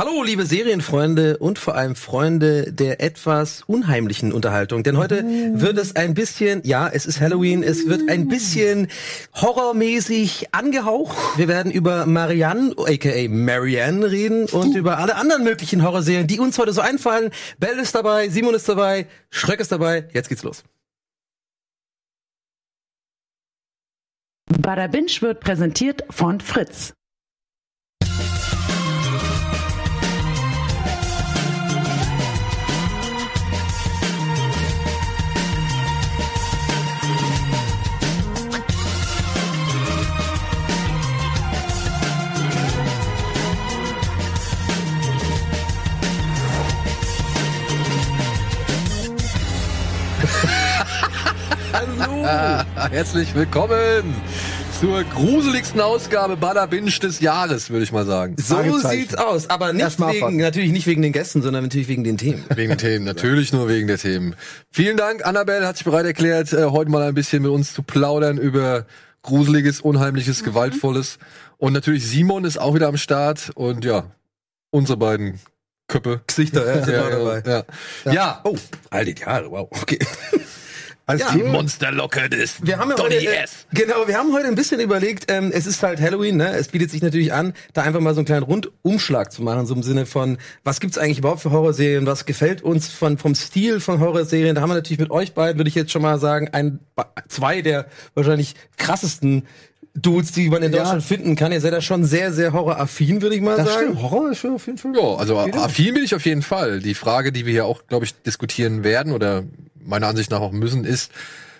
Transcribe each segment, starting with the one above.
Hallo, liebe Serienfreunde und vor allem Freunde der etwas unheimlichen Unterhaltung. Denn heute wird es ein bisschen, ja, es ist Halloween, es wird ein bisschen horrormäßig angehaucht. Wir werden über Marianne, aka Marianne, reden und über alle anderen möglichen Horrorserien, die uns heute so einfallen. Bell ist dabei, Simon ist dabei, Schröck ist dabei. Jetzt geht's los. Bada Binge wird präsentiert von Fritz. Hallo! Herzlich willkommen zur gruseligsten Ausgabe Bada Binge des Jahres, würde ich mal sagen. So sieht's aus, aber nicht wegen, natürlich nicht wegen den Gästen, sondern natürlich wegen den Themen. Wegen den Themen, natürlich nur wegen der Themen. Vielen Dank, Annabelle hat sich bereit erklärt, äh, heute mal ein bisschen mit uns zu plaudern über gruseliges, unheimliches, gewaltvolles. Und natürlich Simon ist auch wieder am Start und ja, unsere beiden Köppe. Gesichter, ja, sind auch dabei. ja. ja. ja. Oh, all die Jahre, wow, okay. Alles Ja. die Monsterlocke des Wir haben ja Donny heute, äh, S. genau, wir haben heute ein bisschen überlegt, ähm, es ist halt Halloween, ne? Es bietet sich natürlich an, da einfach mal so einen kleinen Rundumschlag zu machen, so im Sinne von, was gibt's eigentlich überhaupt für Horrorserien, was gefällt uns von, vom Stil von Horrorserien? Da haben wir natürlich mit euch beiden, würde ich jetzt schon mal sagen, ein, zwei der wahrscheinlich krassesten Dudes, die man in Ja. Deutschland finden kann. Ihr seid ja schon sehr, sehr horroraffin, würde ich mal Das sagen. stimmt, Horror ist schon auf jeden Fall. Ja, also affin bin ich auf jeden Fall. Die Frage, die wir hier auch, glaube ich, diskutieren werden oder meiner Ansicht nach auch müssen, ist,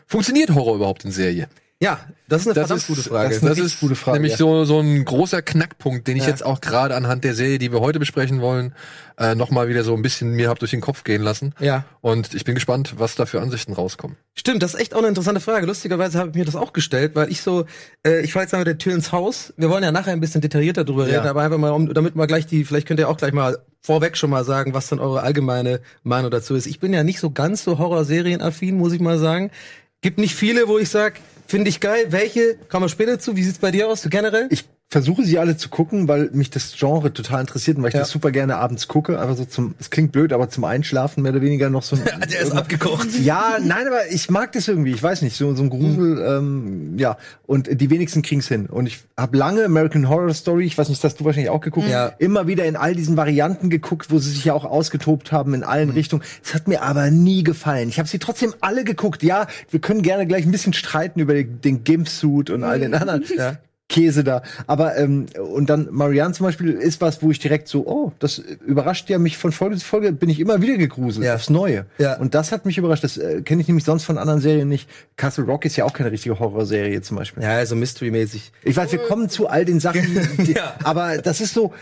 funktioniert Horror überhaupt in Serie? Ja, das ist eine Das verdammt ist, gute Frage. das ist eine Das ist gute Frage, nämlich ja. so, so ein großer Knackpunkt, den ich Ja. jetzt auch gerade anhand der Serie, die wir heute besprechen wollen, äh, nochmal wieder so ein bisschen mir hab durch den Kopf gehen lassen. ja. Und ich bin gespannt, was da für Ansichten rauskommen. Stimmt, das ist echt auch eine interessante Frage. Lustigerweise habe ich mir das auch gestellt, weil ich so, äh, ich falle jetzt mal mit der Tür ins Haus. Wir wollen ja nachher ein bisschen detaillierter drüber Ja. reden, aber einfach mal, um, damit mal gleich die, vielleicht könnt ihr auch gleich mal vorweg schon mal sagen, was dann eure allgemeine Meinung dazu ist. Ich bin ja nicht so ganz so Horrorserienaffin, muss ich mal sagen. Gibt nicht viele, wo ich sag, finde ich geil. Welche? Kommen wir später zu. Wie sieht's bei dir aus, du generell? Ich versuche sie alle zu gucken, weil mich das Genre total interessiert und weil ich Ja. das super gerne abends gucke. Einfach so zum, es klingt blöd, aber zum Einschlafen mehr oder weniger noch so ein. Der ist abgekocht. Ja, nein, aber ich mag das irgendwie. Ich weiß nicht, so, so ein Grusel, ähm, ja. Und die wenigsten kriegen's hin. Und ich habe lange American Horror Story, ich weiß nicht, das hast du wahrscheinlich auch geguckt, Ja. immer wieder in all diesen Varianten geguckt, wo sie sich ja auch ausgetobt haben in allen Richtungen. Es hat mir aber nie gefallen. Ich habe sie trotzdem alle geguckt. Ja, wir können gerne gleich ein bisschen streiten über den, den Gimp-Suit und all den anderen. Ja. Käse da. Aber ähm, und dann Marianne zum Beispiel ist was, wo ich direkt so, oh, das überrascht ja mich von Folge zu Folge, bin ich immer wieder gegruselt Ja. aufs Neue. Ja. Und das hat mich überrascht. Das äh, kenne ich nämlich sonst von anderen Serien nicht. Castle Rock ist ja auch keine richtige Horrorserie zum Beispiel. Ja, also Mystery-mäßig. Ich weiß, wir kommen zu all den Sachen, die, Ja. aber das ist so.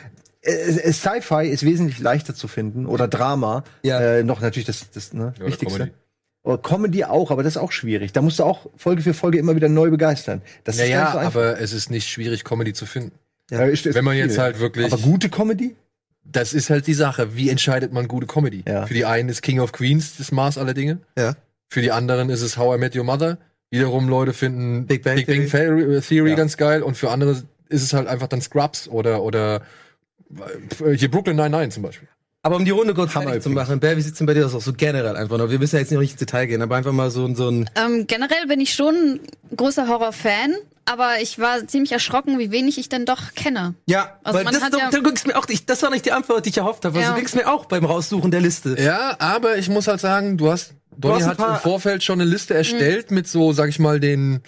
äh, äh, Sci-Fi ist wesentlich leichter zu finden oder Drama. Ja. Äh, noch natürlich das, das ne, oder Wichtigste. Comedy. Oder Comedy auch, aber das ist auch schwierig. Da musst du auch Folge für Folge immer wieder neu begeistern. Das Naja, so aber es ist nicht schwierig, Comedy zu finden. Ja, Wenn man jetzt halt wirklich, Aber gute Comedy? das ist halt die Sache. Wie entscheidet man gute Comedy? Ja. Für die einen ist King of Queens das Maß aller Dinge. Ja. Für die anderen ist es How I Met Your Mother. Wiederum Leute finden Big Bang Bang Theory, Theory Ja. ganz geil und für andere ist es halt einfach dann Scrubs oder oder äh, hier Brooklyn 99 zum Beispiel. Aber um die Runde kurz Hammer fertig zu machen, Bär, wie sieht's denn bei dir aus? So generell einfach noch. Wir müssen ja jetzt nicht ins Detail gehen, aber einfach mal so, ein- so ein Ähm, generell bin ich schon ein großer Horrorfan, aber ich war ziemlich erschrocken, wie wenig ich denn doch kenne. Ja, Also weil das, hat ja- du ging's mir auch, ich, das war nicht die Antwort, die ich erhofft habe. Also Ja. du ging's mir auch beim Raussuchen der Liste. Ja, aber ich muss halt sagen, du hast Donny hat im Vorfeld schon eine Liste erstellt mit so, sag ich mal, den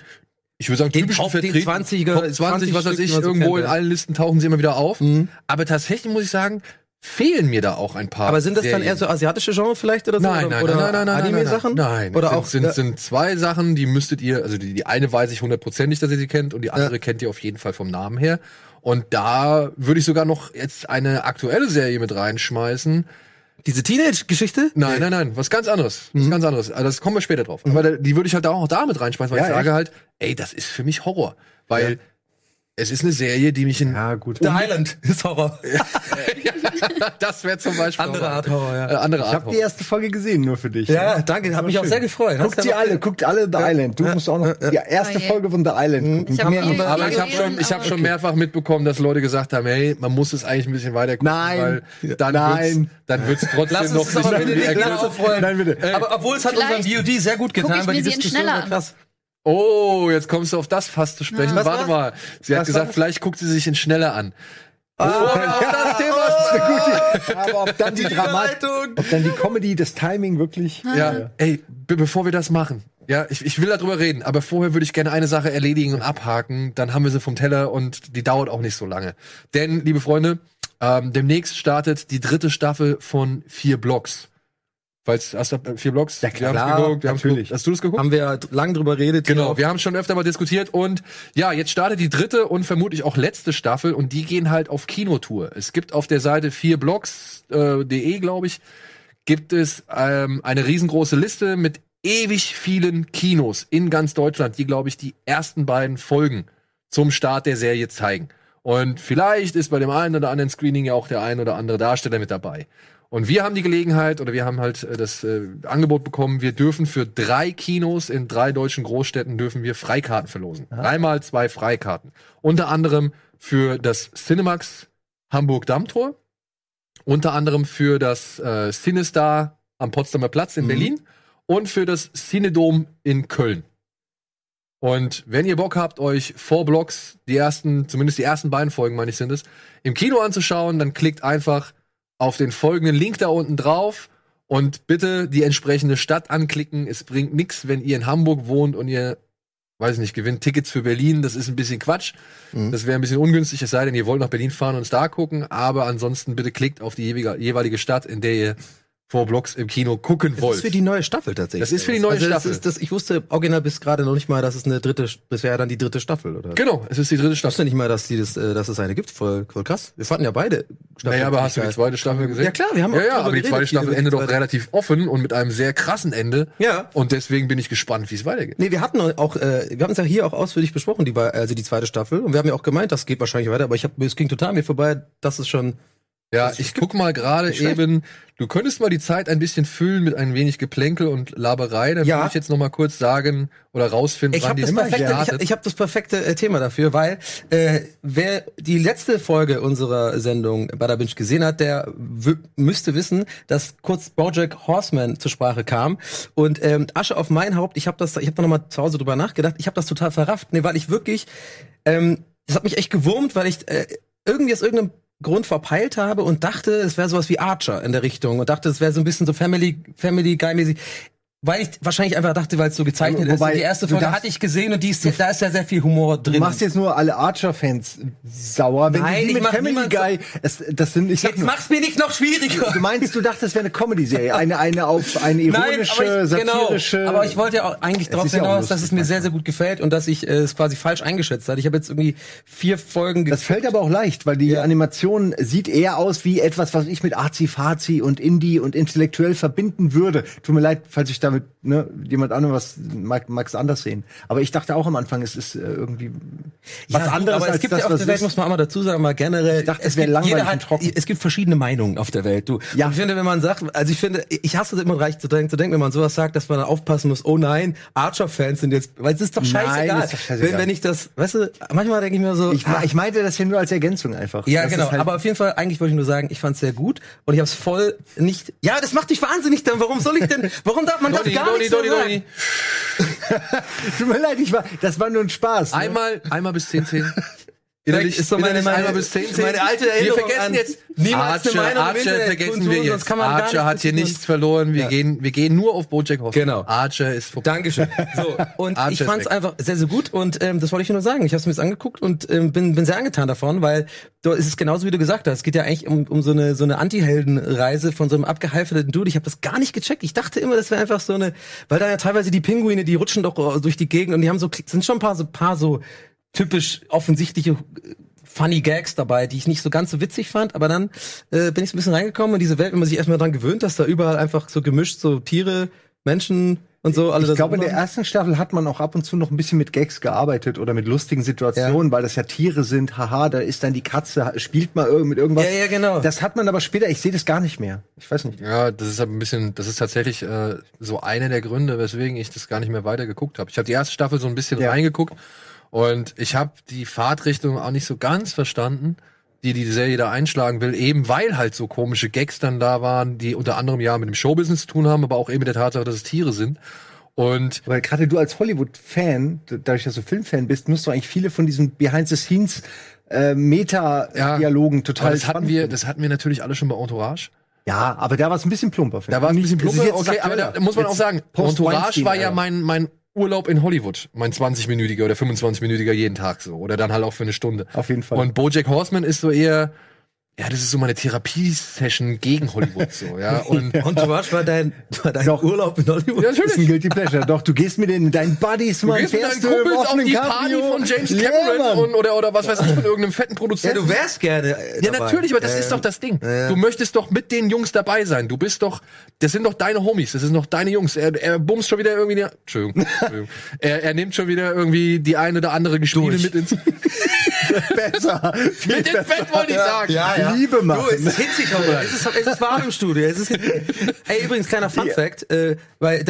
ich würde sagen, Den typischen Vertretern. 20er, Top 20, was weiß ich, irgendwo kennt, in allen Listen tauchen sie immer wieder auf. Aber tatsächlich muss ich sagen, fehlen mir da auch ein paar. Aber sind das dann Serien. eher so asiatische Genre vielleicht oder so? Nein, oder, nein, oder nein, nein, nein, nein, Anime-Sachen? Nein, Oder sind, auch sind, äh, sind zwei Sachen, die müsstet ihr, also die, die eine weiß ich hundertprozentig, dass ihr sie kennt und die andere kennt ihr auf jeden Fall vom Namen her. Und da würde ich sogar noch jetzt eine aktuelle Serie mit reinschmeißen. diese Teenage-Geschichte? Nein, nein, nein, was ganz anderes. Was ganz anderes. Also das kommen wir später drauf. Aber da, die würde ich halt auch da mit reinschmeißen, weil Ja, ich sage echt? halt, ey, das ist für mich Horror. Weil es ist eine Serie, die mich in Ja, gut. The Island ist Horror. das wäre zum Beispiel Andere auch- Art Horror, ja. Äh, andere Ich habe die Horror. erste Folge gesehen, nur für dich. Ja, danke, hat mich auch schön. sehr gefreut. Guckt du alle, guckt alle The Island. Du musst auch noch die erste Oh. Folge von The Island gucken. Ich hab nicht. Aber ich Ja, habe schon, ich hab schon mehrfach mitbekommen, dass Leute gesagt haben, hey, man muss es eigentlich ein bisschen weiter gucken, Nein. weil dann Nein. wird's, dann wird's trotzdem Lass noch uns das aber bitte nicht erklärt. so freuen. Nein, bitte. Aber obwohl es hat unseren VOD sehr gut getan, ich weil die Diskussion schneller war krass. Oh, jetzt kommst du auf das fast zu sprechen. Was Warte mal. Sie hat gesagt, war's? vielleicht guckt sie sich in schneller an. das Thema ist eine gute. Aber ob dann die, Die Dramatik, ob dann die Comedy, das Timing wirklich. Ja, ey, be bevor wir das machen. Ja, ich, ich will darüber reden, aber vorher würde ich gerne eine Sache erledigen und abhaken. Dann haben wir sie vom Teller und die dauert auch nicht so lange. Denn, liebe Freunde, ähm, demnächst startet die dritte Staffel von vier Blocks. Falls, hast du vier Blocks? Ja, klar, wir haben's geguckt, wir natürlich. geguckt. Hast du das geguckt? Haben wir lang drüber redet. Genau, wir haben schon öfter mal diskutiert und ja, jetzt startet die dritte und vermutlich auch letzte Staffel und die gehen halt auf Kinotour. Es gibt auf der Seite vierblogs.de, äh, de, glaube ich, gibt es ähm, eine riesengroße Liste mit ewig vielen Kinos in ganz Deutschland, die, glaube ich, die ersten beiden Folgen zum Start der Serie zeigen. Und vielleicht ist bei dem einen oder anderen Screening ja auch der ein oder andere Darsteller mit dabei. Und wir haben die Gelegenheit oder wir haben halt äh, das äh, Angebot bekommen, wir dürfen für drei Kinos in drei deutschen Großstädten dürfen wir Freikarten verlosen. Dreimal zwei Freikarten. Unter anderem für das Cinemax Hamburg Dammtor, unter anderem für das äh, Cinestar am Potsdamer Platz in Berlin und für das Cinedom in Köln. Und wenn ihr Bock habt, euch vor Blocks, die ersten, zumindest die ersten beiden Folgen, meine ich, sind es, im Kino anzuschauen, dann klickt einfach auf den folgenden Link da unten drauf und bitte die entsprechende Stadt anklicken. Es bringt nichts, wenn ihr in Hamburg wohnt und ihr, weiß ich nicht, gewinnt Tickets für Berlin. Das ist ein bisschen Quatsch. Das wäre ein bisschen ungünstig, es sei denn, ihr wollt nach Berlin fahren und es da gucken. Aber ansonsten bitte klickt auf die jeweilige Stadt, in der ihr vor Blocks im Kino gucken Das wollt. ist für die neue Staffel tatsächlich. Das ist für die neue also Staffel. Das ist, das, ich wusste original bis gerade noch nicht mal, dass es eine dritte, das wäre dann die dritte Staffel, oder? genau, es ist die dritte Ich Staffel. wusste nicht mal, dass, die das, äh, dass es eine gibt. Voll, voll krass. Wir fanden ja beide Staffeln. Naja, aber hast du die zweite Staffel gesehen? Ja, klar, wir haben Ja, auch ja, aber die zweite Staffel endet doch relativ offen und mit einem sehr krassen Ende. Ja. Und deswegen bin ich gespannt, wie es weitergeht. Nee, wir hatten auch, äh, wir haben es ja hier auch ausführlich besprochen, die, also die zweite Staffel. Und wir haben ja auch gemeint, das geht wahrscheinlich weiter, aber ich hab, es ging total mir vorbei, das ist schon. Ja, ich guck mal gerade eben, du könntest mal die Zeit ein bisschen füllen mit ein wenig Geplänkel und Laberei, dann Ja. würde ich jetzt noch mal kurz sagen oder rausfinden, Ich wann habe die das perfekte, ich, startet. ich hab das perfekte äh, Thema dafür, weil äh, wer die letzte Folge unserer Sendung Bada Binge gesehen hat, der müsste wissen, dass kurz BoJack Horseman zur Sprache kam und ähm, Asche auf mein Haupt. Ich habe das, ich habe da noch mal zu Hause drüber nachgedacht. Ich habe das total verrafft, nee, weil ich wirklich, ähm, das hat mich echt gewurmt, weil ich äh, irgendwie aus irgendeinem Grund verpeilt habe und dachte, es wäre sowas wie Archer in der Richtung und dachte, es wäre so ein bisschen so Family Family Guy mäßig. Weil ich wahrscheinlich einfach dachte, weil es so gezeichnet Wobei, ist. Und die erste du Folge hatte ich gesehen und die ist, da ist ja sehr viel Humor drin. Du machst jetzt nur alle Archer-Fans sauer, wenn Nein, die ich mit Family Guy, es, das sind, ich jetzt nur, mach's mir nicht noch schwieriger. du meinst, du dachtest, es wäre eine Comedy-Serie, eine, eine auf eine ironische, satirische. genau. Aber ich wollte ja auch eigentlich ja auch hinaus, dass es mir sehr, sehr gut gefällt und dass ich äh, es quasi falsch eingeschätzt hatte. Ich habe jetzt irgendwie vier Folgen Das fällt aber auch leicht, weil die Animation sieht eher aus wie etwas, was ich mit Azi-Fazi und Indie und intellektuell verbinden würde. Tut mir leid, falls ich damit ne, jemand anderes was mag, mag's anders sehen. Aber ich dachte auch am Anfang, es ist äh, irgendwie was Ja, anderes aber es gibt das, ja auf der Welt, ist. muss man auch mal dazu sagen, mal generell. dachte, es es wär gibt- langweilig hat, trocken. Es gibt verschiedene Meinungen auf der Welt. Du. Ja. Und ich finde, wenn man sagt, also ich finde, ich hasse es immer reich zu denken, zu denken, wenn man sowas sagt, dass man dann aufpassen muss. Oh nein, Archer-Fans sind jetzt, weil es ist doch Nein, scheißegal. ist doch scheißegal. Wenn, wenn ich das, weißt du, manchmal denke ich mir so, Ich, ah, ich meinte das hier nur als Ergänzung einfach. Ja, Das genau. halt- aber auf jeden Fall, eigentlich wollte ich nur sagen, ich fand es sehr gut und ich habe es voll nicht. Ja, das macht dich wahnsinnig. Dann warum soll ich denn? Warum darf man Donny, darf gar Donny, nichts Donny, mehr Donny. sagen? Tut mir leid, ich war, das war nur ein Spaß. Ne? Einmal, einmal bis 10, 10. Ist so meine- innerlich meine- bis 10, 10. meine alte Erinnerung Wir vergessen jetzt niemals eine Archer, Meinung im Archer vergessen wir jetzt. Archer hat hier nichts verloren. Wir Ja. gehen, wir gehen nur auf Bojack Horseman. Genau. Archer ist vorbei. Dankeschön. So, und Archer ich fand es einfach sehr, sehr gut und ähm, das wollte ich nur sagen. Ich habe es mir jetzt angeguckt und ähm, bin, bin sehr angetan davon, weil da ist es genauso, wie du gesagt hast. Es geht ja eigentlich um, um so eine, so eine Anti-Helden-Reise von so einem abgehalfterten Dude. Ich habe das gar nicht gecheckt. Ich dachte immer, das wäre einfach so eine, weil da ja teilweise die Pinguine, die rutschen doch durch die Gegend und die haben so, sind schon ein paar so, paar so typisch offensichtliche äh, Funny Gags dabei, die ich nicht so ganz so witzig fand, aber dann äh, bin ich so ein bisschen reingekommen in diese Welt, wenn man sich erstmal dran gewöhnt, dass da überall einfach so gemischt so Tiere, Menschen, und so. Alle Ich glaube, in der ersten Staffel hat man auch ab und zu noch ein bisschen mit Gags gearbeitet oder mit lustigen Situationen, weil das ja Tiere sind. Haha, da ist dann die Katze, spielt mal mit irgendwas. Ja, ja, genau. Das hat man aber später, ich sehe das gar nicht mehr. Ich weiß nicht. Ja, das ist aber ein bisschen, das ist tatsächlich äh, so einer der Gründe, weswegen ich das gar nicht mehr weiter geguckt habe. Ich habe die erste Staffel so ein bisschen Ja. reingeguckt und ich habe die Fahrtrichtung auch nicht so ganz verstanden, die die Serie da einschlagen will, eben weil halt so komische Gags dann da waren, die unter anderem ja mit dem Showbusiness zu tun haben, aber auch eben mit der Tatsache, dass es Tiere sind. Und Weil gerade du als Hollywood-Fan, dadurch, dass du Filmfan bist, musst du eigentlich viele von diesen Behind-the-Scenes äh, Meta-Dialogen total aber das hatten wir, das hatten wir natürlich alle schon bei Entourage. Ja, aber da war es ein bisschen plumper. Da war es ein bisschen plumper, okay, aber da muss man Jetzt auch sagen, Entourage war ja mein, mein Urlaub in Hollywood, mein 20-minütiger oder 25-minütiger jeden Tag so. Oder dann halt auch für eine Stunde. Auf jeden Fall. Und Bojack Horseman ist so eher, ja, das ist so meine Therapiesession gegen Hollywood so, ja. Und Und du warst war dein, war dein Doch. Urlaub in Hollywood? Ja, Das ist ein natürlich. Guilty Pleasure. Doch, du gehst mit den, deinen Buddies Du mal, gehst mit deinen fährst du im Kumpels auf die Party Cabrio. von James Ja, Cameron Mann. und, oder, oder was weiß ich, von irgendeinem fetten Ja, Produzenten. du wärst gerne. Äh, Ja, dabei. natürlich, aber das Äh, ist doch das Ding. ja. Du möchtest doch mit den Jungs dabei sein. Du bist doch, das sind doch deine Homies, das sind doch deine Jungs. Er, er bumst schon wieder irgendwie, die, Entschuldigung, Entschuldigung. er, er nimmt schon wieder irgendwie die eine oder andere Gespiele mit ins, besser. Mit ins. Bett, wollte ich sagen. Ja, ja. Liebe machen. Du, es ist hitzig, Robert. Es ist, es ist warm im Studio. Es ist, ey, übrigens, kleiner Fun Fact, äh, weil,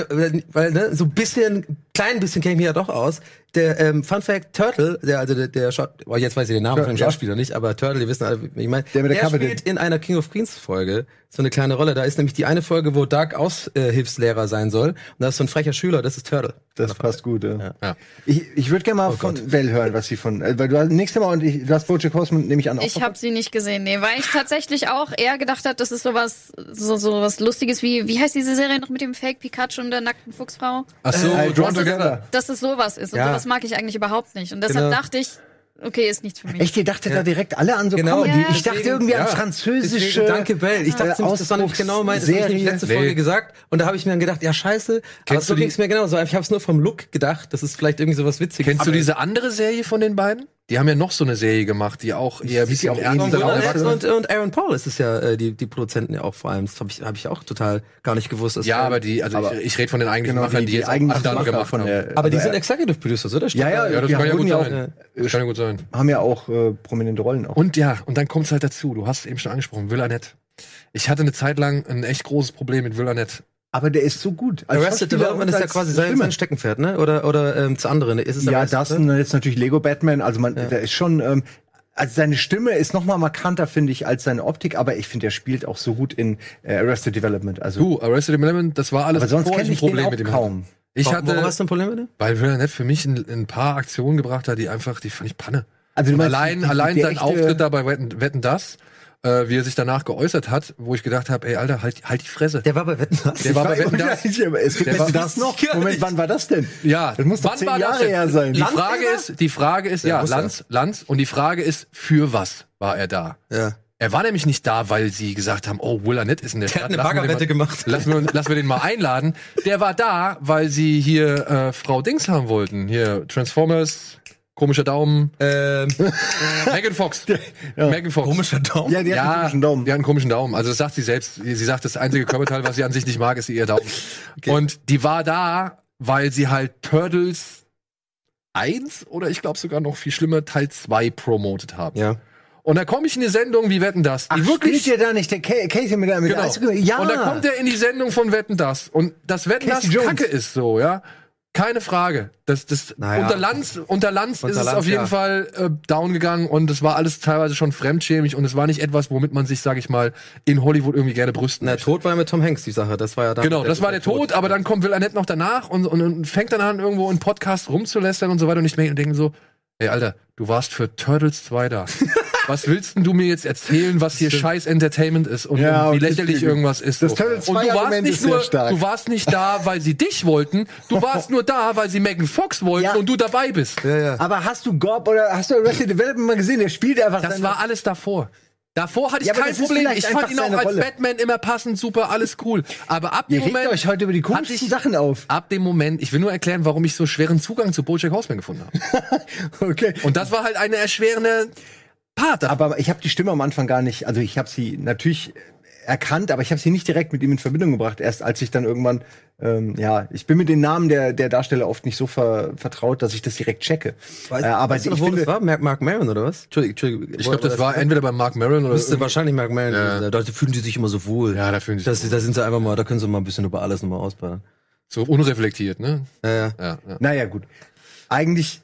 weil ne, so ein bisschen, klein bisschen käme hier ja doch aus. Der ähm, Fun Fact, Turtle, der, also der, der Schau- oh, jetzt weiß ich den Namen von dem Ja. Schauspieler nicht, aber Turtle, die wissen alle, wie ich meine. Der mit der Kappe, spielt in einer King of Queens Folge so eine kleine Rolle. Da ist nämlich die eine Folge, wo Doug Aushilfslehrer sein soll. Und da ist so ein frecher Schüler, das ist Turtle. Das passt gut, ja. Ja. Ich, ich würde gerne mal von Well hören, was sie von, äh, weil du hast nächstes Mal und ich, du hast Bojack Horseman nehme ich an. auch Ich habe sie nicht gesehen, nee, weil ich tatsächlich auch eher gedacht habe, das ist sowas, so, so was Lustiges wie, wie heißt diese Serie noch mit dem Fake Pikachu und der nackten Fuchsfrau? Ach so, Äh, Drawn das ist- Together. Dass es sowas ist. Und Ja. Sowas mag ich eigentlich überhaupt nicht. Und deshalb Genau. dachte ich, okay, ist nichts für mich. Echt, ihr dachtet da direkt alle an so Genau. Comedy? Ja, ich dachte deswegen- irgendwie ja. an französische. Deswegen, danke, Bell. Ich dachte, äh, das war nämlich genau mein, das habe ich letzte Nee. Folge gesagt. Und da habe ich mir dann gedacht, ja, scheiße. Aber Kennst so du die- ging's mir genauso. Ich habe es nur vom Look gedacht. Das ist vielleicht irgendwie sowas Witziges. Kennst du diese andere Serie von den beiden? Die haben ja noch so eine Serie gemacht, die auch eher ein bisschen aufwachsen. und, und Aaron Paul ist es ja, äh, die, die Produzenten ja auch vor allem. Das habe ich, hab ich auch total gar nicht gewusst. dass- Ja, aber die, also Aber- ich, ich rede von den eigentlichen Genau, Machern, die, die, die jetzt eigentlichen andere Macher gemacht von haben. der. aber die sind äh, Executive Producers, oder? Ja, ja, Ja, das kann ja gut ja auch, sein. Das kann ja gut sein. haben ja auch äh, prominente Rollen auch. Und ja, und dann kommt's halt dazu. Du hast es eben schon angesprochen, Will Arnett. Ich hatte eine Zeit lang ein echt großes Problem mit Will Arnett. Aber der ist so gut. Als Arrested Development ist ja quasi sein, Stimme. sein Steckenpferd, ne? Oder, oder ähm, zu anderen. Ist es Ja, Arrested, das und dann jetzt natürlich Lego Batman. Also man, der ist schon. Ähm, also seine Stimme ist noch mal markanter, finde ich, als seine Optik. Aber ich finde, er spielt auch so gut in äh, Arrested Development. Also, Du, Arrested Development, das war alles, aber sonst kenne ein ich den Problem auch mit ihm kaum. hatte. Ich Warum- Warum hatte, hast du ein Problem mit dem? weil Will Arnett für mich ein, ein paar Aktionen gebracht hat, die einfach, die fand ich Panne. Also du meinst, allein, die- die- allein sein Auftritt da bei Wetten, Wetten das, äh, wie er sich danach geäußert hat, wo ich gedacht habe, ey Alter, halt, halt die Fresse. Der war bei Wetten das. Der war bei Wetten das. Es gibt Der Wetten das noch. Moment, wann war das denn? Ja, Das muss doch wann zehn war das Jahre denn? her sein. Die Frage ist, die Frage ist, Ja, ja. Lanz, Lanz, und die Frage ist, für was war er da? Ja. Er war nämlich nicht da, weil sie gesagt haben, oh, Will Arnett ist in der Der hat Stadt. eine lassen wir den Baggerwette mal- gemacht. Lassen wir, lassen wir den mal einladen. Der war da, weil sie hier äh, Frau Dings haben wollten. Hier, Transformers, komischer Daumen. Ähm, Megan Fox. Megan Fox. komischer Daumen. Ja, die hat einen Ja, komischen Daumen. die hat einen komischen Daumen. Also das sagt sie selbst. Sie, sagt, das einzige Körperteil, was sie an sich nicht mag, ist ihr Daumen. Und die war da, weil sie halt Turtles 1 oder ich glaube sogar noch viel schlimmer Teil 2 promotet haben. Ja. Und da komme ich in die Sendung wie Wetten das, die Ach, wirklich spielt ihr da nicht der Ca- Casey mit der, mit der Genau. Eishockey? Ja. Und da kommt er in die Sendung von Wetten das. Und das Wetten das Casey Jones. Kacke ist so, ja. Keine Frage. Das, das Naja. unter Lanz, unter Lanz Unter ist es Lanz, auf jeden ja. Fall äh, down gegangen und es war alles teilweise schon fremdschämig und es war nicht etwas, womit man sich, sag ich mal, in Hollywood irgendwie gerne brüsten Na, möchte. Tod war ja mit Tom Hanks die Sache. Das war ja dann. Genau, das war der Tod, aber dann kommt Will Arnett noch danach und, und, und fängt dann an, irgendwo in Podcast rumzulästern und so weiter. Und ich denke denk so, ey, Alter, du warst für Turtles 2 da. Was willst denn du mir jetzt erzählen, was hier scheiß Entertainment ist und, Ja, und wie lächerlich irgendwas ist? Das so. Turtles und du 2 warst nicht ist sehr nur, stark. du warst nicht da, weil sie dich wollten, du warst nur da, weil sie Megan Fox wollten Ja. und du dabei bist. Ja, ja. Aber hast du Gob oder hast du Arrested Development mal gesehen? Der spielt einfach Das war alles davor. Davor hatte ich Ja, kein Problem. Ich fand ihn auch als Rolle. Batman immer passend, super, alles cool. Aber ab Ihr dem regt Moment euch heute über die komischsten ich- Sachen auf. ab dem Moment, ich will nur erklären, warum ich so schweren Zugang zu Bojack Horseman gefunden habe. Okay. Und das war halt eine erschwerende Part. Aber ich habe die Stimme am Anfang gar nicht, also ich habe sie natürlich erkannt, aber ich habe sie nicht direkt mit ihm in Verbindung gebracht. Erst als ich dann irgendwann, ähm, ja, ich bin mit den Namen der, der Darsteller oft nicht so ver, vertraut, dass ich das direkt checke. Weißt, äh, aber weißt du ich noch, wo finde, das war? Mark, Mark Maron oder was? Entschuldigung, Entschuldigung. Ich glaube, das war entweder bei Mark Maron oder Müsste wahrscheinlich Mark Maron. Ja. Da fühlen die sich immer so wohl. Ja, da fühlen sie Das, sich da sind sie einfach mal, da können sie mal ein bisschen über alles nochmal ausbauen. so unreflektiert, ne? Ja, ja. Ja, ja. naja, gut. Eigentlich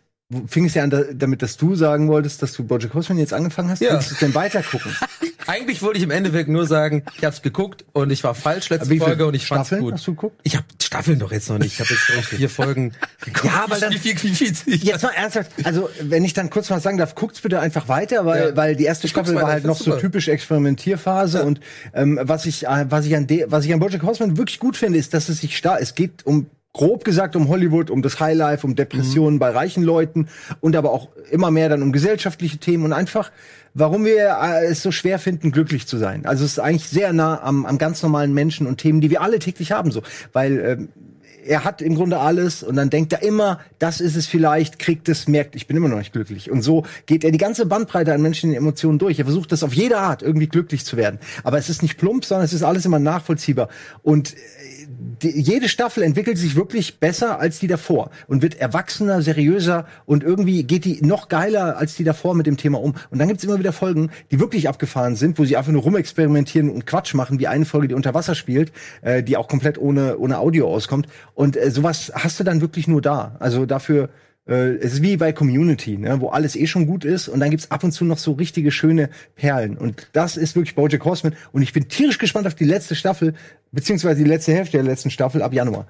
fing es ja an da, damit, dass du sagen wolltest, dass du Bojack Horseman jetzt angefangen hast. Ja. Kannst du es denn weiter gucken? Eigentlich wollte ich im Endeffekt nur sagen, ich hab's geguckt und ich war falsch letzte Folge und ich fand's Staffeln gut. hast du geguckt? Ich habe Staffeln doch jetzt noch nicht. Ich habe jetzt ich, vier Folgen geguckt. Ja, aber dann- wie viel, wie viel, Jetzt mal ernsthaft, also wenn ich dann kurz mal sagen darf, guckt's bitte einfach weiter, weil, Ja. weil die erste Staffel war halt noch find's so super. typisch Experimentierphase und ähm, was ich äh, was ich an de, was ich an BoJack Horseman wirklich gut finde, ist, dass es sich da es geht um grob gesagt um Hollywood, um das Highlife, um Depressionen bei reichen Leuten und aber auch immer mehr dann um gesellschaftliche Themen und einfach warum wir äh, es so schwer finden, glücklich zu sein. Also es ist eigentlich sehr nah am, am ganz normalen Menschen und Themen, die wir alle täglich haben, so. Weil ähm, er hat im Grunde alles und dann denkt er immer, das ist es vielleicht, kriegt es, merkt, ich bin immer noch nicht glücklich. Und so geht er die ganze Bandbreite an menschlichen Emotionen durch. Er versucht das auf jede Art irgendwie glücklich zu werden. Aber es ist nicht plump, sondern es ist alles immer nachvollziehbar. Und die, jede Staffel entwickelt sich wirklich besser als die davor und wird erwachsener, seriöser und irgendwie geht die noch geiler als die davor mit dem Thema um. Und dann gibt's immer wieder Folgen, die wirklich abgefahren sind, wo sie einfach nur rumexperimentieren und Quatsch machen, wie eine Folge, die unter Wasser spielt, äh, die auch komplett ohne, ohne Audio auskommt. Und äh, sowas hast du dann wirklich nur da. Also dafür äh, es ist wie bei Community, ne, wo alles eh schon gut ist und dann gibt's ab und zu noch so richtige schöne Perlen und das ist wirklich BoJack Horseman und ich bin tierisch gespannt auf die letzte Staffel beziehungsweise die letzte Hälfte der letzten Staffel ab Januar.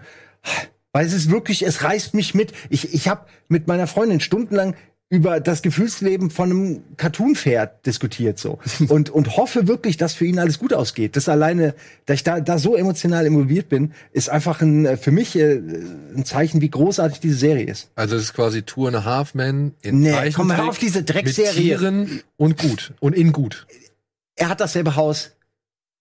Weil es ist wirklich, es reißt mich mit. Ich, ich habe mit meiner Freundin stundenlang über das Gefühlsleben von einem Cartoon-Pferd diskutiert so und und hoffe wirklich, dass für ihn alles gut ausgeht. Das alleine, dass ich da da so emotional involviert bin, ist einfach ein äh, für mich äh, ein Zeichen, wie großartig diese Serie ist. Also es ist quasi Two and a Half Men in Nee, komm, hör auf diese mit Dreckserie. Tieren und gut und in gut. Er hat dasselbe Haus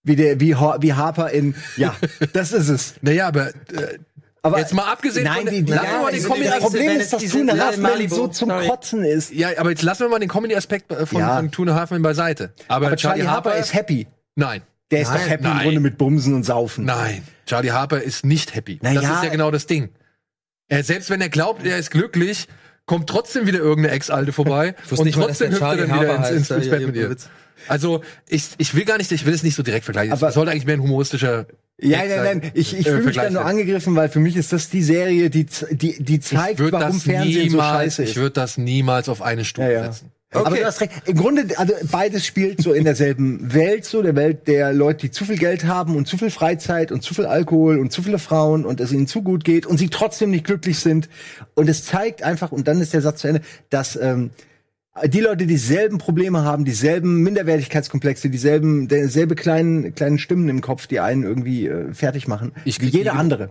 wie der wie, wie Harper in ja, das ist es. Naja, aber äh, Aber Jetzt mal abgesehen nein, von die, die, lass ja, mal den das Problem ist, dass Tuna Malibu, so zum sorry. Kotzen ist. ja, aber jetzt lassen wir mal den Comedy-Aspekt äh, von, Ja. von Two and a Half Men beiseite. Aber, Aber Charlie Harper ist happy. Nein. Der ist Nein, doch happy nein. im Grunde mit Bumsen und Saufen. Nein, Charlie Harper ist nicht happy. Na das ja. ist ja genau das Ding. Er, selbst wenn er glaubt, er ist glücklich, kommt trotzdem wieder irgendeine Ex-Alte vorbei und nicht trotzdem hüpft er Charlie dann wieder ins, ins, ins Bett mit ihr. Also ich, ich will gar nicht, ich will es nicht so direkt vergleichen. Aber- Es sollte eigentlich mehr ein humoristischer Ja, nein, sein, nein, ich, ich äh, fühle mich da nur angegriffen, weil für mich ist das die Serie, die, die, die zeigt, warum das Fernsehen so niemals, scheiße ist. ich würde das niemals auf eine Stufe Ja, ja. setzen. Aber Okay. du hast recht. Im Grunde, also beides spielt so in derselben Welt, so der Welt der Leute, die zu viel Geld haben und zu viel Freizeit und zu viel Alkohol und zu viele Frauen und es ihnen zu gut geht und sie trotzdem nicht glücklich sind. Und es zeigt einfach, und dann ist der Satz zu Ende, dass ähm, die Leute die dieselben Probleme haben, dieselben Minderwertigkeitskomplexe, dieselben, derselbe kleinen, kleinen Stimmen im Kopf, die einen irgendwie äh, fertig machen, Ich wie jeder andere.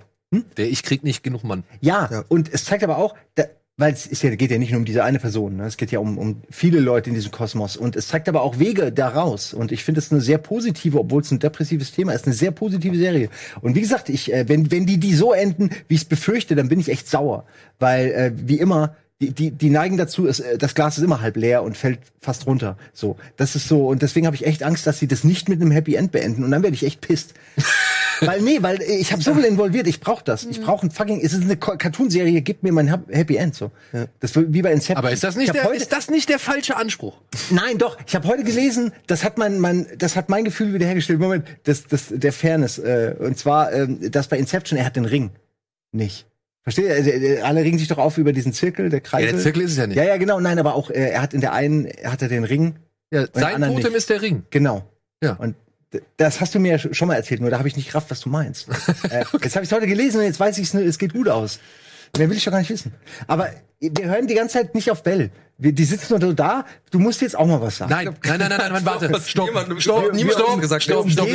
Der ich krieg nicht genug Mann. Ja, Ja. und es zeigt aber auch, da, weil es ist ja, geht ja nicht nur um diese eine Person, ne? es geht ja um, um viele Leute in diesem Kosmos und es zeigt aber auch Wege daraus und ich finde es eine sehr positive, obwohl es ein depressives Thema ist, eine sehr positive Serie. Und wie gesagt, ich, äh, wenn, wenn die die so enden, wie ich es befürchte, dann bin ich echt sauer, weil äh, wie immer die, die, die neigen dazu, es, äh, das Glas ist immer halb leer und fällt fast runter. So, das ist so und deswegen habe ich echt Angst, dass sie das nicht mit einem Happy End beenden und dann werde ich echt pisst. Weil nee, weil äh, ich habe so viel involviert, ich brauche das. Ich brauche ein fucking es ist eine Cartoon-Serie, gib mir mein Hap- Happy End so. Das wird wie bei Inception. Aber ist das Ich nicht der, heute, ist das nicht der falsche Anspruch? Nein, doch, ich habe heute gelesen, das hat mein mein das hat mein Gefühl wiederhergestellt. Moment, das das der Fairness äh, und zwar ähm, das bei Inception, er hat den Ring nicht. Versteht ihr? Also, äh, alle regen sich doch auf über diesen Zirkel, der Kreis. Ja, der Zirkel ist es ja nicht. Ja, ja, genau, nein, aber auch äh, er hat in der einen er hat er den Ring Ja, sein Totem nicht. ist der Ring. Genau. Ja. Und das hast du mir ja sch- schon mal erzählt, nur da habe ich nicht gerafft, was du meinst. äh, jetzt habe ich es heute gelesen und jetzt weiß ich es geht gut aus. Mehr will ich doch gar nicht wissen. Aber wir hören die ganze Zeit nicht auf Bell. Wir, die sitzen nur so da. Du musst jetzt auch mal was sagen. Nein, nein, nein, nein, nein, nein warte. Stopp, niemand- stopp, niemand hat stopp, gesagt, stopp, wir stopp,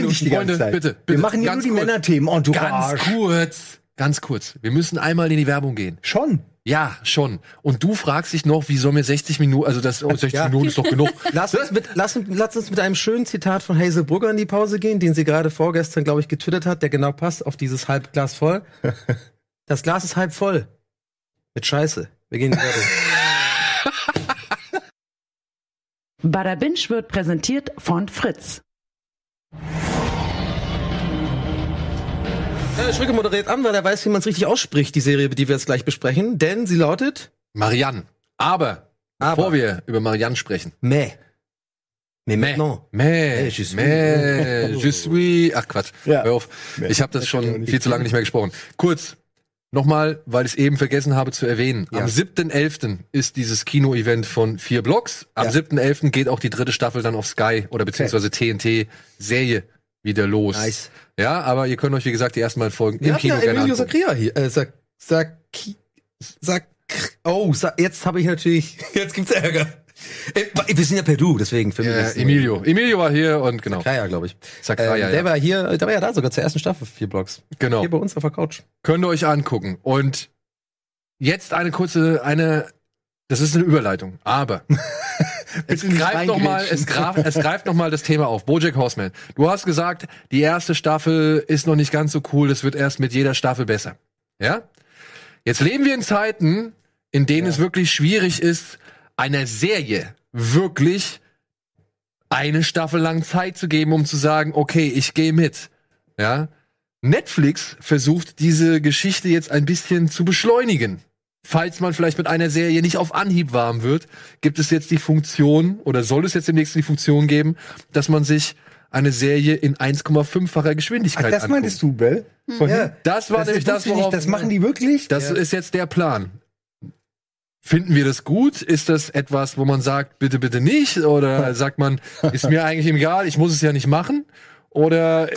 bitte, bitte. Wir machen hier ganz nur die kurz. Männerthemen. Oh, du Ganz Arsch. kurz, ganz kurz. Wir müssen einmal in die Werbung gehen. Schon. Ja, schon. Und du fragst dich noch, wie soll mir 60 Minuten, also das oh, 60 Ja. Minuten ist doch genug. Lass uns, mit, lass, lass uns mit einem schönen Zitat von Hazel Brugger in die Pause gehen, den sie gerade vorgestern, glaube ich, getwittert hat, der genau passt auf dieses Halbglas voll. Das Glas ist halb voll. Mit Scheiße. Wir gehen in die Werbung. Bada Binge wird präsentiert von Fritz. Äh, Schröcke moderiert an, weil er weiß, wie man es richtig ausspricht, die Serie, die wir jetzt gleich besprechen. Denn sie lautet Marianne. Aber, Aber. bevor wir über Marianne sprechen. Mais. Mais maintenant. Mais, je suis- mais, je suis, ach Quatsch, Ja. hör auf. Mais. Ich habe das schon viel zu lange nicht mehr gesprochen. Kurz, nochmal, weil ich es eben vergessen habe zu erwähnen. Ja. Am 7.11. ist dieses Kino-Event von vier Blocks. Am Ja. 7.11. geht auch die dritte Staffel dann auf Sky oder beziehungsweise TNT-Serie wieder los. Nice. Ja, aber ihr könnt euch, wie gesagt, die ersten beiden Folgen Wir im Kino ja gerne Emilio. Sacria hier. Äh, Sac, Sac, Sac, oh, Sa jetzt habe ich natürlich, jetzt gibt's Ärger. Äh, wir sind ja per Du, deswegen für mich. Ja, Emilio. Emilio war hier und genau. Kaya, glaube ich. Sakraya, Ähm, ja. der war hier, der war ja da sogar zur ersten Staffel, vier Blocks. Genau. Hier bei uns auf der Couch. Könnt ihr euch angucken. Und jetzt eine kurze, eine, das ist eine Überleitung, aber es greift noch mal, es, graf, es greift noch mal das Thema auf. BoJack Horseman. Du hast gesagt, die erste Staffel ist noch nicht ganz so cool, das wird erst mit jeder Staffel besser. Ja? Jetzt leben wir in Zeiten, in denen es wirklich schwierig ist, einer Serie wirklich eine Staffel lang Zeit zu geben, um zu sagen, okay, ich gehe mit. Ja? Netflix versucht diese Geschichte jetzt ein bisschen zu beschleunigen. Falls man vielleicht mit einer Serie nicht auf Anhieb warm wird, gibt es jetzt die Funktion oder soll es jetzt demnächst die Funktion geben, dass man sich eine Serie in 1,5-facher Ach, Geschwindigkeit das anguckt. meintest du, Bell? Vorhin? Ja. Das war nämlich das, wusste ich worauf. Das machen die wirklich? das Ja. ist jetzt der Plan. Finden wir das gut? Ist das etwas, wo man sagt, bitte, bitte nicht? Oder sagt man, ist mir eigentlich egal, ich muss es ja nicht machen? Oder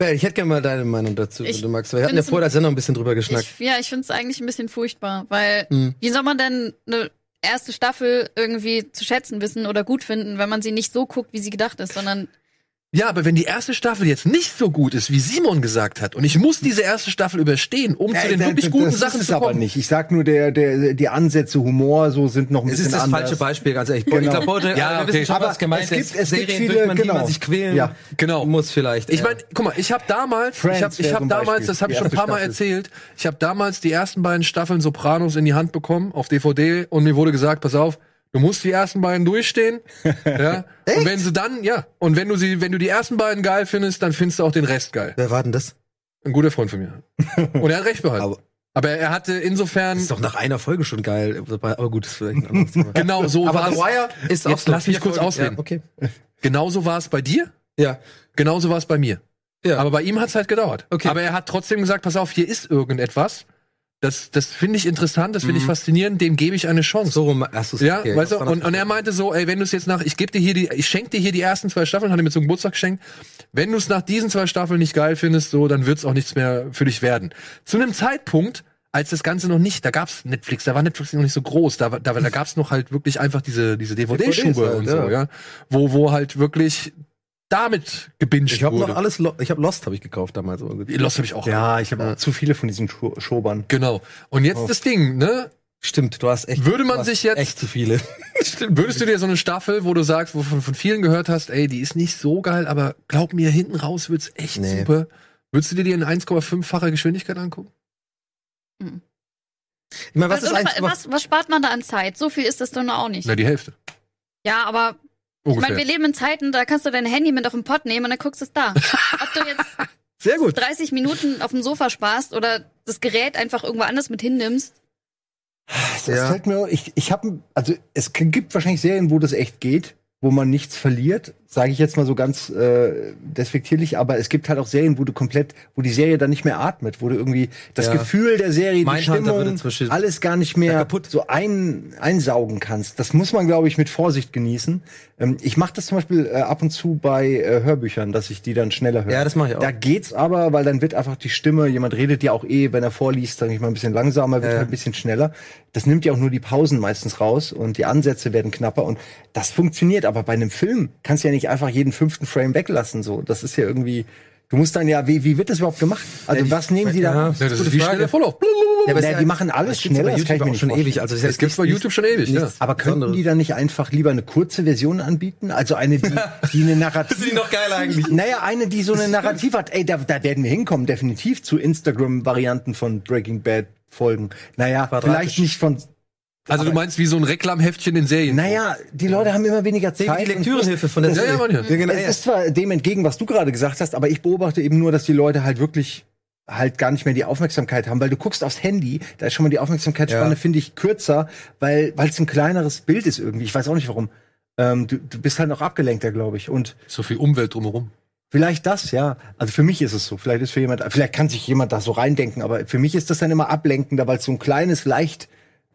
ich hätte gerne mal deine Meinung dazu, wenn du magst. Wir hatten ja vor der Sendung ein bisschen drüber geschnackt. Ich, ja, ich finde es eigentlich ein bisschen furchtbar, weil Hm. wie soll man denn eine erste Staffel irgendwie zu schätzen wissen oder gut finden, wenn man sie nicht so guckt, wie sie gedacht ist, sondern Ja, aber wenn die erste Staffel jetzt nicht so gut ist, wie Simon gesagt hat, und ich muss diese erste Staffel überstehen, um zu den Äh, wirklich das- guten das Sachen ist es zu aber kommen. nicht. Ich sag nur, der, der, die Ansätze, Humor, so sind noch ein Es bisschen ist das anders. falsche Beispiel, ganz ehrlich. Ich Genau. glaube, Bojack, Ja, ja, wir okay. wissen schon, Aber was gemeint es gibt- ist. es gibt Serien, viele- durch man, die genau. man sich quälen Ja. Genau. muss vielleicht. Ich äh, meine, guck mal, ich habe damals, Friends ich habe ich hab damals, Beispiel das habe ich schon ein paar Mal erzählt, ich habe damals die ersten beiden Staffeln Sopranos in die Hand bekommen auf DVD und mir wurde gesagt, pass auf, du musst die ersten beiden durchstehen, ja. Und wenn sie dann, ja, und wenn du sie, wenn du die ersten beiden geil findest, dann findest du auch den Rest geil. wer war denn das? Ein guter Freund von mir. Und er hat recht behalten. Aber- Aber er hatte insofern Das ist doch nach einer Folge schon geil. Aber gut, ist vielleicht ein anderes Thema. genau so war The Wire ist auch so lass mich kurz Folgen. ausreden. Ja, okay. Genauso war es bei dir, Ja. genauso war es bei mir. Ja. Aber bei ihm hat es halt gedauert. Okay. Aber er hat trotzdem gesagt, pass auf, hier ist irgendetwas. Das, das finde ich interessant, das finde ich faszinierend, dem gebe ich eine Chance. so rum hast du's- Ja, okay, weißt du, und, und er meinte so, ey, wenn du es jetzt nach, ich gebe dir hier die, ich schenke dir hier die ersten zwei Staffeln, hat er mir zum Geburtstag geschenkt. Wenn du es nach diesen zwei Staffeln nicht geil findest, so, dann wird es auch nichts mehr für dich werden. Zu einem Zeitpunkt, als das Ganze noch nicht, da gab's Netflix, da war Netflix noch nicht so groß, da, da, da gab's noch halt wirklich einfach diese, diese DVD-Schube DVDs halt, und so, ja. ja. Wo, wo halt wirklich damit gebinged Ich habe wurde. noch alles, Lo ich habe Lost habe ich gekauft damals. gut. Lost habe ich auch. Ja, ich habe auch zu viele von diesen Scho- Schobern. Genau. Und jetzt das Ding, ne? Stimmt, du hast echt. Würde man sich jetzt- echt zu viele. Würdest du dir so eine Staffel, wo du sagst, wo du von, von vielen gehört hast, ey, die ist nicht so geil, aber glaub mir, hinten raus wird's echt Nee. super. Würdest du dir die in 1,5-facher Geschwindigkeit angucken? Ich meine, was was, ist eigentlich was, was spart man da an Zeit? So viel ist das doch auch nicht. Na, die Hälfte. Ja, aber ich Ungefähr. meine, wir leben in Zeiten, da kannst du dein Handy mit auf den Pott nehmen und dann guckst du es da. Ob du jetzt sehr gut. 30 Minuten auf dem Sofa sparst oder das Gerät einfach irgendwo anders mit hinnimmst. Das Ja. fällt mir, ich, ich habe, also es gibt wahrscheinlich Serien, wo das echt geht, wo man nichts verliert, sage ich jetzt mal so ganz äh, despektierlich, aber es gibt halt auch Serien, wo du komplett, wo die Serie dann nicht mehr atmet, wo du irgendwie das Ja. Gefühl der Serie, die Mindhunter würde Stimmung, alles gar nicht mehr so ein, einsaugen kannst. Das muss man, glaube ich, mit Vorsicht genießen. Ähm, ich mache das zum Beispiel äh, ab und zu bei äh, Hörbüchern, dass ich die dann schneller höre. Ja, das mache ich auch. Da geht's aber, weil dann wird einfach die Stimme, jemand redet ja auch eh, wenn er vorliest, sage ich mal ein bisschen langsamer, wird Ja. halt ein bisschen schneller. Das nimmt ja auch nur die Pausen meistens raus und die Ansätze werden knapper und das funktioniert. Aber bei einem Film kannst du ja nicht einfach jeden fünften Frame weglassen. So, das ist ja irgendwie. Du musst dann ja, wie, wie wird das überhaupt gemacht? Also Ja, was nehmen die ja. da? Ja, das ist wie Frage. schneller Vorlauf. Ja, aber Ja, ist die machen alles das gibt's schneller, bei das kann ich YouTube mir nicht schon vorstellen. ewig. Also das Das gibt's bei YouTube schon ewig, ja. Aber könnten die dann nicht einfach lieber eine kurze Version anbieten? Also eine, die, die eine Narrativ. Sind die noch geil eigentlich? Naja, eine, die so eine Narrativ hat. Ey, da, da werden wir hinkommen, definitiv zu Instagram-Varianten von Breaking Bad Folgen. Naja, vielleicht nicht von. Also du meinst wie so ein Reklamheftchen in Serien. Naja, die Leute haben immer weniger Die Zeit. und- Lektürenhilfe von der Ja, ja, Serie. manche. Ja, genau, es ja. ist zwar dem entgegen, was du gerade gesagt hast, aber ich beobachte eben nur, dass die Leute halt wirklich halt gar nicht mehr die Aufmerksamkeit haben, weil du guckst aufs Handy, da ist schon mal die Aufmerksamkeitsspanne, Ja. finde ich, kürzer, weil weil es ein kleineres Bild ist irgendwie. Ich weiß auch nicht warum. Ähm, du, du bist halt noch abgelenkter, glaube ich. Und So viel Umwelt drumherum. Vielleicht das, ja. Also für mich ist es so. Vielleicht ist für jemand, vielleicht kann sich jemand da so reindenken, aber für mich ist das dann immer ablenkender, weil es so ein kleines, leicht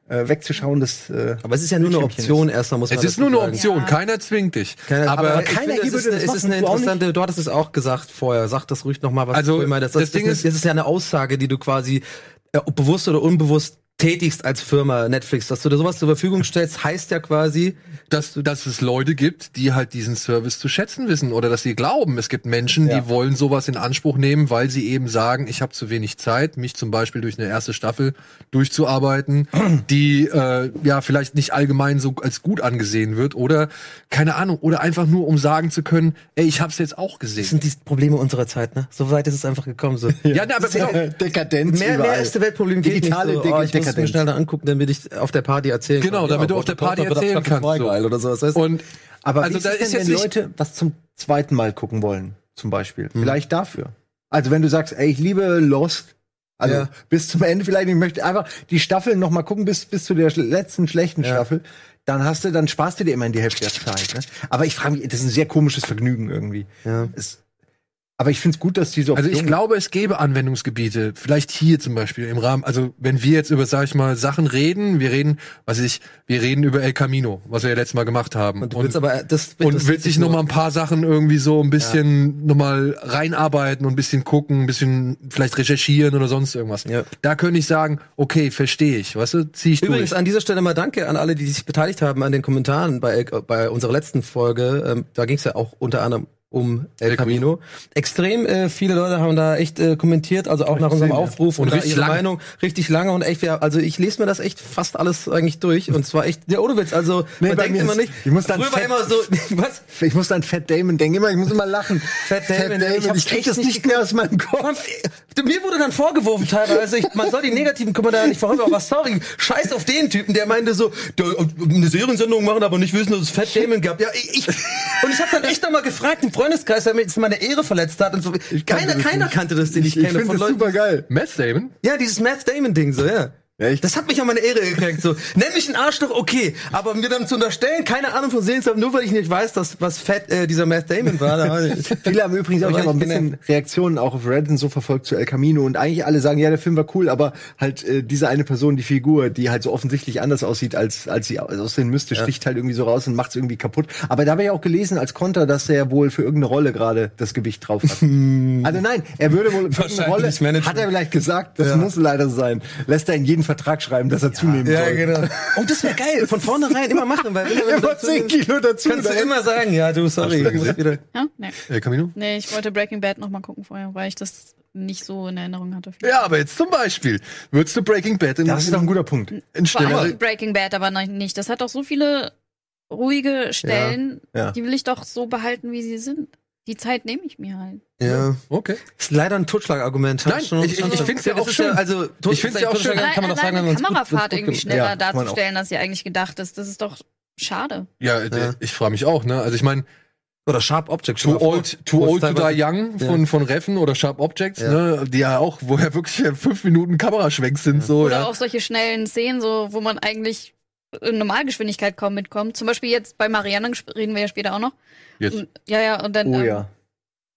äh, wegzuschauendes. Äh, Aber es ist ja nur eine Option erstmal, muss man Es ist nur eine sagen. Option, Ja. keiner zwingt dich. Keine, aber aber, keiner finde, es ist, das es ist eine interessante, du hattest es auch gesagt vorher, sag das ruhig nochmal, was Also, du meintest. das Ding das, ist- das ist ja eine Aussage, die du quasi äh, ob bewusst oder unbewusst tätigst als Firma Netflix, dass du dir sowas zur Verfügung stellst, heißt ja quasi, dass, dass es Leute gibt, die halt diesen Service zu schätzen wissen oder dass sie glauben, es gibt Menschen, Ja. die wollen sowas in Anspruch nehmen, weil sie eben sagen, ich habe zu wenig Zeit, mich zum Beispiel durch eine erste Staffel durchzuarbeiten, die äh, ja vielleicht nicht allgemein so als gut angesehen wird oder keine Ahnung oder einfach nur um sagen zu können, ey, ich habe es jetzt auch das gesehen. sind die Probleme unserer Zeit, ne? So weit ist es einfach gekommen. So. Ja, ne, aber Das ist ja- Dekadenz Mehr, mehr erste Weltproblem geht Digitale nicht so, oh, ich muss es mir Dekadenz. schnell da angucken, damit ich auf der Party erzählen Genau, kann. damit du auf der Party erzählen Staffel kannst, so. oder sowas, weißt? Und Aber Also wie da ist ist denn, jetzt wenn Leute was zum zweiten Mal gucken wollen, zum Beispiel? Hm. Vielleicht dafür. Also wenn du sagst, ey, ich liebe Lost, also Ja. bis zum Ende vielleicht, ich möchte einfach die Staffeln noch mal gucken bis bis zu der letzten schlechten Staffel, dann hast du, dann sparst du dir immerhin die Hälfte der Zeit. Ne? Aber ich frage mich, das ist ein sehr komisches Vergnügen irgendwie. Ja. Es, aber ich finde es gut, dass diese Also ich Option- glaube, es gäbe Anwendungsgebiete, vielleicht hier zum Beispiel im Rahmen, also wenn wir jetzt über, sag ich mal, Sachen reden, wir reden, was weiß ich, wir reden über El Camino, was wir ja letztes Mal gemacht haben. Und du willst aber äh, das und willst dich noch mal ein paar Sachen irgendwie so ein bisschen noch mal reinarbeiten und ein bisschen gucken, ein bisschen vielleicht recherchieren oder sonst irgendwas. Ja. Da könnte ich sagen, okay, verstehe ich, weißt du, zieh ich Übrigens durch. an dieser Stelle mal danke an alle, die sich beteiligt haben an den Kommentaren bei, bei unserer letzten Folge. Ähm, da ging es ja auch unter anderem um El Camino. Extrem äh, viele Leute haben da echt äh, kommentiert, also auch nach unserem gesehen, ja. Aufruf und, Und richtig ihre lange. Meinung richtig lange und echt, ja, also ich lese mir das echt fast alles eigentlich durch und zwar echt, ja ohne Witz, also Nee, man denkt immer ist- nicht, ich muss dann früher war fett- immer so, was? ich muss an Fat Damon denken, immer, ich muss immer lachen. Fat Damon, ich ich, hab's krieg echt das nicht mehr aus meinem Kopf. Mir wurde dann vorgeworfen teilweise, ich, man soll die negativen Kommentare nicht verhäufen, aber sorry, scheiß auf den Typen, der meinte so, der, eine Seriensendung machen, aber nicht wissen, dass es Fat Damon gab. Ja, ich, ich und ich habe dann echt nochmal gefragt, im Freundeskreis, der mir jetzt meine Ehre verletzt hat. Und so. Keiner, das keiner nicht. kannte das, den ich, Ich kenne. finde Von das Leuten. super geil. Matt Damon? Ja, dieses Matt Damon-Ding so, ja. Ja, ich- das hat mich an meine Ehre gekränkt. So, nenn mich ein Arschloch, okay, aber mir dann zu unterstellen, keine Ahnung von haben, nur weil ich nicht weiß, dass was Fett äh, dieser Matt Damon war. Da war Viele haben übrigens auch, ich habe ein bisschen. Reaktionen auch auf Reddit so verfolgt zu El Camino und eigentlich alle sagen, ja, der Film war cool, aber halt äh, diese eine Person, die Figur, die halt so offensichtlich anders aussieht, als, als sie aussehen müsste, sticht halt irgendwie so raus und macht's irgendwie kaputt. Aber da habe ich auch gelesen als Konter, dass er wohl für irgendeine Rolle gerade das Gewicht drauf hat. also nein, er würde wohl für irgendeine Rolle, hat er vielleicht gesagt, das muss leider sein. Lässt er in jeden Vertrag schreiben, dass er zunehmen Ja, soll. genau. Oh, das wäre geil. Von vornherein immer machen, weil wenn, du Immer 10 Kilo dazu. kannst du immer sagen, ja, du, sorry, ich muss wieder. Ja? Nee. El Camino? nee, ich wollte Breaking Bad noch mal gucken vorher, weil ich das nicht so in Erinnerung hatte. Ja, aber jetzt zum Beispiel, würdest du Breaking Bad in, Das ist doch ein guter Punkt. in Vor schneller, allem Breaking Bad aber noch nicht. Das hat doch so viele ruhige Stellen, Ja, ja. die will ich doch so behalten, wie sie sind. Die Zeit nehme ich mir halt. Ja. Okay. Ist leider ein Totschlagargument. Nein, ich- ich- ich find's ja Das auch ist schön. also, Ich find's ja auch schön. Totschlagargument kann man doch sagen, gut- Kamerafahrt gut irgendwie schneller Ja, darzustellen, als sie eigentlich gedacht ist. Das ist doch schade. Ja, äh, Ja. ich frage mich auch, ne? Also ich meine, Oder Sharp Object. Too Old, too old to die young Ja. von, von Reffen oder Sharp Objects, Ja. ne? Die ja auch, wo ja wirklich fünf Minuten Kameraschwenks sind, so, Oder ja. auch solche schnellen Szenen, so, wo man eigentlich Normalgeschwindigkeit kaum mitkommt. Zum Beispiel jetzt bei Marianne reden wir ja später auch noch. Jetzt. Und, ja, ja, und dann Oh ähm, ja.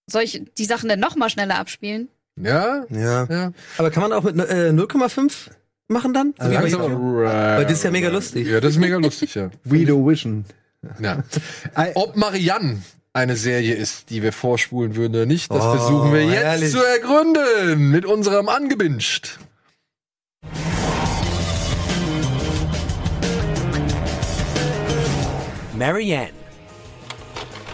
soll ich die Sachen dann noch mal schneller abspielen. Ja, Ja. ja. Aber kann man auch mit äh, 0,5 machen dann? So wie bei Langsam, weil das ist ja mega lustig. Ja, das ist mega lustig, ja. Guido Vision. ja. Ob Marianne eine Serie ist, die wir vorspulen würden oder nicht, das Oh, versuchen wir jetzt herrlich. zu ergründen mit unserem Angebinscht. Marianne.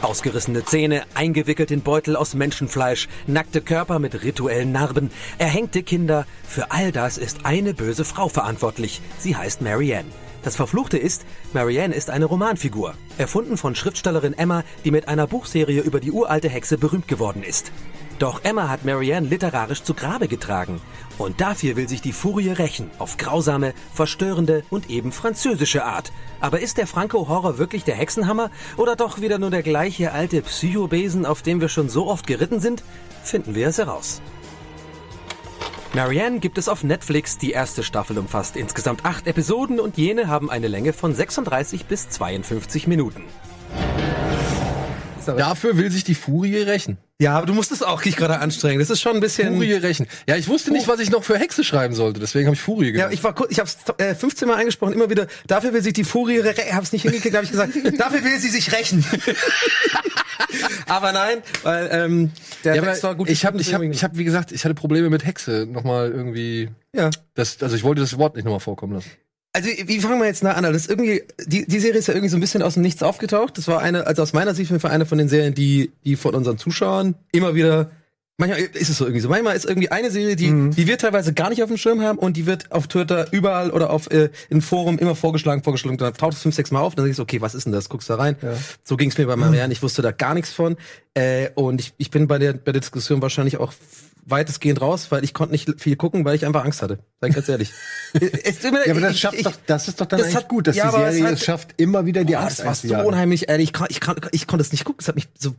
Ausgerissene Zähne, eingewickelt in Beutel aus Menschenfleisch, nackte Körper mit rituellen Narben, erhängte Kinder. Für all das ist eine böse Frau verantwortlich. Sie heißt Marianne. Das Verfluchte ist, Marianne ist eine Romanfigur, erfunden von Schriftstellerin Emma, die mit einer Buchserie über die uralte Hexe berühmt geworden ist. Doch Emma hat Marianne literarisch zu Grabe getragen. Und dafür will sich die Furie rächen, auf grausame, verstörende und eben französische Art. Aber ist der Franco-Horror wirklich der Hexenhammer oder doch wieder nur der gleiche alte Psychobesen, auf dem wir schon so oft geritten sind? Finden wir es heraus. Marianne gibt es auf Netflix. Die erste Staffel umfasst insgesamt acht Episoden und jene haben eine Länge von 36 bis 52 Minuten. Dafür will sich die Furie rächen. Ja, aber du musst es auch nicht gerade anstrengen. Das ist schon ein bisschen. Furie rächen. Ja, ich wusste nicht, was ich noch für Hexe schreiben sollte, deswegen habe ich Furie Ja, genannt. ich war kurz, ich habe äh, 15 Mal eingesprochen, immer wieder. Dafür will sich die Furie, re- hab's nicht hingekriegt, habe ich gesagt. dafür will sie sich rächen. aber nein, weil ähm, der ja, Text war gut. ich habe, ich habe, deswegen- ich habe, wie gesagt, ich hatte Probleme mit Hexe nochmal irgendwie. ja. Das, also ich wollte das Wort nicht nochmal vorkommen lassen. Also, wie fangen wir jetzt nah an? Das ist irgendwie, die, die Serie ist ja irgendwie so ein bisschen aus dem Nichts aufgetaucht. Das war eine, also aus meiner Sicht war eine von den Serien, die, die von unseren Zuschauern immer wieder, manchmal ist es so irgendwie so. Manchmal ist irgendwie eine Serie, die, Mhm. die wir teilweise gar nicht auf dem Schirm haben und die wird auf Twitter überall oder auf, äh, in Forum immer vorgeschlagen, vorgeschlagen. Dann taucht es fünf, sechs Mal auf, dann denkst du, okay, was ist denn das? Guckst da rein. So ging es mir bei Marianne. Ich wusste da gar nichts von. Äh, und ich, ich bin bei der, bei der Diskussion wahrscheinlich auch weitestgehend raus, weil ich konnte nicht viel gucken, weil ich einfach Angst hatte. Ich ganz ehrlich. es, mir- Ja, aber das ich- schafft ich- doch, das ist doch dann das eigentlich hat- gut, dass ja, die aber es Serie hat- es schafft, immer wieder die Oh, Angst das war so unheimlich, ehrlich. Ich, kann, ich, kann, ich konnte es nicht gucken. Es hat mich so.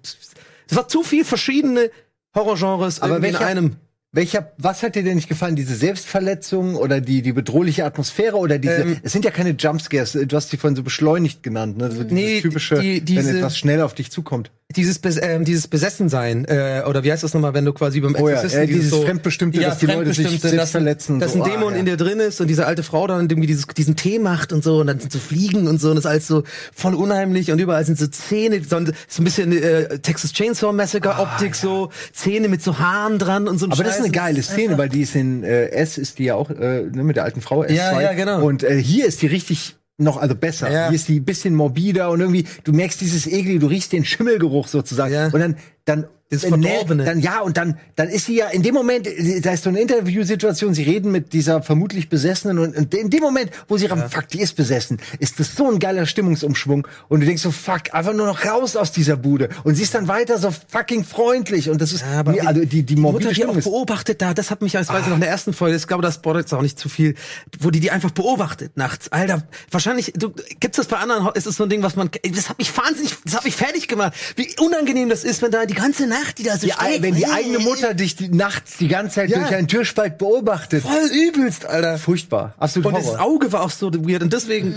Es war zu viel verschiedene Horrorgenres Aber irgendwie in welcher- einem. Welcher, was hat dir denn nicht gefallen? Diese Selbstverletzung oder die, die bedrohliche Atmosphäre oder diese, Ähm, es sind ja keine Jumpscares, du hast die vorhin so beschleunigt genannt, ne? So Nee, typische, die- wenn diese- etwas schnell auf dich zukommt. Dieses, ähm, dieses Besessensein, äh, oder wie heißt das nochmal, wenn du quasi beim Oh ja, Exorzisten ja, dieses Fremdbestimmte, dass die Leute sich selbst dass, verletzen Dass so. ein Ah, Dämon ja. in dir drin ist und diese alte Frau dann irgendwie dieses, diesen Tee macht und so und dann sind so Fliegen und so und das ist alles so voll unheimlich und überall sind so Zähne, so ein, so ein bisschen äh, Texas Chainsaw Massacre Optik, so Zähne mit so Haaren dran und so ein Ah, Aber das ist eine Scheiß. geile Szene, weil die ist in äh, S ist die ja auch äh, ne, mit der alten Frau S2. Ja, ja, genau. Und äh, hier ist die richtig noch also besser. Ja. Hier ist die ein bisschen morbider und irgendwie du merkst dieses eklige, du riechst den Schimmelgeruch sozusagen Ja. und dann dann Das Verdorbene. dann ja und dann dann ist sie ja in dem Moment da ist so eine Interviewsituation, sie reden mit dieser vermutlich besessenen und, und in dem Moment, wo sie ja. fuck, die ist besessen, ist das so ein geiler Stimmungsumschwung und du denkst so fuck, einfach nur noch raus aus dieser Bude und sie ist dann weiter so fucking freundlich und das ist Ja, aber nee, also die die morbide Mutter, die Stimmung auch beobachtet da, das hat mich als weiß ich noch in der ersten Folge, ich glaube, das spoilert jetzt auch nicht zu viel, wo die die einfach beobachtet nachts. Alter, wahrscheinlich, du, gibt's das bei anderen, ist es so ein Ding, was man, das hat mich wahnsinnig, das hat mich fertig gemacht. Wie unangenehm das ist, wenn da die ganze Nacht, die da so die, steht. wenn die eigene Mutter dich die, nachts die ganze Zeit Ja. durch einen Türspalt beobachtet. Voll übelst, Alter. Furchtbar. Absolut Und das Horror. Auge war auch so weird und deswegen,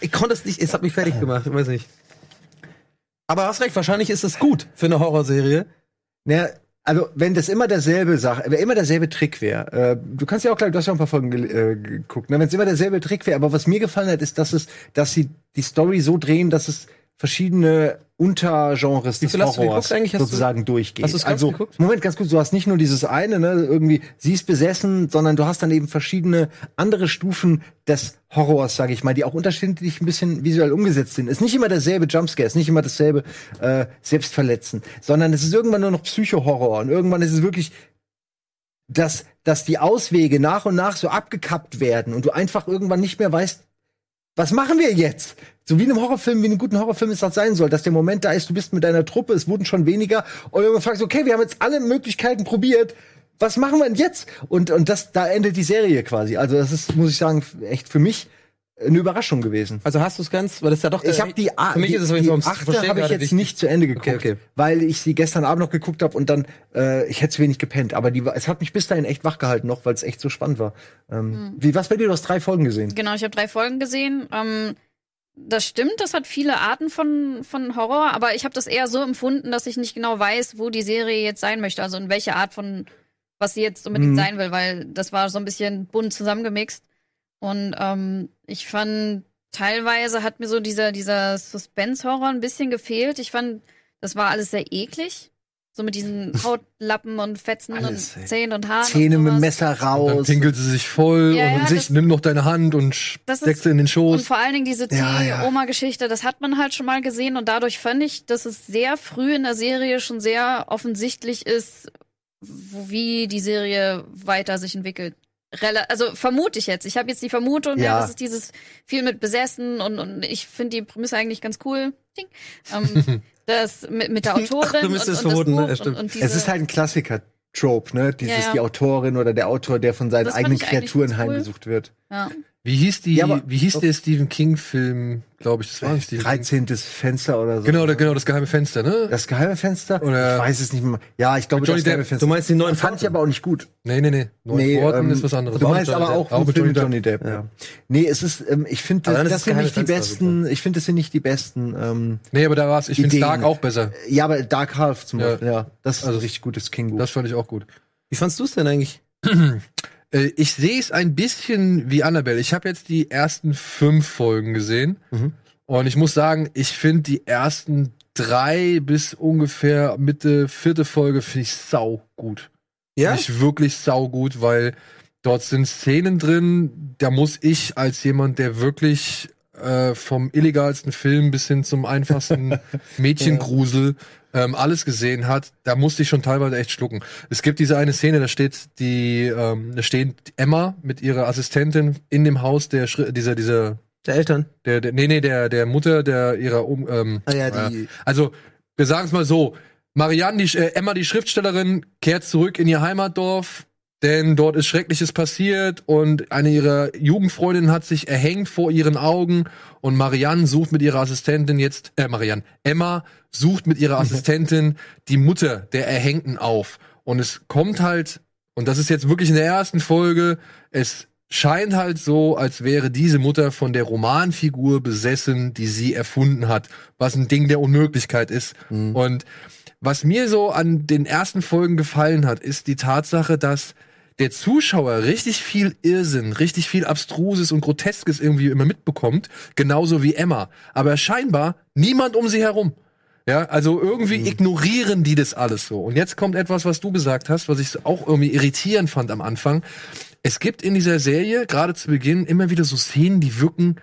ich konnte es nicht, es hat mich fertig gemacht, ich weiß nicht. Aber hast recht, wahrscheinlich ist es gut für eine Horrorserie. Naja, also wenn das immer derselbe Sache, wenn immer derselbe Trick wäre, äh, du kannst ja auch gleich, du hast ja auch ein paar Folgen ge äh, geguckt, ne? wenn es immer derselbe Trick wäre, aber was mir gefallen hat, ist, dass es, dass sie die Story so drehen, dass es verschiedene Untergenres des Horrors geguckt? Hast du- sozusagen durchgeht. also, geguckt? Moment, ganz kurz, du hast nicht nur dieses eine, ne, irgendwie, sie ist besessen, sondern du hast dann eben verschiedene andere Stufen des Horrors, sage ich mal, die auch unterschiedlich ein bisschen visuell umgesetzt sind. Ist nicht immer derselbe Jumpscare, ist nicht immer dasselbe äh, Selbstverletzen, sondern es ist irgendwann nur noch Psycho-Horror und irgendwann ist es wirklich dass, dass die Auswege nach und nach so abgekappt werden und du einfach irgendwann nicht mehr weißt, was machen wir jetzt? So wie in einem Horrorfilm, wie in einem guten Horrorfilm es das sein soll, dass der Moment da ist, du bist mit deiner Truppe, es wurden schon weniger und irgendwann fragst du, okay, wir haben jetzt alle Möglichkeiten probiert, was machen wir denn jetzt? Und, und das, da endet die Serie quasi. Also das ist, muss ich sagen, echt für mich eine Überraschung gewesen. Also hast du es ganz, weil das ist ja doch Ich habe die, A- für mich die, ist es die achte habe ich jetzt wichtig. nicht zu Ende geguckt, Okay, okay. weil ich sie gestern Abend noch geguckt habe und dann äh, ich hätte wenig gepennt. Aber die, war- es hat mich bis dahin echt wach gehalten noch, weil es echt so spannend war. Ähm, Wie was bei dir? Du hast drei Folgen gesehen. Genau, ich habe drei Folgen gesehen. Ähm, das stimmt, das hat viele Arten von, von Horror, aber ich habe das eher so empfunden, dass ich nicht genau weiß, wo die Serie jetzt sein möchte, also in welche Art von, was sie jetzt unbedingt Mhm. sein will, weil das war so ein bisschen bunt zusammengemixt. Und ähm, ich fand, teilweise hat mir so dieser, dieser Suspense-Horror ein bisschen gefehlt. Ich fand, das war alles sehr eklig. So mit diesen Hautlappen und Fetzen Alles, und Zähnen und Haaren. Zähne und mit dem sowas. Messer Dann raus. pinkelt sie sich voll Ja, und ja, sich, das- nimm noch deine Hand und Das ist- steck sie in den Und Schoß. vor allen Dingen diese Ja, ja. Oma-Geschichte, das hat man halt schon mal gesehen und dadurch fand ich, dass es sehr früh in der Serie schon sehr offensichtlich ist, wie die Serie weiter sich entwickelt. Also vermute ich jetzt. Ich habe jetzt die Vermutung, ja. Ja. das ist dieses viel mit besessen und, und ich finde die Prämisse eigentlich ganz cool. Ding. Ähm, das mit, mit der Autorin du und, müsstest und das vermuten, ne? Buch Ja, stimmt. und, und diese, es ist halt ein Klassiker. Trope, ne? Dieses Ja, ja. die Autorin oder der Autor, der von seinen Das eigenen Kreaturen cool. heimgesucht wird. ja. Wie hieß die, Ja, aber- wie hieß der Stephen King-Film, glaube ich, das war ein Stephen King. 13. Fenster oder so. Genau, der- genau, das geheime Fenster, ne? Das geheime Fenster? Oder- ich weiß es nicht mehr. Ja, ich glaube, Johnny das geheime Depp. Fenster. Du meinst den neuen Fand ich aber auch nicht gut. Nee, nee, nee. Neuen ähm, ist was anderes. Du meinst Auch aber Johnny auch einen mit Johnny mit Depp. Johnny Depp. Ja. Nee, es ist, ähm, ich finde, das das sind nicht die Fenster besten, ich finde, das sind nicht die besten, ähm, Nee, aber da war's. Ich finde. Dark auch besser. ja, aber Dark Half zum Ja. Beispiel, ja. Das ist Also ein richtig gutes King Das fand ich auch gut. Wie fandst du es denn eigentlich? Äh, ich sehe es ein bisschen wie Annabelle. Ich habe jetzt die ersten fünf Folgen gesehen. Mhm. Und ich muss sagen, ich finde die ersten drei bis ungefähr Mitte vierte Folge finde ich sau gut. Ja? Finde ich wirklich sau gut, weil dort sind Szenen drin, da muss ich als jemand, der wirklich äh, vom illegalsten Film bis hin zum einfachsten Mädchengrusel ähm, alles gesehen hat, da musste ich schon teilweise echt schlucken. Es gibt diese eine Szene, da steht die, ähm, da steht Emma mit ihrer Assistentin in dem Haus der Schri dieser dieser Der Eltern? der, der nee nee der der Mutter der ihrer um, ähm, Ah ja, die. also, wir sagen es mal so. Marianne, die, äh, Emma, die Schriftstellerin, kehrt zurück in ihr Heimatdorf, denn dort ist Schreckliches passiert und eine ihrer Jugendfreundinnen hat sich erhängt vor ihren Augen und Marianne sucht mit ihrer Assistentin jetzt, äh, Marianne, Emma sucht mit ihrer Assistentin die Mutter der Erhängten auf. Und es kommt halt, und das ist jetzt wirklich in der ersten Folge, es scheint halt so, als wäre diese Mutter von der Romanfigur besessen, die sie erfunden hat, was ein Ding der Unmöglichkeit ist. Und was mir so an den ersten Folgen gefallen hat, ist die Tatsache, dass der Zuschauer richtig viel Irrsinn, richtig viel Abstruses und Groteskes irgendwie immer mitbekommt, genauso wie Emma. Aber scheinbar niemand um sie herum. Ja, also irgendwie ignorieren die das alles so. Und jetzt kommt etwas, was du gesagt hast, was ich auch irgendwie irritierend fand am Anfang. Es gibt in dieser Serie, gerade zu Beginn, immer wieder so Szenen, die wirken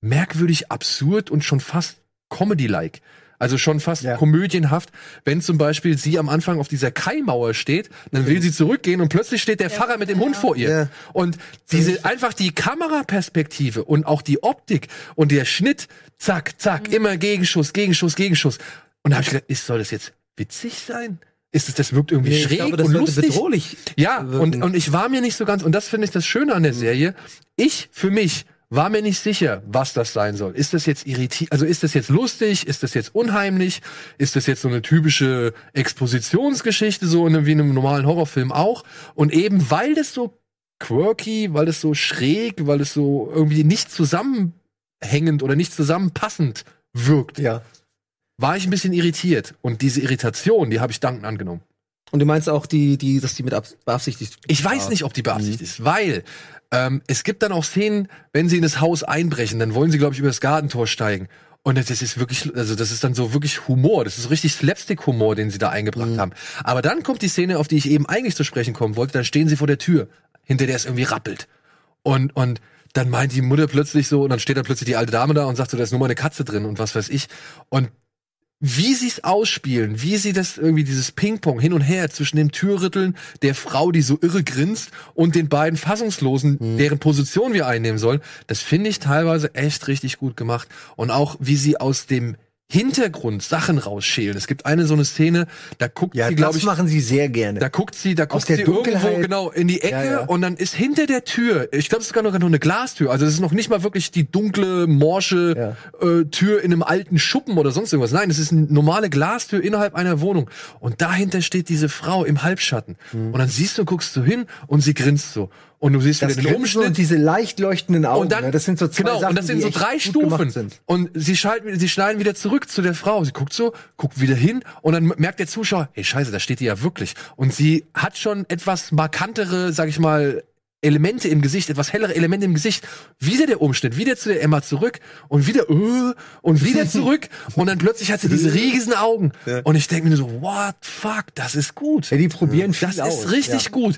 merkwürdig absurd und schon fast Comedy-like. Also schon fast Ja. komödienhaft, wenn zum Beispiel sie am Anfang auf dieser Kaimauer steht, dann will sie zurückgehen und plötzlich steht der Pfarrer mit dem Hund vor ihr. Ja. Und diese einfach die Kameraperspektive und auch die Optik und der Schnitt, zack, zack, immer Gegenschuss, Gegenschuss, Gegenschuss. Und da habe ich gedacht, ist, soll das jetzt witzig sein? Ist es, das wirkt irgendwie Nee, ich schräg glaube, das und lustig. bedrohlich Ja, wirken. und, und ich war mir nicht so ganz, und das finde ich das Schöne an der Serie, ich für mich war mir nicht sicher, was das sein soll. Ist das jetzt irritierend, also ist das jetzt lustig, ist das jetzt unheimlich, ist das jetzt so eine typische Expositionsgeschichte, so in wie in einem normalen Horrorfilm auch. Und eben weil das so quirky, weil das so schräg, weil es so irgendwie nicht zusammenhängend oder nicht zusammenpassend wirkt, Ja. war ich ein bisschen irritiert. Und diese Irritation, die habe ich dankend angenommen. Und du meinst auch, die, die, dass die mit abs- beabsichtigt. Ich weiß nicht, ob die beabsichtigt ist, weil ähm, es gibt dann auch Szenen, wenn sie in das Haus einbrechen, dann wollen sie, glaube ich, über das Gartentor steigen. Und das ist wirklich, also das ist dann so wirklich Humor. Das ist so richtig Slapstick-Humor, den sie da eingebracht haben. Aber dann kommt die Szene, auf die ich eben eigentlich zu sprechen kommen wollte. Dann stehen sie vor der Tür, hinter der es irgendwie rappelt. Und, und dann meint die Mutter plötzlich so, und dann steht da plötzlich die alte Dame da und sagt so, da ist nur mal eine Katze drin und was weiß ich. Und wie sie es ausspielen, wie sie das irgendwie dieses Ping-Pong hin und her zwischen dem Türrütteln der Frau, die so irre grinst, und den beiden Fassungslosen, deren Position wir einnehmen sollen, das finde ich teilweise echt richtig gut gemacht. Und auch wie sie aus dem Hintergrund Sachen rausschälen. Es gibt eine so eine Szene, da guckt Ja, sie, glaube ich, machen sie sehr gerne. da guckt sie, da guckt sie irgendwo Dunkelheit. genau in die Ecke Ja, ja. und dann ist hinter der Tür, ich glaube, es ist sogar noch eine Glastür, also es ist noch nicht mal wirklich die dunkle, morsche äh, Tür in einem alten Schuppen oder sonst irgendwas. Nein, es ist eine normale Glastür innerhalb einer Wohnung und dahinter steht diese Frau im Halbschatten Mhm. und dann siehst du, guckst du hin und sie grinst so und du siehst das wieder den Umschnitt und diese leicht leuchtenden Augen. und dann, ne? Das sind so zwei genau, Sachen, und das sind so drei Stufen. Und sie schalten, sie schneiden wieder zurück zu der Frau. Sie guckt so, guckt wieder hin und dann merkt der Zuschauer, hey Scheiße, da steht die ja wirklich. Und sie hat schon etwas markantere, sag ich mal, Elemente im Gesicht, etwas hellere Elemente im Gesicht. Wieder der Umschnitt, wieder zu der Emma zurück und wieder äh, und wieder zurück und dann plötzlich hat sie diese riesen Augen. Und ich denke mir so, what fuck, das ist gut. Ja, die probieren viel Das aus. ist richtig ja. gut.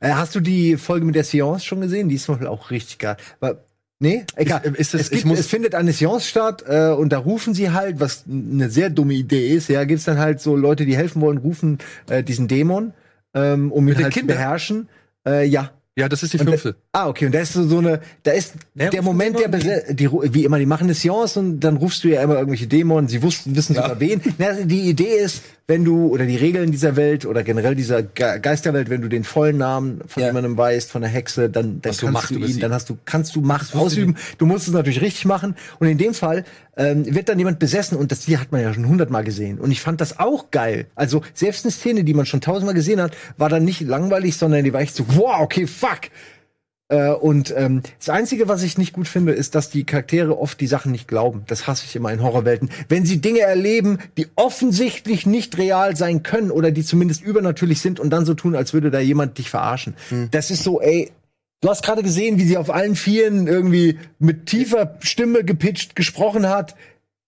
Äh, hast du die Folge mit der Seance schon gesehen? Die ist Beispiel auch richtig geil. Aber, nee, egal. Äh, ist das- es, gibt, es findet eine Seance statt äh, und da rufen sie halt, was eine sehr dumme Idee ist, ja, gibt's dann halt so Leute, die helfen wollen, rufen äh, diesen Dämon, ähm, um ihn halt zu beherrschen. Äh, ja. Ja, das ist die Und fünfte. Da, ah, okay. Und da ist so, so eine, da ist Ja, der Moment der, die, wie immer, die machen eine Seance und dann rufst du ja immer irgendwelche Dämonen. Sie wussten, wissen sogar wen. Na, die Idee ist, wenn du, oder die Regeln dieser Welt oder generell dieser Ge Geisterwelt, wenn du den vollen Namen von Ja. jemandem weißt, von der Hexe, dann, dann du kannst Macht du über ihn, dann hast du, kannst du Macht ausüben. Du musst es natürlich richtig machen. Und in dem Fall ähm, wird dann jemand besessen und das hier hat man ja schon hundertmal gesehen. Und ich fand das auch geil. Also selbst eine Szene, die man schon tausendmal gesehen hat, war dann nicht langweilig, sondern die war echt so, wow, okay, fuck. Äh, und ähm, das Einzige, was ich nicht gut finde, ist, dass die Charaktere oft die Sachen nicht glauben. Das hasse ich immer in Horrorwelten. Wenn sie Dinge erleben, die offensichtlich nicht real sein können oder die zumindest übernatürlich sind und dann so tun, als würde da jemand dich verarschen. Das ist so, ey. Du hast gerade gesehen, wie sie auf allen Vieren irgendwie mit tiefer Stimme gepitcht gesprochen hat.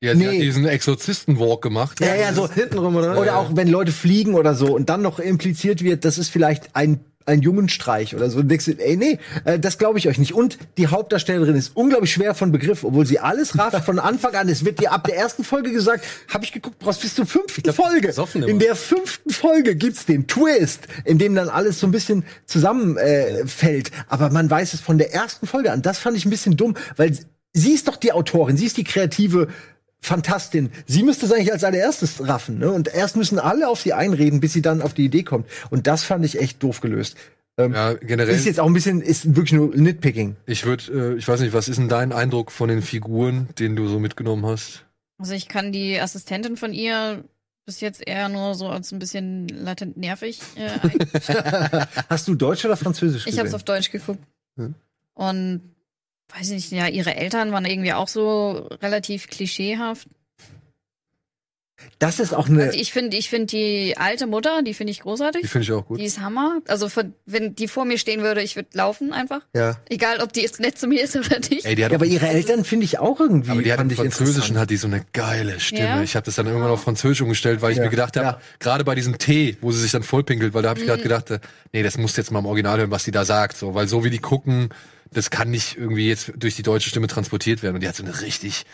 Ja, sie Nee. hat diesen Exorzisten-Walk gemacht. Ja, ja, so. Hintenrum, oder? Oder auch wenn Leute fliegen oder so und dann noch impliziert wird, das ist vielleicht ein ein Jungenstreich oder so. Und denkst du, ey, nee, äh, das glaube ich euch nicht. Und die Hauptdarstellerin ist unglaublich schwer von Begriff, obwohl sie alles rafft von Anfang an. Es wird dir ab der ersten Folge gesagt, habe ich geguckt, brauchst bis zur fünften Folge. besoffen immer. In der fünften Folge gibt's den Twist, in dem dann alles so ein bisschen zusammenfällt. Äh. Aber man weiß es von der ersten Folge an. Das fand ich ein bisschen dumm, weil sie ist doch die Autorin, sie ist die kreative Fantastin. Sie müsste es eigentlich als allererstes raffen, ne? Und erst müssen alle auf sie einreden, bis sie dann auf die Idee kommt. Und das fand ich echt doof gelöst. Ähm, Ja, generell. Ist jetzt auch ein bisschen, ist wirklich nur Nitpicking. Ich würde, äh, ich weiß nicht, was ist denn dein Eindruck von den Figuren, den du so mitgenommen hast? Also ich kann die Assistentin von ihr bis jetzt eher nur so als ein bisschen latent nervig. Äh, Hast du Deutsch oder Französisch ich habe es auf Deutsch geguckt. Hm. Und weiß ich nicht, ja, ihre Eltern waren irgendwie auch so relativ klischeehaft. das ist auch eine. Also ich finde, ich finde die alte Mutter, die finde ich Die großartig. finde ich auch gut. Die ist Hammer. Also von, wenn die vor mir stehen würde, ich würde laufen einfach. Ja. Egal, ob die jetzt nett zu mir ist oder nicht. Ey, die hat ja, aber ihre Eltern finde ich auch irgendwie. aber die hat im Französischen hat die so eine geile Stimme. Ja. Ich habe das dann irgendwann auf Französisch umgestellt, weil ich Ja. mir gedacht habe, Ja. gerade bei diesem Tee, wo sie sich dann vollpinkelt, weil da habe ich Mhm. gerade gedacht, äh, nee, das musst du jetzt mal im Original hören, was die da sagt, so, weil so wie die gucken, das kann nicht irgendwie jetzt durch die deutsche Stimme transportiert werden. Und die hat so eine richtig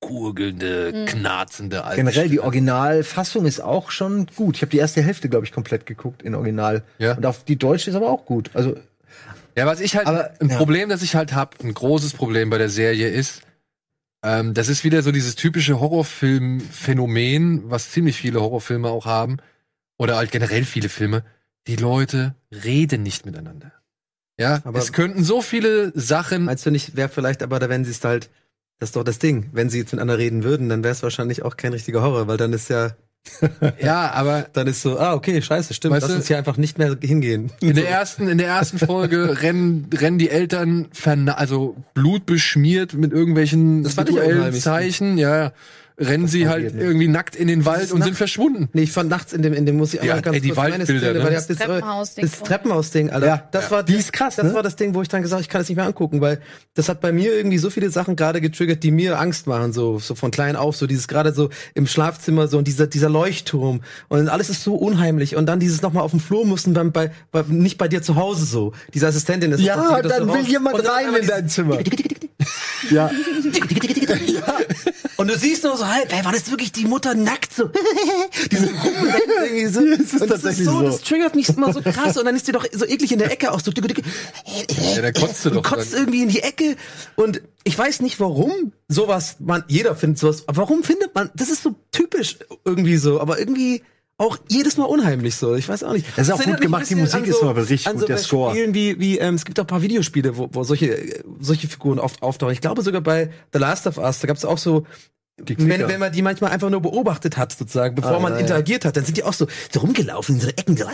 gurgelnde, Mhm. knarzende alte Generell, die Stimme. Originalfassung ist auch schon gut. Ich habe die erste Hälfte, glaube ich, komplett geguckt in Original. Ja. Und auf die deutsche ist aber auch gut. Also, Ja, was ich halt, Aber, ein ja. Problem, das ich halt hab, ein großes Problem bei der Serie ist, ähm, das ist wieder so dieses typische Horrorfilm-Phänomen, was ziemlich viele Horrorfilme auch haben, oder halt generell viele Filme. Die Leute reden nicht miteinander. Ja, Aber- es könnten so viele Sachen. Meinst du nicht, wäre vielleicht, aber da wenn sie es halt, das ist doch das Ding. Wenn sie jetzt miteinander reden würden, dann wäre es wahrscheinlich auch kein richtiger Horror, weil dann ist ja, Ja, aber dann ist so, ah, okay, scheiße, stimmt, Weißt lass du- uns hier einfach nicht mehr hingehen. in der ersten, in der ersten Folge rennen, rennen die Eltern also blutbeschmiert mit irgendwelchen Das fand ich am visuellen unheimlichsten. Zeichen, ja, rennen sie halt irgendwie nackt in den Wald und Nacht- sind verschwunden. Nee, ich fand nachts in dem, in dem muss ich Ja, einmal ganz ey, die kurz meine Szene, ne? weil ihr Das habt das, Treppenhausding. das Treppenhausding, Alter. Ja. das war Die ist krass, Das ne? war das Ding, wo ich dann gesagt habe, ich kann das nicht mehr angucken, weil das hat bei mir irgendwie so viele Sachen gerade getriggert, die mir Angst machen, so, so von klein auf, so dieses gerade so im Schlafzimmer so und dieser, dieser Leuchtturm und alles ist so unheimlich und dann dieses nochmal auf dem Flur müssen beim, bei, bei, nicht bei dir zu Hause so. Diese Assistentin ist Ja, das dann will jemand rein in dein Zimmer. ja. Und du siehst nur so halb, ey, war das wirklich die Mutter nackt so? Diese Rumrennen irgendwie so. Ja, es ist das tatsächlich ist so, so. das triggert mich immer so krass und dann ist die doch so eklig in der Ecke auch so. Ja, da kotzt du doch kotzt dann. irgendwie in die Ecke und ich weiß nicht warum sowas man jeder findet sowas aber warum findet man das ist so typisch irgendwie so aber irgendwie auch jedes Mal unheimlich so. Ich weiß auch nicht. Das ist auch gut gemacht, die Musik ist aber richtig gut, so der Score. Spielen wie wie ähm, es gibt auch ein paar Videospiele wo, wo solche äh, solche Figuren oft auftauchen. Ich glaube sogar bei The Last of Us da gab es auch so wenn, wenn man die manchmal einfach nur beobachtet hat, sozusagen, bevor Ah, man ja, ja. interagiert hat, dann sind die auch so, so rumgelaufen in so Ecken, so,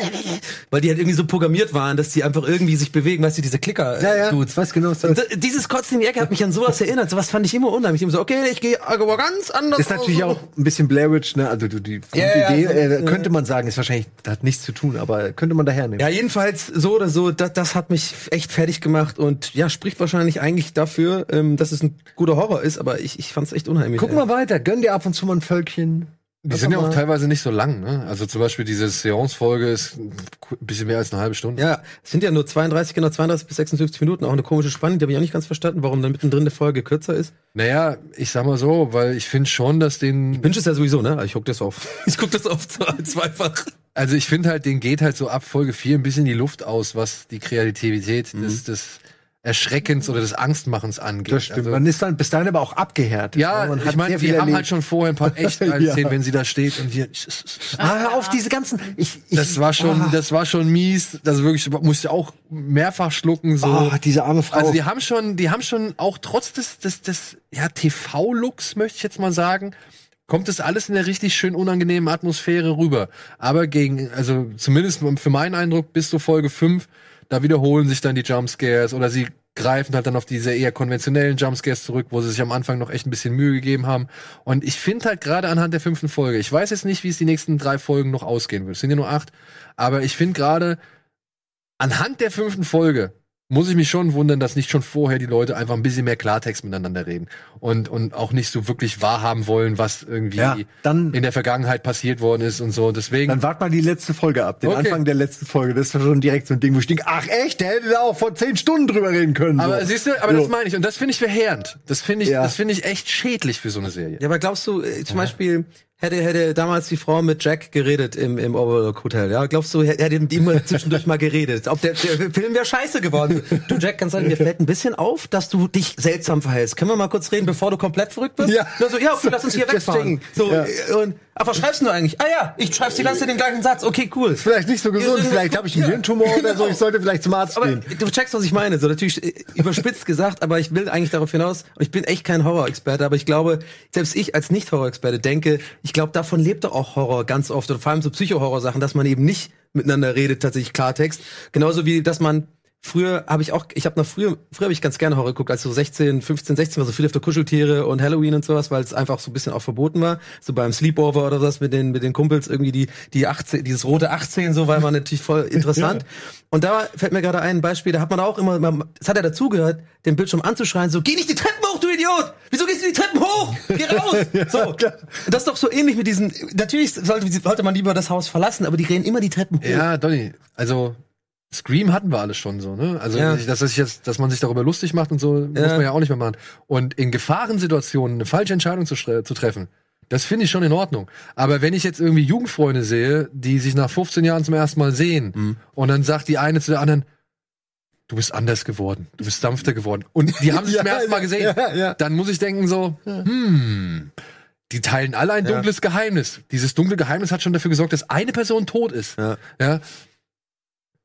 weil die halt irgendwie so programmiert waren, dass die einfach irgendwie sich bewegen, weißt du, diese Klicker. Ja, ja. Dudes. Weiß genau, was du Und dieses Kotzen in die Ecke hat mich an sowas erinnert. Sowas fand ich immer unheimlich. Immer so, okay, ich gehe aber ganz anders. Ist natürlich auch ein bisschen Blair Witch, ne? Also du, die Ja, ja, Idee, äh, ja. könnte man sagen, ist wahrscheinlich, hat nichts zu tun, aber könnte man daher nehmen. Ja, jedenfalls so oder so, das, das hat mich echt fertig gemacht und ja, spricht wahrscheinlich eigentlich dafür, ähm, dass es ein guter Horror ist, aber ich, ich fand es echt unheimlich. Guck mal weiter, gönn dir ab und zu mal ein Völkchen. Die sind ja auch teilweise nicht so lang, ne? Also zum Beispiel diese Seance-Folge ist ein bisschen mehr als eine halbe Stunde. Ja, es sind ja nur 32, genau 32 bis 56 Minuten, auch eine komische Spannung, die habe ich auch nicht ganz verstanden, warum dann mittendrin eine Folge kürzer ist. Naja, ich sag mal so, weil ich finde schon, dass den. Binge ist ja sowieso, ne? Ich guck das auf. Ich guck das auf zwei- zweifach. Also ich finde halt, den geht halt so ab Folge 4 ein bisschen die Luft aus, was die Kreativität des, des Erschreckens oder des Angstmachens angeht. Das stimmt. Also, man ist dann bis dahin aber auch abgehärtet. ja, man ich hat meine, viel haben halt schon vorher ein paar echt geile Ja. Szenen, wenn sie da steht und hier. Ah, hör auf diese ganzen. Ich, ich, Das war schon, Ah, das war schon mies. Das wirklich musste auch mehrfach schlucken so. ah, diese arme Frau. Also die haben schon, die haben schon auch trotz des, des, des ja, TV-Looks, möchte ich jetzt mal sagen, kommt das alles in der richtig schön unangenehmen Atmosphäre rüber. Aber gegen, also zumindest für meinen Eindruck, bis zur Folge 5, da wiederholen sich dann die Jumpscares oder sie greifen halt dann auf diese eher konventionellen Jumpscares zurück, wo sie sich am Anfang noch echt ein bisschen Mühe gegeben haben. Und ich finde halt gerade anhand der fünften Folge, ich weiß jetzt nicht, wie es die nächsten drei Folgen noch ausgehen wird. Es sind ja nur acht. Aber ich finde gerade anhand der fünften Folge muss ich mich schon wundern, dass nicht schon vorher die Leute einfach ein bisschen mehr Klartext miteinander reden und, und auch nicht so wirklich wahrhaben wollen, was irgendwie Ja, dann- in der Vergangenheit passiert worden ist und so. Deswegen, Dann wart mal die letzte Folge ab, den Okay. Anfang der letzten Folge. Das war schon direkt so ein Ding, wo ich denke, ach echt, der hätte da auch vor zehn Stunden drüber reden können. aber so. siehst du, aber So. das meine ich und das finde ich verheerend. Das finde ich, Ja. das finde ich echt schädlich für so eine Serie. Ja, aber glaubst du, äh, zum Beispiel, hätte, hätte damals die Frau mit Jack geredet im, im Overlook Hotel, ja? Glaubst du, hätte mit ihm zwischendurch mal geredet? Ob der, der Film wäre scheiße geworden. Du, Jack, kannst sagen, mir fällt ein bisschen auf, dass du dich seltsam verhältst. Können wir mal kurz reden, bevor du komplett verrückt bist? Ja. Nur so, ja, okay, lass uns hier wegfahren. So, Ja. und, ach, was schreibst du eigentlich? Ah ja, ich schreib's die ganze Zeit den gleichen Satz. Okay, cool. Vielleicht nicht so gesund, vielleicht habe ich einen ja, Hirntumor oder so, genau. ich sollte vielleicht zum Arzt Aber gehen. du checkst, was ich meine. So natürlich äh, überspitzt gesagt, aber ich will eigentlich darauf hinaus. und Ich bin echt kein Horror-Experte, aber ich glaube, selbst ich als Nicht-Horror-Experte denke, ich glaube, davon lebt auch Horror ganz oft oder vor allem so Psycho-Horror-Sachen, dass man eben nicht miteinander redet, tatsächlich Klartext. Genauso wie, dass man Früher habe ich auch, ich habe noch früher, früher habe ich ganz gerne Horror geguckt, als so 16, 15, 16 war so viel auf der Kuscheltiere und Halloween und sowas, weil es einfach so ein bisschen auch verboten war. So beim Sleepover oder was mit den mit den Kumpels irgendwie die die 18, dieses rote 18 so, weil man natürlich voll interessant. Und da fällt mir gerade ein Beispiel, da hat man auch immer, man- es hat ja dazugehört, den Bildschirm anzuschreien, so geh nicht die Treppen hoch, du Idiot! Wieso gehst du die Treppen hoch? Geh raus! so. Und das ist doch so ähnlich mit diesen. Natürlich sollte, sollte man lieber das Haus verlassen, aber die gehen immer die Treppen hoch. Ja, Donny, also Scream hatten wir alles schon so, ne? Also Ja. dass, dass, jetzt, dass man sich darüber lustig macht und so, muss Ja. man ja auch nicht mehr machen. Und in Gefahrensituationen eine falsche Entscheidung zu, zu treffen, das finde ich schon in Ordnung. Aber wenn ich jetzt irgendwie Jugendfreunde sehe, die sich nach 15 Jahren zum ersten Mal sehen Mhm. und dann sagt die eine zu der anderen, du bist anders geworden, du bist sanfter geworden. Und die haben sich zum Ja, ersten Mal gesehen. ja, ja. Dann muss ich denken so, hm, die teilen alle ein dunkles Geheimnis. Dieses dunkle Geheimnis hat schon dafür gesorgt, dass eine Person tot ist. Ja. Ja.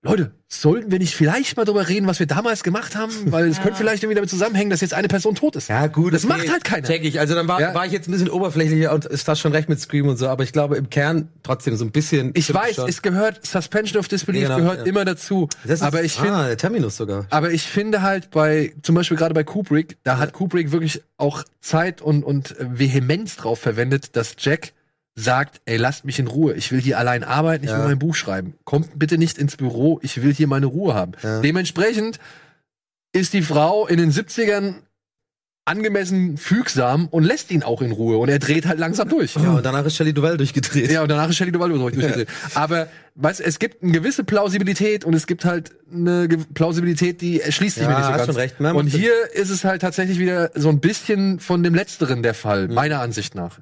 Leute, sollten wir nicht vielleicht mal drüber reden, was wir damals gemacht haben? Weil es Ja. könnte vielleicht irgendwie damit zusammenhängen, dass jetzt eine Person tot ist. Ja, gut. Das okay. macht halt keiner. Check ich. Also dann war, Ja. war ich jetzt ein bisschen oberflächlicher und ist fast schon recht mit Scream und so, aber ich glaube im Kern trotzdem so ein bisschen. Ich weiß, schon. es gehört, Suspension of Disbelief genau, gehört ja. immer dazu. Das ist, aber ich finde, Ah, der Terminus sogar. aber ich finde halt bei, zum Beispiel gerade bei Kubrick, da hat Kubrick wirklich auch Zeit und, und Vehemenz drauf verwendet, dass Jack sagt, ey, lasst mich in Ruhe. Ich will hier allein arbeiten, ich Ja. will mein Buch schreiben. Kommt bitte nicht ins Büro, ich will hier meine Ruhe haben. Ja. Dementsprechend ist die Frau in den 70ern angemessen fügsam und lässt ihn auch in Ruhe und er dreht halt langsam durch. Ja, und danach ist Shelley Duval durchgedreht. Ja, und danach ist Shelley Duvall durch- durchgedreht. Aber, weißt es gibt eine gewisse Plausibilität und es gibt halt eine Plausibilität, die erschließt sich Ja, mir nicht so hast ganz. schon recht. Ja, und hier ist es halt tatsächlich wieder so ein bisschen von dem Letzteren der Fall, meiner Ansicht nach.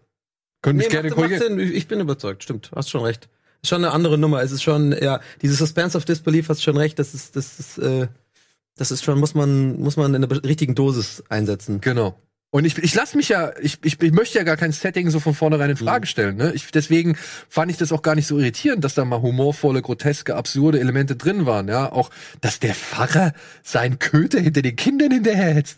Können mich Nee, gerne korrigieren. Ich bin überzeugt, stimmt. Hast schon recht. Ist schon eine andere Nummer. Es ist schon, ja, dieses Suspense of Disbelief hast schon recht. Das ist, das ist, äh, das ist schon, muss man, muss man in einer richtigen Dosis einsetzen. Genau. Und ich, ich lasse mich ja, ich, ich, ich möchte ja gar kein Setting so von vornherein in Mhm. Frage stellen. Ne? Ich, deswegen fand ich das auch gar nicht so irritierend, dass da mal humorvolle, groteske, absurde Elemente drin waren. Ja, auch, dass der Pfarrer seinen Köter hinter den Kindern hinterherhetzt.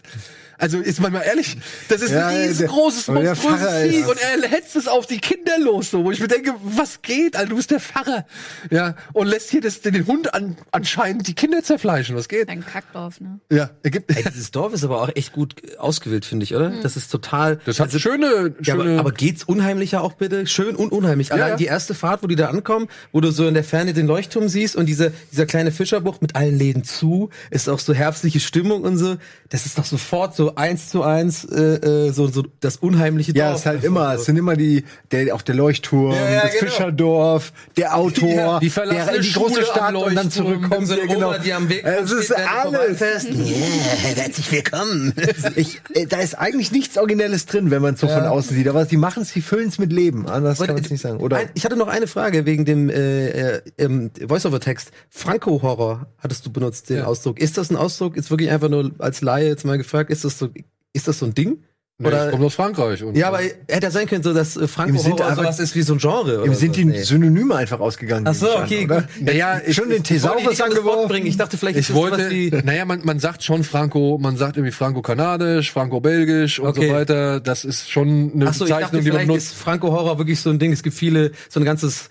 Also ist man mal ehrlich, das ist Ja, ein riesengroßes, aber monströses Vieh und er hetzt es auf die Kinder los, so, wo ich mir denke, was geht, Alter, du bist der Pfarrer. Ja, und lässt hier das, den Hund an, anscheinend die Kinder zerfleischen, was geht? Ein Kackdorf, ne? Ja, er gibt, Ey, dieses Dorf ist aber auch echt gut ausgewählt, finde ich, oder? Das ist total. das hat also, schöne, Ja, aber, schöne, aber geht's unheimlicher auch bitte? Schön und unheimlich. Allein ja. die erste Fahrt, wo die da ankommen, wo du so in der Ferne den Leuchtturm siehst und diese, dieser kleine Fischerbucht mit allen Läden zu, ist auch so herbstliche Stimmung und so. Das ist doch sofort so, so eins zu eins äh, äh, so, so das unheimliche Ja, Dorf. es ist halt immer, es sind immer die, der, auch der Leuchtturm, Ja, ja, das genau. Fischerdorf, der Autor, Ja, die der in die große Stadt und dann zurückkommt. so ja, genau. Oma, die am Weg es ist alles. Yeah, herzlich willkommen. Ich, äh, da ist eigentlich nichts Originelles drin, wenn man es so von außen sieht. Aber die machen es, die füllen es mit Leben. Anders kann man es nicht sagen. Oder? Ein, ich hatte noch eine Frage wegen dem äh, äh, ähm, Voice-over-Text. Franco-Horror hattest du benutzt, den Ja. Ausdruck. Ist das ein Ausdruck? Ist wirklich einfach nur als Laie jetzt mal gefragt, ist das so, ist das so ein Ding? Nee, Oder- ich komme aus Frankreich. Und Ja, aber hätte ja sein können, so dass äh, Franco-Horror Sinne einfach- sowas ist wie so ein Genre. Oder sind die. Synonyme einfach ausgegangen. Ach so, okay, an, gut. Naja, ich, Schon den Thesaurus angeworfen. bringen. Ich dachte, vielleicht ich wollte, wie naja, man, man sagt schon Franco, man sagt irgendwie Franco-Kanadisch, Franco-Belgisch und Okay. so weiter. Das ist schon eine Ach so, ich dachte, Bezeichnung, die man benutzt. ist Franco-Horror wirklich so ein Ding. Es gibt viele, so ein ganzes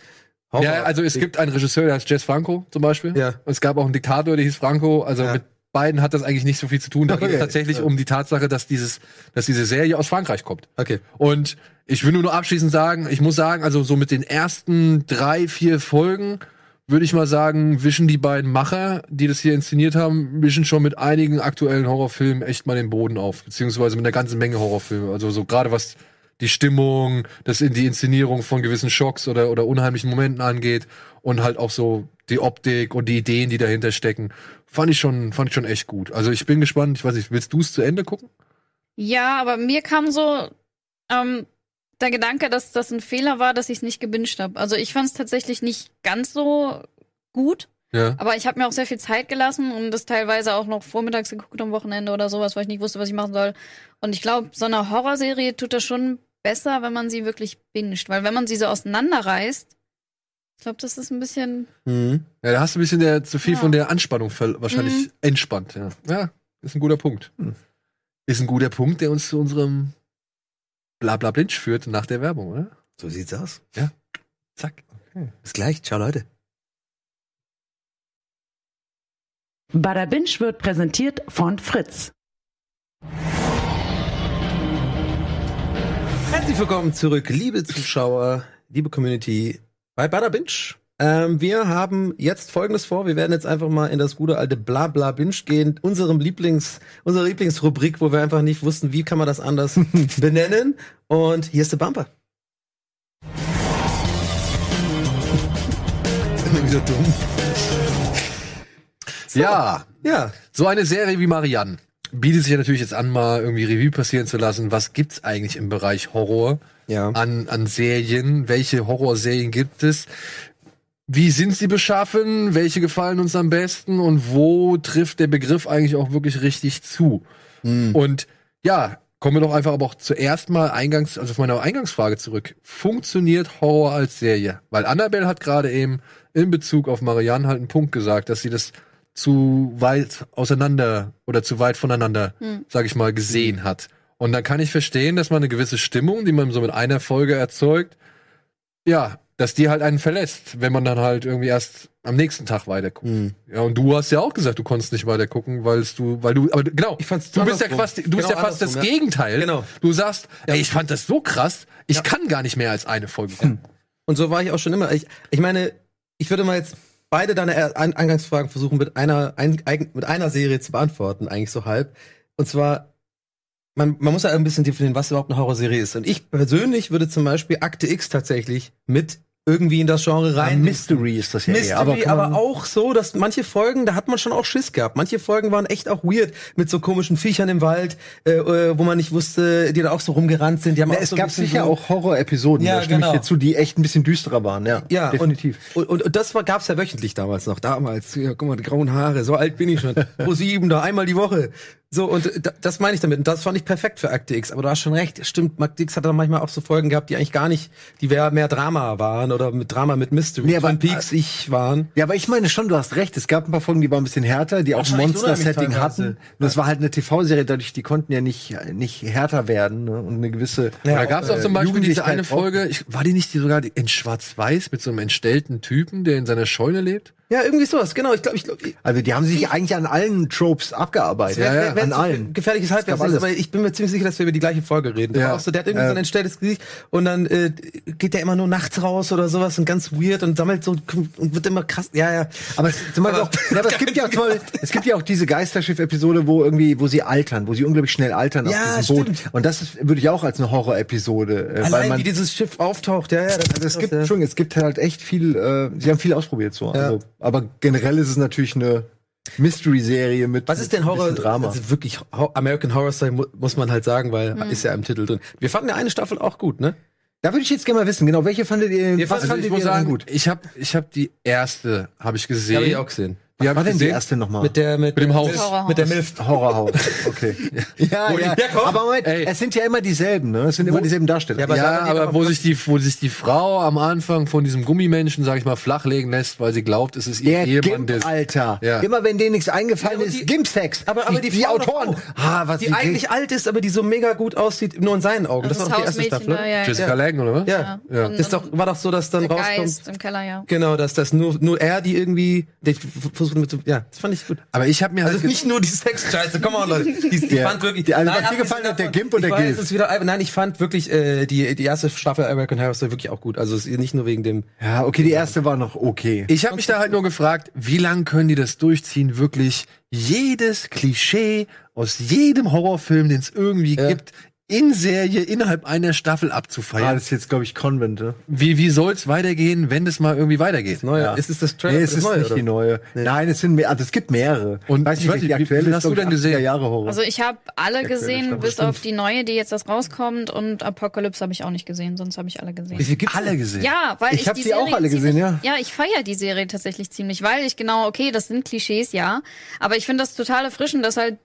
Horror. Ja, also es gibt einen Regisseur, der heißt Jess Franco zum Beispiel. Ja. Und es gab auch einen Diktator, der hieß Franco. Also Ja. mit beiden hat das eigentlich nicht so viel zu tun. Da geht es Okay. tatsächlich Ja. um die Tatsache, dass dieses, dass diese Serie aus Frankreich kommt. Okay. Und ich will nur noch abschließend sagen, ich muss sagen, also so mit den ersten drei, vier Folgen würde ich mal sagen, wischen die beiden Macher, die das hier inszeniert haben, wischen schon mit einigen aktuellen Horrorfilmen echt mal den Boden auf, beziehungsweise mit einer ganzen Menge Horrorfilme. Also so gerade was die Stimmung, das in die Inszenierung von gewissen Schocks oder, oder unheimlichen Momenten angeht und halt auch so die Optik und die Ideen, die dahinter stecken, fand ich schon, fand ich schon echt gut. Also ich bin gespannt. Ich weiß nicht, willst du es zu Ende gucken? Ja, aber mir kam so ähm, der Gedanke, dass das ein Fehler war, dass ich es nicht gebinged habe. Also ich fand es tatsächlich nicht ganz so gut, Ja. aber ich habe mir auch sehr viel Zeit gelassen und das teilweise auch noch vormittags geguckt am Wochenende oder sowas, weil ich nicht wusste, was ich machen soll. Und ich glaube, so eine Horrorserie tut das schon besser, wenn man sie wirklich binget, weil wenn man sie so auseinanderreißt, ich glaube, das ist ein bisschen Mhm. Ja, da hast du ein bisschen der, zu viel Ja. von der Anspannung wahrscheinlich Mhm. entspannt. Ja. ja, ist ein guter Punkt. Ist ein guter Punkt, der uns zu unserem Blabla Blinch führt nach der Werbung, oder? So sieht's aus. Zack. Bis gleich. Ciao, Leute. Bada Binge wird präsentiert von Fritz. Herzlich willkommen zurück, liebe Zuschauer, liebe Community bei Bada Binge. Ähm, wir haben jetzt Folgendes vor. Wir werden jetzt einfach mal in das gute alte Blabla Binge gehen, unserem Lieblings, unsere Lieblingsrubrik, wo wir einfach nicht wussten, wie kann man das anders benennen. Und hier ist der Bumper. Wieder dumm. Ja, Ja, so eine Serie wie Marianne bietet sich ja natürlich jetzt an, mal irgendwie Revue passieren zu lassen. Was gibt's eigentlich im Bereich Horror ja. an, an Serien? Welche Horrorserien gibt es? Wie sind sie beschaffen? Welche gefallen uns am besten? Und wo trifft der Begriff eigentlich auch wirklich richtig zu? Und ja, kommen wir doch einfach aber auch zuerst mal eingangs, also auf meine Eingangsfrage zurück. Funktioniert Horror als Serie? Weil Annabelle hat gerade eben in Bezug auf Marianne halt einen Punkt gesagt, dass sie das zu weit auseinander oder zu weit voneinander, Hm. sag ich mal, gesehen hat. Und dann kann ich verstehen, dass man eine gewisse Stimmung, die man so mit einer Folge erzeugt, ja, dass die halt einen verlässt, wenn man dann halt irgendwie erst am nächsten Tag weiterguckt. Hm. Ja, und du hast ja auch gesagt, du konntest nicht weitergucken, weil du, weil du, aber genau, Ich fand's du bist ja fast, du bist Genau ja fast das ja. Gegenteil. Genau. Du sagst, Ja. ey, ich fand das so krass, ich kann gar nicht mehr als eine Folge gucken. Und so war ich auch schon immer. Ich, ich meine, ich würde mal jetzt beide deine Ein- Eingangsfragen versuchen mit einer, ein, mit einer Serie zu beantworten, eigentlich so halb. Und zwar, man, man muss ja ein bisschen definieren, was überhaupt eine Horrorserie ist. Und ich persönlich würde zum Beispiel Akte X tatsächlich mit irgendwie in das Genre Ja, rein. Mystery ist das ja Mystery, eher. Aber, aber, auch so, dass manche Folgen, da hat man schon auch Schiss gehabt. Manche Folgen waren echt auch weird mit so komischen Viechern im Wald, äh, äh, wo man nicht wusste, die da auch so rumgerannt sind. Die haben Ja, auch es so gab sicher so auch Horror-Episoden, Ja, da stimme genau. ich dir zu, die echt ein bisschen düsterer waren, ja. Ja, definitiv. Und, und, und das war, gab's ja wöchentlich damals noch. Damals, ja, guck mal, die grauen Haare, so alt bin ich schon. Pro sieben, da einmal die Woche. So, und da, das meine ich damit. Und das fand ich perfekt für Akte X. Aber du hast schon recht, stimmt, Akte X hat dann manchmal auch so Folgen gehabt, die eigentlich gar nicht, die mehr Drama waren oder mit Drama mit Mystery. Nee, aber- Twin Peaks, ich waren. Ja, aber ich meine schon, du hast recht. Es gab ein paar Folgen, die waren ein bisschen härter, die auch ein Monster-Setting hatten. Und das war halt eine TV-Serie, dadurch, die konnten ja nicht, nicht härter werden ne? und eine gewisse. Ja, da gab es auch äh, zum Beispiel diese eine Folge, ich, war die nicht die sogar in Schwarz-Weiß mit so einem entstellten Typen, der in seiner Scheune lebt? Ja, irgendwie sowas, genau. Ich glaube, ich glaub, Also die haben sich eigentlich an allen Tropes abgearbeitet. Ja, ja, an allen. Gefährliches Halbwissen, aber ich bin mir ziemlich sicher, dass wir über die gleiche Folge reden. Ja. Auch so, der hat irgendwie Ja. so ein entstelltes Gesicht und dann äh, geht der immer nur nachts raus oder sowas und ganz weird und sammelt so und wird immer krass. Ja, ja. Aber es, zum Beispiel Aber- auch, ja, aber es gibt ja zum Beispiel, es gibt ja auch diese Geisterschiff-Episode, wo irgendwie, wo sie altern, wo sie unglaublich schnell altern Ja, auf diesem Boot. stimmt. Und das würde ich auch als eine Horror-Episode, äh, weil Allein man, wie dieses Schiff auftaucht, ja, ja. Das also es gibt ja. schon, es gibt halt echt viel, äh, sie haben viel ausprobiert so. Ja. Also, aber generell ist es natürlich eine Mystery-Serie mit Was ist denn Horror? Drama. Also wirklich American Horror Story mu muss man halt sagen, weil ist ja im Titel drin. Wir fanden ja eine Staffel auch gut, ne? Da würde ich jetzt gerne mal wissen, genau, welche fandet ihr, Wir was fanden- Also ich fandet muss ihr sagen, gut? ich habe ich hab die erste, habe ich gesehen. Die habe ich auch gesehen. Die Was war denn die erste nochmal? Mit der mit, Mit dem Haus. Mit der Milf. Horrorhaus. Okay. ja, Wo die- ja. Ja, komm. Aber Moment, Ey. es sind ja immer dieselben, ne? Es sind immer dieselben Darsteller. Ja, aber ja, die aber wo sich die, wo sich die Frau am Anfang von diesem Gummimenschen, sag ich mal, flachlegen lässt, weil sie glaubt, es ist ihr Der Ehemann. Gimp, Alter. Ja. Immer wenn denen nichts eingefallen Ja, ist, die- Gimp-Sex. Aber, aber die, die doch Autoren. auch. Ah, was die eigentlich alt ist, aber die so mega gut aussieht, nur in seinen Augen. Das, Das, war doch die erste Staffel. ne? Jessica Lange, oder was? Ja. Ja. Das ist doch, war doch so, dass dann rauskommt. Geist im Keller, ja. Genau, dass das nur, nur er, die irgendwie, die versucht mit so, ja, das fand ich gut. Aber ich habe mir Also halt nicht nur die Sexscheiße, komm on, Leute. Die, Der- fand wirklich. die- also was dir abgesehen gefallen hat, der Gimp und der ich Gilf? ist wieder, nein, ich fand wirklich äh, die, die erste Staffel American Horror Story wirklich auch gut. Also es nicht nur wegen dem. Ja, okay, die erste war noch okay. Ich habe mich da halt nur gefragt, wie lang können die das durchziehen, wirklich jedes Klischee aus jedem Horrorfilm, den es irgendwie Ja. gibt, in Serie innerhalb einer Staffel Ah, abzufeiern. das ist jetzt, glaube ich, Convent, ne? wie wie soll's weitergehen, wenn das mal irgendwie weitergeht? Neue, Ja. ist es das Trailer? Nee, es das ist neue, nicht oder? die neue. Nein, es sind mehr, also es gibt mehrere. Und weiß ich nicht, weiß welche die nicht, wie- aktuelle wie ist, hast du denn gesehen? 80er Jahre Horror. Also ich habe alle gesehen, Staffel bis fünf. auf die neue, die jetzt erst rauskommt und Apocalypse habe ich auch nicht gesehen, sonst habe ich alle gesehen. Wie viel gibt's Alle gesehen. Ja, weil Ich ich, hab die sie auch alle gesehen, ziemlich, ja. Ja, ich feiere die Serie tatsächlich ziemlich, weil ich genau, okay, das sind Klischees, ja, aber ich finde das total erfrischend, dass halt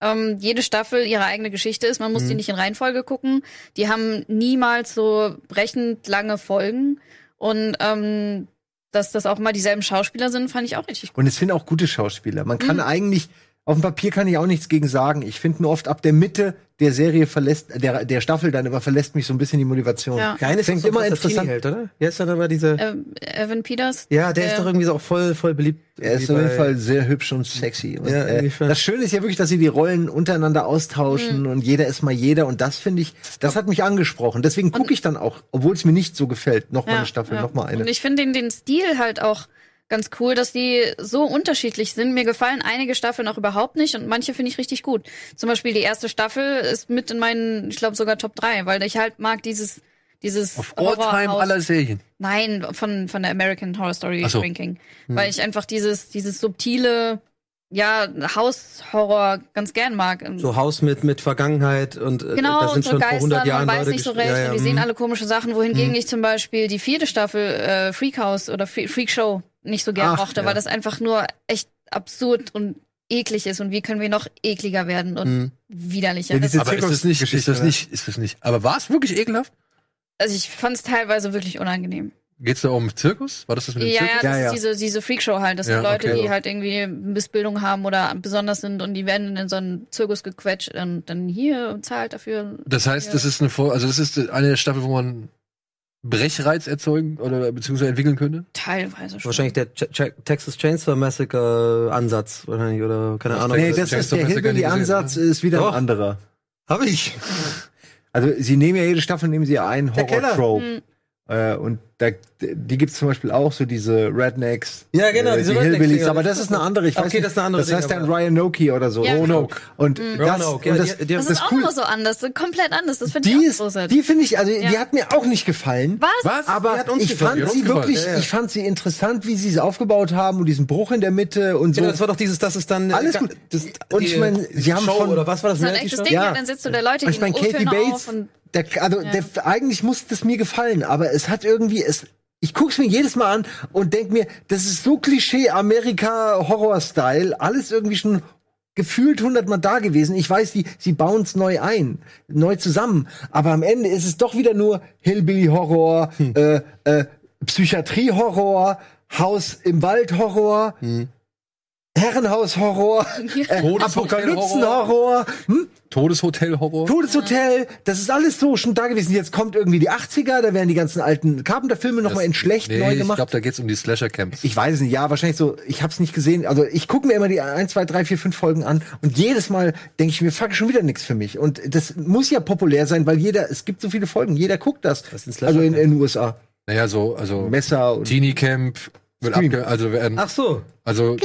ähm, jede Staffel ihre eigene Geschichte ist. Man muss Mhm. die nicht in Reihenfolge gucken. Die haben niemals so brechend lange Folgen und ähm, dass das auch mal dieselben Schauspieler sind, fand ich auch richtig gut. Und es sind auch gute Schauspieler. Man Mhm. kann eigentlich, auf dem Papier kann ich auch nichts gegen sagen. Ich finde nur oft ab der Mitte der Serie verlässt, der, der Staffel dann immer verlässt mich so ein bisschen die Motivation. Ja. Keines Fängt immer interessant. Hält, oder? Ja, ist dann aber diese. Ähm, Evan Peters. ja, der ist doch irgendwie so auch voll, voll beliebt. Er ist auf jeden Fall sehr hübsch und sexy. Und, Ja, äh, das Schöne ist ja wirklich, dass sie die Rollen untereinander austauschen und jeder ist mal jeder. Und das finde ich, das hat mich angesprochen. Deswegen gucke ich dann auch, obwohl es mir nicht so gefällt, noch mal eine Staffel, noch mal eine. Und ich finde den, den Stil halt auch ganz cool, dass die so unterschiedlich sind. Mir gefallen einige Staffeln auch überhaupt nicht und manche finde ich richtig gut. Zum Beispiel die erste Staffel ist mit in meinen, ich glaube sogar Top 3, weil ich halt mag dieses dieses Auf Alltime aller Serien. Nein, von von der American Horror Story so. Ranking, weil ich einfach dieses dieses subtile ja, Haushorror ganz gern mag. So Haus mit, mit Vergangenheit und äh, Genau, da und sind so schon vor Geister, 100 Jahren man weiß Leute nicht so recht ja, ja, und die sehen mhm. alle komische Sachen, wohingegen ich zum Beispiel die vierte Staffel äh, Freak House oder Fre- Freak Show nicht so gern Ach, mochte, ja. weil das einfach nur echt absurd und eklig ist und wie können wir noch ekliger werden und Mhm. widerlicher. Ja, Aber ist das nicht, ist Geschichte, das nicht, ist das nicht. Aber war es wirklich ekelhaft? also ich fand es teilweise wirklich unangenehm. Geht's da um Zirkus? War das das mit dem Ja, ja, Zirkus? das Ja, ja. ist diese, diese Freakshow halt. Das Ja, sind Leute, okay. die halt irgendwie Missbildung haben oder besonders sind und die werden in so einen Zirkus gequetscht und dann hier und zahlt dafür. Das heißt, Ja. das ist eine Vor also das ist eine der Staffeln, wo man Brechreiz erzeugen oder beziehungsweise entwickeln könnte? Teilweise schon. Wahrscheinlich der Ch Ch Texas Chainsaw Massacre Ansatz wahrscheinlich oder keine Ahnung. Nee, das das Chainsaw ist der Massacre nie Hillbilly-Ansatz, ist wieder Doch. ein anderer. Habe ich. Also sie nehmen ja jede Staffel nehmen sie einen Der Keller. Horror-Trope. Hm. Äh, und da, die gibt's zum Beispiel auch, so diese Rednecks. Ja, genau, äh, diese die Rednecks-Dinger. Hillbillies. Aber das ist eine andere. Ich weiß Okay, nicht, das ist eine andere Das heißt Ding, dann aber- Ryan Noki oder so. Ja, Roanoke. Und das, Roanoke, ja, das, die- die- Das, das ist auch cool. immer so anders, so komplett anders. Das finde Die, ich auch ist, großartig. die finde ich, also die Ja. hat mir auch nicht gefallen. Was? Was? Aber Die hat uns ich gefallen, fand die sie wirklich, Ja, ja. ich fand sie interessant, wie sie es aufgebaut haben und diesen Bruch in der Mitte und so. Genau, das war doch dieses, das ist dann äh, Alles gut. Das, Und ich meine, sie haben Show von- oder was war das? Das ist ein echtes? Ding, Ja. ja. dann sitzt du da Leute, die ich meine, Katie Bates, der, also der, eigentlich muss das mir gefallen, aber es hat irgendwie, es, ich guck's mir jedes Mal an und denk mir, das ist so Klischee Amerika Horror Style, alles irgendwie schon gefühlt hundertmal da gewesen. Ich weiß, die, sie bauen's neu ein, neu zusammen, aber am Ende ist es doch wieder nur Hillbilly Horror, äh, äh, Psychiatrie Horror, Haus im Wald Horror. Herrenhaus-Horror, äh, Apokalypsen-Horror, hm? Todeshotel-Horror. Todeshotel, das ist alles so schon da gewesen. Jetzt kommt irgendwie die 80er, da werden die ganzen alten Carpenter-Filme nochmal in schlecht nee, neu Ich gemacht. glaube, da geht's um die Slasher-Camps. Ich weiß es nicht, ja, wahrscheinlich so, ich hab's nicht gesehen. Also ich gucke mir immer die 1, 2, 3, 4, 5 Folgen an und jedes Mal denke ich mir, fuck, schon wieder nichts für mich. Und das muss ja populär sein, weil jeder, es gibt so viele Folgen, jeder guckt das. Was sind Slasher also in, in den USA. Naja, so, also Messer und Teenie Camp wird abge also werden, Ach so. Also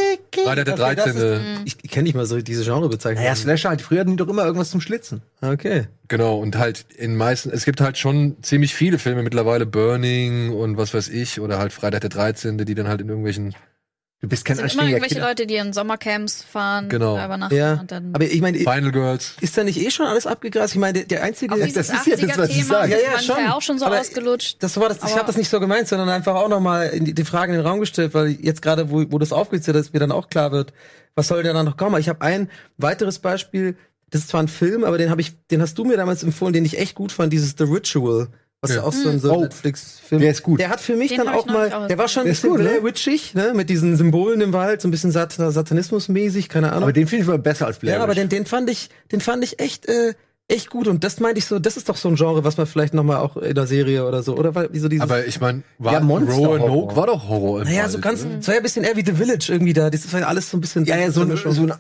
Freitag der Okay, das 13. Ich kenne nicht mal so diese Genrebezeichnung. naja, Slasher halt, früher hatten die doch immer irgendwas zum Schlitzen. Okay. Genau, und halt in meisten, es gibt halt schon ziemlich viele Filme mittlerweile, Burning und was weiß ich, oder halt Freitag der 13., die dann halt in irgendwelchen, Du bist kein Es sind immer irgendwelche Killer. Leute, die in Sommercamps fahren, Genau. übernachten Ja. und dann Aber ich meine, Final Girls. ist da nicht eh schon alles abgegrast? Ich meine, der, der einzige. auch das ist ja das, was ich 80er-Thema sage. Ja, ja, schon. auch schon so Aber ausgelutscht. Das war das, ich habe das nicht so gemeint, sondern einfach auch nochmal die, die Frage in den Raum gestellt, weil jetzt gerade, wo, wo das aufgezählt ist, mir dann auch klar wird, was soll denn da noch kommen? Ich habe ein weiteres Beispiel, das ist zwar ein Film, aber den habe ich, den hast du mir damals empfohlen, den ich echt gut fand, dieses The Ritual. Was Ja. auch so ein so Oh. Netflix-Film. Der ist gut. Der hat für mich Den dann auch mal, der war schon ein Der ist bisschen gut, ne? Blair Witchig, ne, mit diesen Symbolen im Wald, so ein bisschen Sat Satanismus-mäßig, keine Ahnung. Aber den finde ich mal besser als Blair Ja, aber den, den fand ich, den fand ich echt, äh, echt gut. Und das meinte ich so, das ist doch so ein Genre, was man vielleicht noch mal auch in der Serie oder so, oder wieso dieses. Aber ich meine, war Ja. Roanoke war doch Horror im naja, Wald, so ganz, oder? so ja ein bisschen eher wie The Village irgendwie da. Das war ja alles so ein bisschen. Ja, ja, so, eine, so, eine, so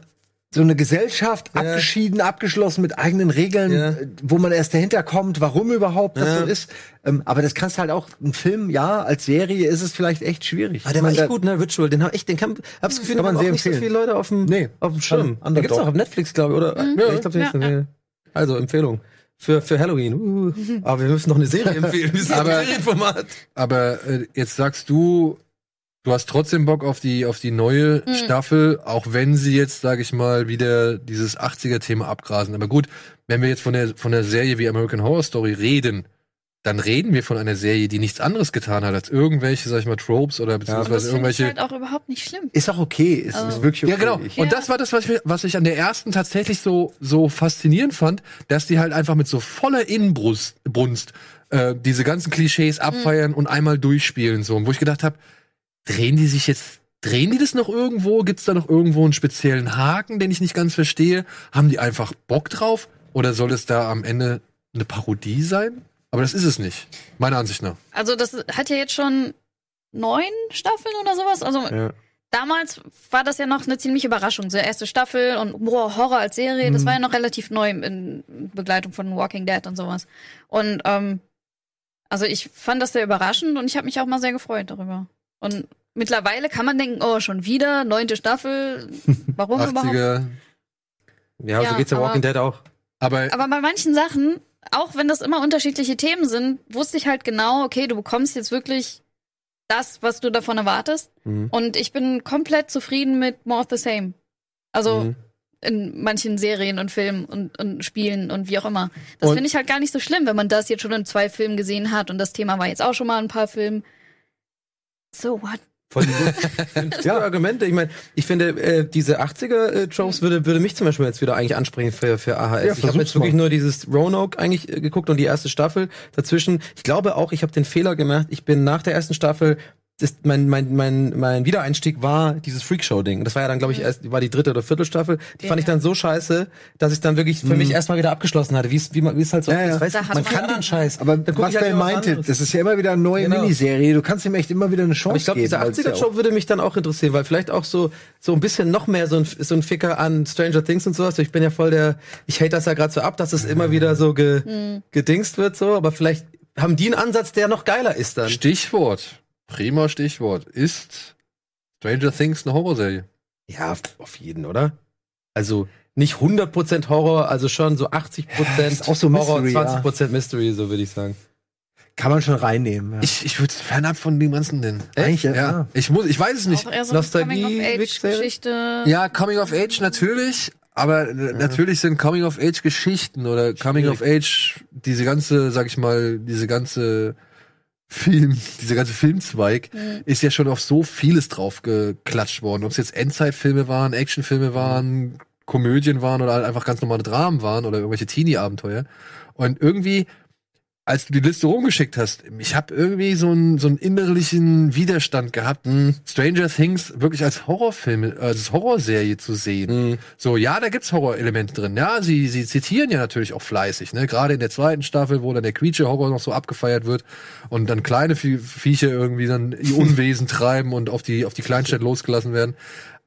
eine Gesellschaft, Ja. abgeschieden, abgeschlossen mit eigenen Regeln, Ja. äh, wo man erst dahinter kommt, warum überhaupt das Ja. so ist. Ähm, aber das kannst du halt auch, ein Film, ja, als Serie ist es vielleicht echt schwierig. Ah, der war echt gut, ne? Ritual. Den hab ich, den kann, hab's Gefühl, Kann den man auch nicht so viele Leute auf dem, Nee. auf dem Schirm. Underdog. Da gibt's auch auf Netflix, glaube ich, oder? Ja, ich glaube, Ja, ja. Also Empfehlung für für Halloween. Uh, aber wir müssen noch eine Serie empfehlen. Wir sind Aber- ein Serienformat. Aber äh, jetzt sagst du, du hast trotzdem Bock auf die auf die neue Staffel, auch wenn sie jetzt, sage ich mal, wieder dieses 80er-Thema abgrasen. Aber gut, wenn wir jetzt von der von der Serie wie American Horror Story reden, dann reden wir von einer Serie, die nichts anderes getan hat als irgendwelche, sag ich mal, Tropes oder das beziehungsweise finde ich irgendwelche halt auch überhaupt nicht schlimm. ist auch okay, ist, Also- ist wirklich okay. Ja, genau. Ich, Und Ja. das war das, was ich, was ich an der ersten tatsächlich so, so faszinierend fand, dass die halt einfach mit so voller Inbrunst Brunst, äh, diese ganzen Klischees abfeiern und einmal durchspielen. So. Und wo ich gedacht habe, drehen die sich jetzt, drehen die das noch irgendwo? Gibt's da noch irgendwo einen speziellen Haken, den ich nicht ganz verstehe? Haben die einfach Bock drauf? Oder soll es da am Ende eine Parodie sein? Aber das ist es nicht, meiner Ansicht nach. Also das hat ja jetzt schon neun Staffeln oder sowas. Also Ja. damals war das ja noch eine ziemliche Überraschung. So erste Staffel und boah, Horror als Serie, das war ja noch relativ neu in Begleitung von Walking Dead und sowas. Und ähm, also ich fand das sehr überraschend und ich habe mich auch mal sehr gefreut darüber. Und mittlerweile kann man denken, oh, schon wieder, neunte Staffel, warum überhaupt? 80er. Ja, so Ja, geht's ja Walking Dead auch. Aber Aber bei manchen Sachen, auch wenn das immer unterschiedliche Themen sind, wusste ich halt genau, okay, du bekommst jetzt wirklich das, was du davon erwartest. Mhm. Und ich bin komplett zufrieden mit More of the Same. Also Mhm. in manchen Serien und Filmen und, und Spielen und wie auch immer. Das finde ich halt gar nicht so schlimm, wenn man das jetzt schon in zwei Filmen gesehen hat und das Thema war jetzt auch schon mal in ein paar Filmen. So what? Voll die ja. Argumente. Ich meine, ich finde, äh, diese 80er-Tropes würde, würde mich zum Beispiel jetzt wieder eigentlich ansprechen für, für AHS. Ja, ich habe jetzt wirklich mal. nur dieses Roanoke eigentlich äh, geguckt und die erste Staffel dazwischen. Ich glaube auch, ich habe den Fehler gemacht. Ich bin nach der ersten Staffel das, mein, mein, mein, mein Wiedereinstieg war dieses Freakshow-Ding. Das war ja dann, glaube ich, erst, war die dritte oder vierte Staffel. Die fand ich dann so scheiße, dass ich dann wirklich für mich erstmal wieder abgeschlossen hatte, wie es wie man- wie es halt so Ja, ja. ist. Hat man man kann ja- den Scheiß. aber was ich halt Ben meinte, anderes. das ist ja immer wieder eine neue Genau. Miniserie. Du kannst ihm echt immer wieder eine Chance Aber ich glaube, geben. dieser weil es ja 80er-Job würde mich dann auch interessieren, weil vielleicht auch so so ein bisschen noch mehr so ein, so ein Ficker an Stranger Things und sowas. Ich bin ja voll der, ich hate das ja gerade so ab, dass es immer wieder so ge, gedingst wird so, aber vielleicht haben die einen Ansatz, der noch geiler ist dann. Stichwort, prima Stichwort, ist Stranger Things eine Horrorserie? Ja, auf- jeden, oder? Also nicht 100% Horror, also schon so 80% ist auch so Horror, Mystery, ja. 20% Mystery, so würde ich sagen. Kann man schon reinnehmen. Ja. Ich, ich würde es fernab von dem Ganzen nennen. Eigentlich, ja. Ja, ich muss, ich weiß es nicht. Auch eher so eine Nostalgie- Coming-of-Age-Geschichte. Ja, Coming of Age natürlich, aber natürlich sind Coming of Age Geschichten oder Coming of Age diese ganze, sag ich mal, diese ganze Film, dieser ganze Filmzweig ist ja schon auf so vieles drauf geklatscht worden. Ob es jetzt Endzeitfilme waren, Actionfilme waren, Komödien waren oder halt einfach ganz normale Dramen waren oder irgendwelche Teenie-Abenteuer. Und irgendwie als du die Liste rumgeschickt hast, ich habe irgendwie so einen so einen innerlichen Widerstand gehabt, Stranger Things wirklich als Horrorfilm, als Horrorserie zu sehen. So, ja, da gibt's Horrorelemente drin. Ja, sie sie zitieren ja natürlich auch fleißig, ne? Gerade in der zweiten Staffel, wo dann der Creature Horror noch so abgefeiert wird und dann kleine Vie- Viecher irgendwie dann ihr Unwesen treiben und auf die auf die Kleinstadt losgelassen werden.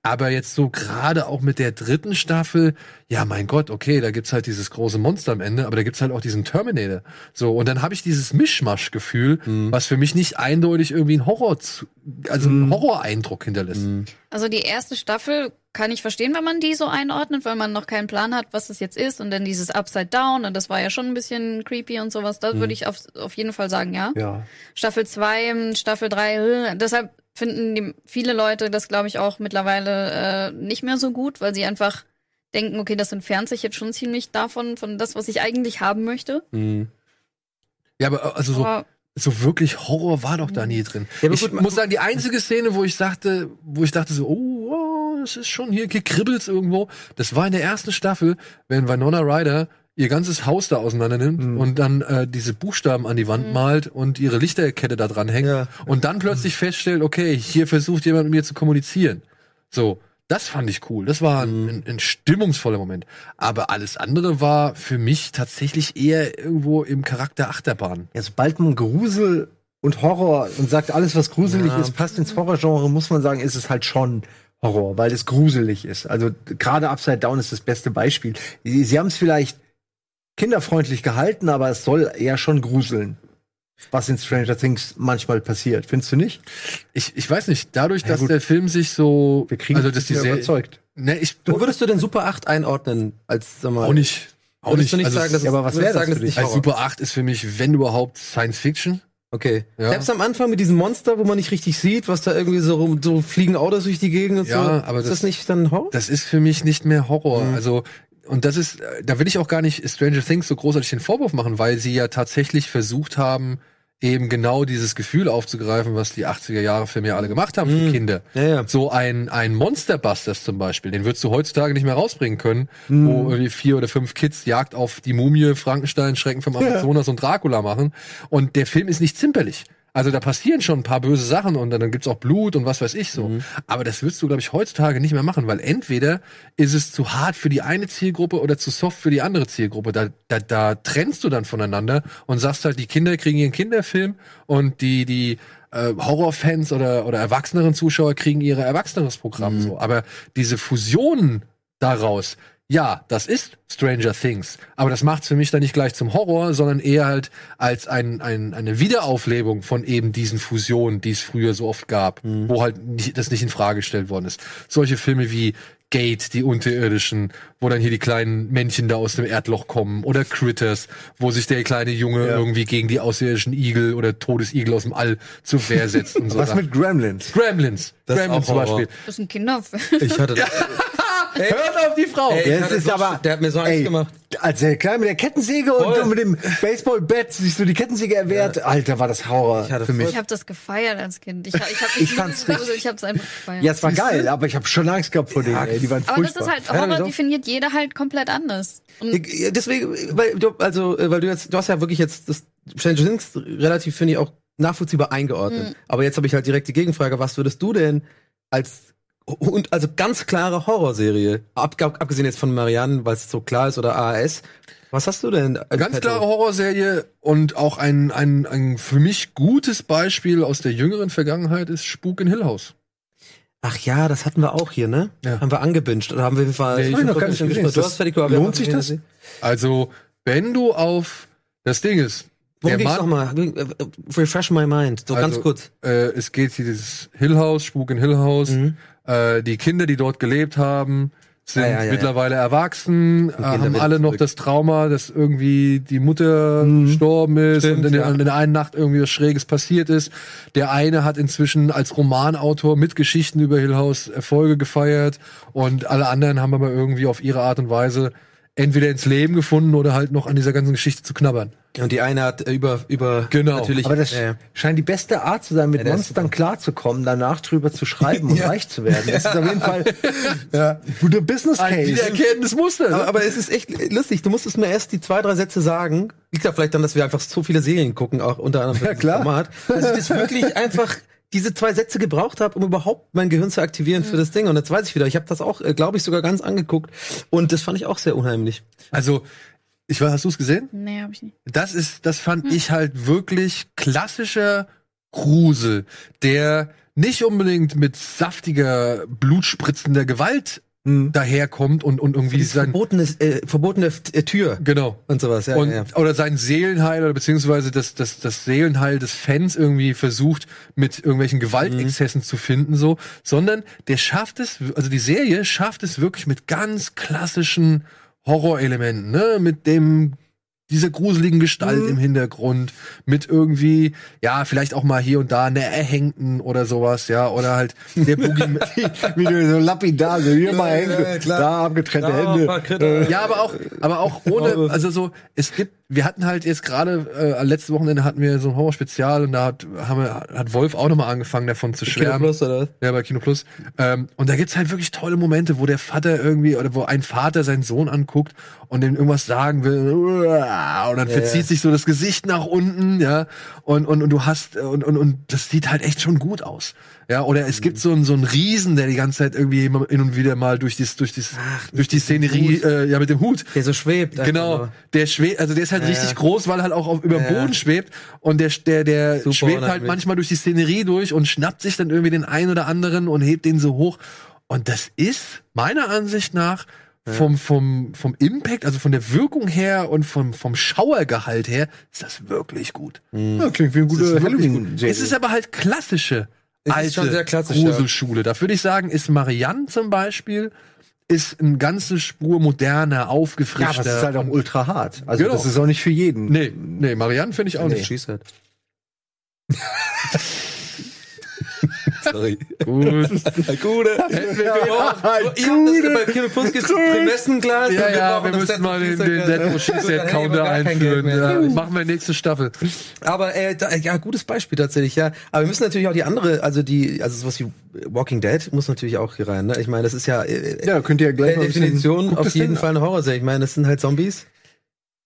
Aber jetzt so gerade auch mit der dritten Staffel, ja, mein Gott, okay, da gibt's halt dieses große Monster am Ende, aber da gibt's halt auch diesen Terminator. So, und dann habe ich dieses Mischmasch-Gefühl, was für mich nicht eindeutig irgendwie ein Horror, zu- also einen Horroreindruck hinterlässt. Also die erste Staffel kann ich verstehen, wenn man die so einordnet, weil man noch keinen Plan hat, was das jetzt ist. Und dann dieses Upside Down, und das war ja schon ein bisschen creepy und sowas. Da würde ich auf, auf jeden Fall sagen, ja. Ja. Staffel 2, Staffel 3, deshalb finden die, viele Leute das, glaube ich, auch mittlerweile äh, nicht mehr so gut, weil sie einfach denken, okay, das entfernt sich jetzt schon ziemlich davon, von das, was ich eigentlich haben möchte. Mhm. Ja, aber also so, Aber so wirklich Horror war doch da nie drin. Ja, ich gut, muss sagen, die einzige Szene, wo ich dachte, wo ich dachte so, oh, oh es ist schon hier, kribbelt's irgendwo, das war in der ersten Staffel, wenn Winona Ryder ihr ganzes Haus da auseinander nimmt Mhm. und dann äh, diese Buchstaben an die Wand malt und ihre Lichterkette da dran hängt Ja. und dann plötzlich feststellt, okay, hier versucht jemand mit mir zu kommunizieren. So, das fand ich cool. Das war Mhm. ein, ein, ein stimmungsvoller Moment. Aber alles andere war für mich tatsächlich eher irgendwo im Charakter Achterbahn. Ja, sobald man Grusel und Horror und sagt, alles, was gruselig Ja. ist, passt ins Horrorgenre, muss man sagen, ist es halt schon Horror, weil es gruselig ist. Also gerade Upside Down ist das beste Beispiel. Sie, sie haben es vielleicht kinderfreundlich gehalten, aber es soll eher schon gruseln. Was in Stranger Things manchmal passiert. Findest du nicht? Ich, ich weiß nicht, dadurch, Ja, dass gut. der Film sich so, Wir kriegen also dass die Serie, überzeugt. ne, ich Wo würdest du denn Super 8 einordnen? Als, sag mal, auch nicht, auch Würdest nicht. du nicht also sagen, dass ja, aber was würdest wär du das sagen, für ist nicht als? Super 8 ist für mich, wenn überhaupt, Science Fiction. Okay. Ja. Selbst am Anfang mit diesem Monster, wo man nicht richtig sieht, was da irgendwie so rum, so fliegen Autos durch die Gegend und Ja, so. aber ist das das- nicht dann Horror? Das ist für mich nicht mehr Horror. Mhm. Also, und das ist, äh, da will ich auch gar nicht Stranger Things so großartig den Vorwurf machen, weil sie ja tatsächlich versucht haben, eben genau dieses Gefühl aufzugreifen, was die 80er Jahre Filme ja alle gemacht haben für Mhm. Kinder. Ja, ja. So ein, ein Monsterbusters zum Beispiel, den würdest du heutzutage nicht mehr rausbringen können, Mhm. wo irgendwie vier oder fünf Kids Jagd auf die Mumie, Frankenstein, Schrecken vom Amazonas und Dracula machen. Und der Film ist nicht zimperlich. Also da passieren schon ein paar böse Sachen und dann gibt's auch Blut und was weiß ich so. Mhm. Aber das würdest du, glaube ich, heutzutage nicht mehr machen, weil entweder ist es zu hart für die eine Zielgruppe oder zu soft für die andere Zielgruppe. Da, da, da trennst du dann voneinander und sagst halt, die Kinder kriegen ihren Kinderfilm und die, die äh, Horrorfans oder, oder erwachseneren Zuschauer kriegen ihre erwachseneres Programm Mhm. so. Aber diese Fusion daraus, ja, das ist Stranger Things. Aber das macht's für mich dann nicht gleich zum Horror, sondern eher halt als ein, ein, eine Wiederauflebung von eben diesen Fusionen, die es früher so oft gab, wo halt nicht, das nicht in Frage gestellt worden ist. Solche Filme wie Gate, die Unterirdischen, wo dann hier die kleinen Männchen da aus dem Erdloch kommen, oder Critters, wo sich der kleine Junge irgendwie gegen die außerirdischen Igel oder Todesigel aus dem All zur Wehr setzt und so. Was Sachen. mit Gremlins? Gremlins? Das ist Gremlins auch zum Horror. Beispiel. das ist ein Kinderfilm. Ich hatte das. Ey, Hört auf die Frau! Ey, Ja, ich es hatte ist so- aber- der hat mir so Angst Ey, gemacht. Als der Kleine mit der Kettensäge und, Voll. und mit dem Baseballbett sich so die Kettensäge erwehrt, Alter, war das Horror Ich hatte für mich. Ich habe das gefeiert als Kind. Ich, ich, hab, Ich fand's richtig- Ich habe es einfach gefeiert. Ja, es war geil, aber ich habe schon Angst gehabt vor denen, ey, die waren Aber das furchtbar. ist halt, Ja, Horror definiert jeder halt komplett anders. Ich- ja, Deswegen, weil du, also, äh, weil du jetzt, du hast ja wirklich jetzt das Stranger Things relativ, finde ich, auch nachvollziehbar eingeordnet. Aber jetzt habe ich halt direkt die Gegenfrage, was würdest du denn als und also ganz klare Horrorserie, ab, ab, abgesehen jetzt von Marianne, weil es so klar ist, oder AAS, was hast du denn? Ganz klare Horrorserie und auch ein, ein, ein für mich gutes Beispiel aus der jüngeren Vergangenheit ist Spuk in Hill House. Ach ja, das hatten wir auch hier, ne? Ja. Haben wir angebinged oder haben wir Fall. Nee, ich hab noch gar nicht gesehen. Du hast fertig aber Lohnt sich das? Also, wenn du auf das Ding ist, Worum ging's nochmal? Refresh my mind. So ganz Also, kurz. äh, es geht hier dieses Hill House, Spuk in Hill House, Mhm. Äh, die Kinder, die dort gelebt haben, sind Ja, ja, ja, mittlerweile erwachsen, äh, haben alle noch zurück. das Trauma, dass irgendwie die Mutter gestorben ist Stimmt, und in, der- in der einen Nacht irgendwie was Schräges passiert ist. Der eine hat inzwischen als Romanautor mit Geschichten über Hill House Erfolge gefeiert und alle anderen haben aber irgendwie auf ihre Art und Weise entweder ins Leben gefunden oder halt noch an dieser ganzen Geschichte zu knabbern. Und die eine hat äh, über, über Genau. natürlich. Aber das ja, ja. scheint die beste Art zu sein, mit Ja, Monstern klarzukommen, danach drüber zu schreiben und reich zu werden. Das ist auf jeden Fall ja. guter Business Ein Case. wiederkehrendes Muster. Aber, aber es ist echt lustig. Du musstest mir erst die zwei, drei Sätze sagen. Liegt ja vielleicht dann, dass wir einfach so viele Serien gucken, auch unter anderem für Ja, klar. Format, dass ich das wirklich einfach diese zwei Sätze gebraucht habe, um überhaupt mein Gehirn zu aktivieren für das Ding. Und jetzt weiß ich wieder, ich habe das auch, äh, glaube ich, sogar ganz angeguckt. Und das fand ich auch sehr unheimlich. Also, ich weiß, hast du es gesehen? Nee, hab ich nicht. Das ist, das fand ich halt wirklich klassischer Grusel, der nicht unbedingt mit saftiger, blutspritzender Gewalt daherkommt und, und irgendwie sein, verbotene, äh, verbotene äh, Tür genau. und sowas. Ja, und, ja. oder sein Seelenheil oder beziehungsweise das, das, das Seelenheil des Fans irgendwie versucht, mit irgendwelchen Gewaltexzessen zu finden, so, sondern der schafft es, also die Serie schafft es wirklich mit ganz klassischen Horrorelementen, ne, mit dem dieser gruseligen Gestalt im Hintergrund, mit irgendwie, ja, vielleicht auch mal hier und da eine Erhängten oder sowas, ja, oder halt der Boogeyman. Wie du so lapidar, so hier mal hängen, ja, da abgetrennte Hände. Ja, aber auch, aber auch ohne, also so, es gibt, wir hatten halt jetzt gerade, äh, letzte Wochenende hatten wir so ein Horrorspezial und da hat, haben wir, hat Wolf auch nochmal angefangen davon zu Kino schwärmen. Plus oder? Ja, bei Kino Plus. Ähm, und da gibt's halt wirklich tolle Momente, wo der Vater irgendwie, oder wo ein Vater seinen Sohn anguckt und dem irgendwas sagen will, und dann verzieht sich so das Gesicht nach unten, ja, und, und, und du hast, und, und, und das sieht halt echt schon gut aus. Ja, oder es gibt so einen, so einen Riesen, der die ganze Zeit irgendwie immer hin und wieder mal durch dies, durch dies, durch die Szenerie, äh, ja, mit dem Hut. Der so schwebt. Genau, nur. der schwebt, also der ist halt Ja, richtig ja. groß, weil er halt auch auf, über dem Ja, ja. Boden schwebt und der, der, der Super schwebt halt manchmal durch die Szenerie durch und schnappt sich dann irgendwie den einen oder anderen und hebt den so hoch. Und das ist meiner Ansicht nach vom, vom, vom Impact, also von der Wirkung her und vom, vom Schauergehalt her, ist das wirklich gut. Ja, klingt wie eine Das gute ist wirklich gut. Halloween-Serie. Es ist aber halt klassische, Es ist alte schon sehr klassisch, ja. Gruselschule. Da würde ich sagen, ist Marianne zum Beispiel, ist eine ganze Spur moderner, ja, aufgefrischter. aber es ist halt auch ultra hart. Also Genau. das ist auch nicht für jeden. Nee, nee, Marianne finde ich auch Nee, nicht. halt. Sorry. Gut. Gute. Ihr habt das bei Kino Plus gibt's Prämessenglas. Ja, ja, wir müssen mal den, den Deadpool Dann Counter einführen. Ja, machen wir nächste Staffel. Aber äh, da, ja, gutes Beispiel tatsächlich, ja. Aber wir müssen natürlich auch die andere, also die, also sowas wie Walking Dead muss natürlich auch hier rein. Ne? Ich meine, das ist ja, äh, Ja, könnt ihr ja gleich per bisschen- Definition auf jeden? Fall eine Horrorserie. Ich meine, das sind halt Zombies.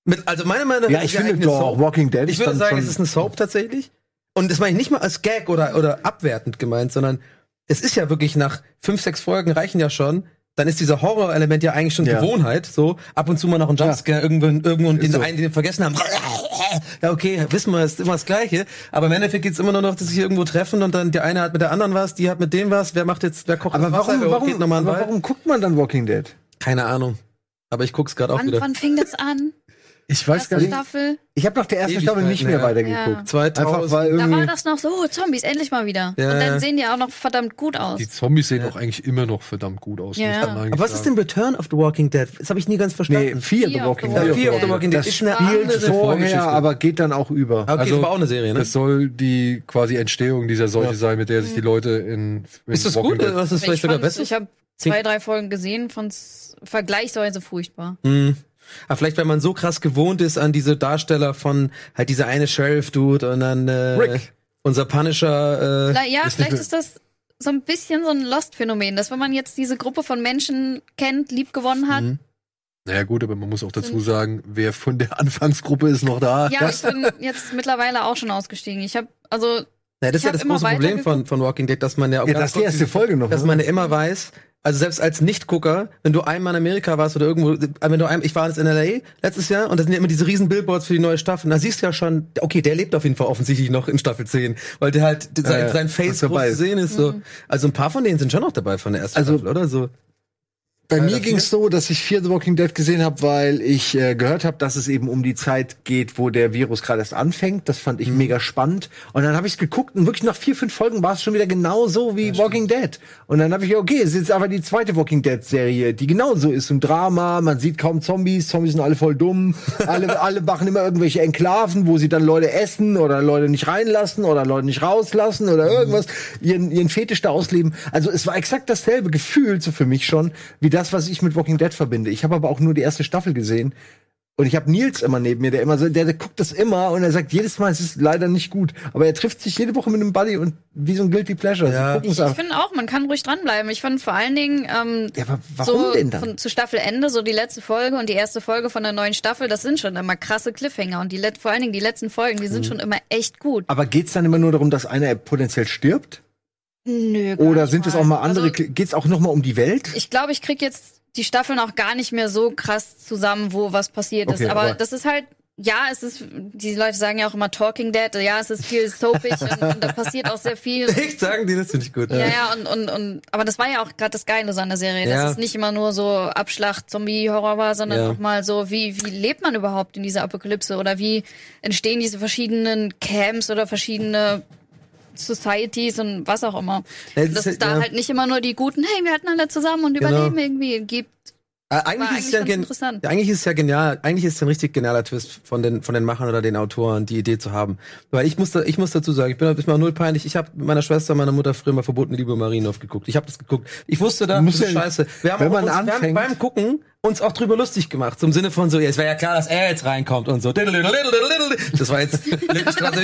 Mit, also meiner Meinung nach Ja, ist ich finde doch. Walking Dead Ich würde sagen, es ist eine Soap tatsächlich. Und das meine ich nicht mal als Gag oder, oder abwertend gemeint, sondern es ist ja wirklich nach fünf, sechs Folgen reichen ja schon. Dann ist dieser Horrorelement ja eigentlich schon Ja. Gewohnheit. So ab und zu mal noch ein Jumpscare irgendwo, irgendwo und den so. einen, den wir vergessen haben. Ja, okay, wissen wir, ist immer das Gleiche. Aber im Endeffekt geht's immer nur noch, dass sich irgendwo treffen und dann der eine hat mit der anderen was, die hat mit dem was. Wer macht jetzt, wer kocht Aber das Wasser, warum, wer warum, warum guckt man dann Walking Dead? Keine Ahnung. Aber ich guck's gerade auch wieder. wann fing das an? Ich weiß gar Erste nicht. Staffel. Ich habe nach der ersten Staffel nicht mehr ja. weitergeguckt. 2000. Einfach weil Da irgendwie. war das noch so, oh, Zombies, endlich mal wieder. Ja, Und dann sehen die auch noch verdammt gut aus. Die Zombies sehen auch eigentlich immer noch verdammt gut aus. Ja. muss man eigentlich Aber was ist sagen. denn Return of the Walking Dead? Das habe ich nie ganz verstanden. Nee, Fear the Fear of the Walking Dead. Fear of the Walking Dead Das ist eine spielt andere vorher, Vorgeschichte. aber geht dann auch über. Okay, Also, das war auch eine Serie, ne? Das soll die quasi Entstehung dieser Seuche sein, mit der sich die Leute in, in Ist das Walking gut Dead- was ist ich vielleicht sogar fand's- besser? ich habe zwei, drei Folgen gesehen, fand's vergleichsweise furchtbar. Hm. Aber vielleicht, wenn man so krass gewohnt ist an diese Darsteller von halt dieser eine Sheriff-Dude und dann äh, Rick. unser Punisher. Äh, Vielleicht- Ja, ist vielleicht ist das so ein bisschen so ein Lost-Phänomen, dass wenn man jetzt diese Gruppe von Menschen kennt, lieb gewonnen hat, Mhm. Naja gut, aber man muss auch dazu sagen, wer von der Anfangsgruppe ist noch da. ja, ich bin jetzt mittlerweile auch schon ausgestiegen. Ich habe also ja, das ist ja das große Problem von, von Walking Dead, dass man ja, auch Ja, das ist die erste Folge noch. dass ne? man ja immer weiß, also selbst als Nichtgucker, wenn du einmal in Amerika warst oder irgendwo, äh, wenn du ein, ich war jetzt in LA letztes Jahr und da sind ja immer diese riesen Billboards für die neue Staffel. Und da siehst du ja schon, okay, der lebt auf jeden Fall offensichtlich noch in Staffel 10, weil der halt sein, ja, sein Face dabei groß zu ist. sehen ist. So. Also ein paar von denen sind schon noch dabei von der ersten Also- Staffel, oder so? Bei Äh, mir ging es so, dass ich Fear the Walking Dead gesehen habe, weil ich äh, gehört habe, dass es eben um die Zeit geht, wo der Virus gerade erst anfängt. Das fand ich Mhm. mega spannend. Und dann habe ich es geguckt und wirklich nach vier, fünf Folgen war es schon wieder genauso wie Walking Dead. Und dann habe ich, okay, es ist jetzt aber die zweite Walking Dead Serie, die genauso ist. Ein Drama, man sieht kaum Zombies, Zombies sind alle voll dumm. alle, alle machen immer irgendwelche Enklaven, wo sie dann Leute essen oder Leute nicht reinlassen oder Leute nicht rauslassen oder irgendwas, ihren, ihren Fetisch da ausleben. Also es war exakt dasselbe Gefühl, so für mich schon, wie das, das, was ich mit Walking Dead verbinde. Ich habe aber auch nur die erste Staffel gesehen. Und ich habe Nils immer neben mir, der immer so, der, der guckt das immer und er sagt jedes Mal, es ist leider nicht gut. Aber er trifft sich jede Woche mit einem Buddy und wie so ein Guilty Pleasure. Ja. Ich ab. finde auch, man kann ruhig dranbleiben. Ich fand vor allen Dingen ähm, Ja, aber warum so denn dann? Von, zu Staffelende, so die letzte Folge und die erste Folge von der neuen Staffel, das sind schon immer krasse Cliffhanger. Und die vor allen Dingen die letzten Folgen, die Mhm. sind schon immer echt gut. Aber geht's dann immer nur darum, dass einer potenziell stirbt? Nö, Oder sind es auch mal andere? Also, geht's auch noch mal um die Welt? ich glaube, ich krieg jetzt die Staffeln auch gar nicht mehr so krass zusammen, wo was passiert Okay, ist. Aber, aber- das ist halt, ja, es ist, die Leute sagen ja auch immer Talking Dead, ja, es ist viel soapig und, und da passiert auch sehr viel. Echt sagen die, das finde ich gut. Ja, ja, und, und, und, aber das war ja auch gerade das Geile so an der Serie, Ja. dass es nicht immer nur so Abschlacht, Zombie-Horror war, sondern Ja. auch mal so, wie, wie lebt man überhaupt in dieser Apokalypse oder wie entstehen diese verschiedenen Camps oder verschiedene Societies und was auch immer. Ja, das Dass ist- es da ja. halt nicht immer nur die guten, hey, wir hatten alle zusammen und Genau. überleben irgendwie gibt. Äh, eigentlich ist es ja eigentlich ganz gen interessant. ja, eigentlich ist es ja genial. Eigentlich ist es ein richtig genialer Twist von den von den Machern oder den Autoren, die Idee zu haben. Weil ich muss da, ich muss dazu sagen, ich bin mir auch null peinlich. Ich habe mit meiner Schwester, und meiner Mutter früher mal verboten Liebe Marinov geguckt. Ich habe das geguckt. Ich wusste da, Muss das ist ja- scheiße. Wir haben wenn auch man uns, wir haben anfängt- beim Gucken uns auch drüber lustig gemacht, zum Sinne von so, ja, es wäre ja klar, dass er jetzt reinkommt und so. Das war jetzt, ihr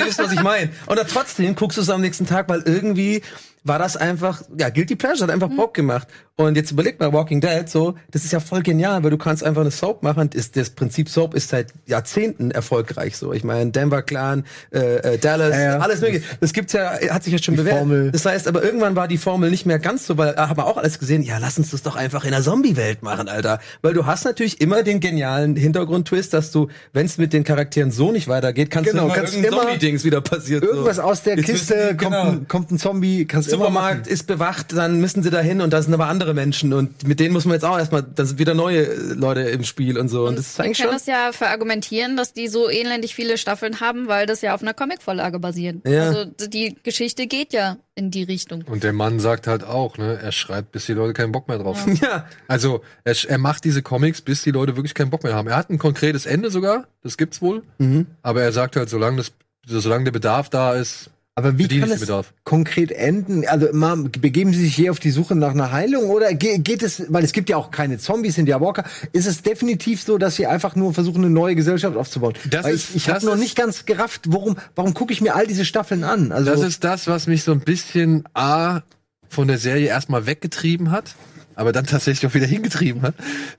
wisst, was ich meine. Und dann trotzdem guckst du es am nächsten Tag, weil irgendwie war das einfach, ja, Guilty Pleasure, hat einfach Bock gemacht. Und jetzt überleg mal, Walking Dead, so, das ist ja voll genial, weil du kannst einfach eine Soap machen. Ist, das Prinzip Soap ist seit Jahrzehnten erfolgreich, so. Ich meine, Denver Clan, äh, äh, Dallas, Ja, ja. alles mögliche. Das gibt's ja, hat sich ja schon Die bewährt. Formel. Das heißt, aber irgendwann war die Formel nicht mehr ganz so, weil, da haben wir auch alles gesehen, ja, lass uns das doch einfach in der Zombie-Welt machen, Alter. Weil du hast natürlich immer den genialen Hintergrund-Twist, dass du, wenn es mit den Charakteren so nicht weitergeht, kannst Genau, du immer kannst immer Zombie-Dings wieder passiert. Irgendwas so. aus der Jetzt Kiste, die- kommt, genau. ein, kommt ein Zombie, kannst du immer Supermarkt ist bewacht, dann müssen sie da hin und da sind aber andere Menschen und mit denen muss man jetzt auch erstmal, da sind wieder neue äh, Leute im Spiel und so. Und, das ist eigentlich können schon. das ja verargumentieren, dass die so ähnlich viele Staffeln haben, weil das ja auf einer Comicvorlage basiert. Ja. Also die Geschichte geht ja in die Richtung. Und der Mann sagt halt auch, ne, er schreibt, bis die Leute keinen Bock mehr drauf haben. Ja, Also, er, er macht diese Comics, bis die Leute wirklich keinen Bock mehr haben. Er hat ein konkretes Ende sogar, das gibt's wohl. Mhm. Aber er sagt halt, solange, das, solange der Bedarf da ist, Aber wie kann es Bedarf. konkret enden? Also mal, begeben Sie sich hier auf die Suche nach einer Heilung oder ge geht es, weil es gibt ja auch keine Zombies, sind ja Walker, ist es definitiv so, dass Sie einfach nur versuchen, eine neue Gesellschaft aufzubauen? Das weil ist- ich ich habe noch nicht ganz gerafft, warum, warum gucke ich mir all diese Staffeln an? Also Das ist das, was mich so ein bisschen A von der Serie erstmal weggetrieben hat, aber dann tatsächlich auch wieder hingetrieben hat.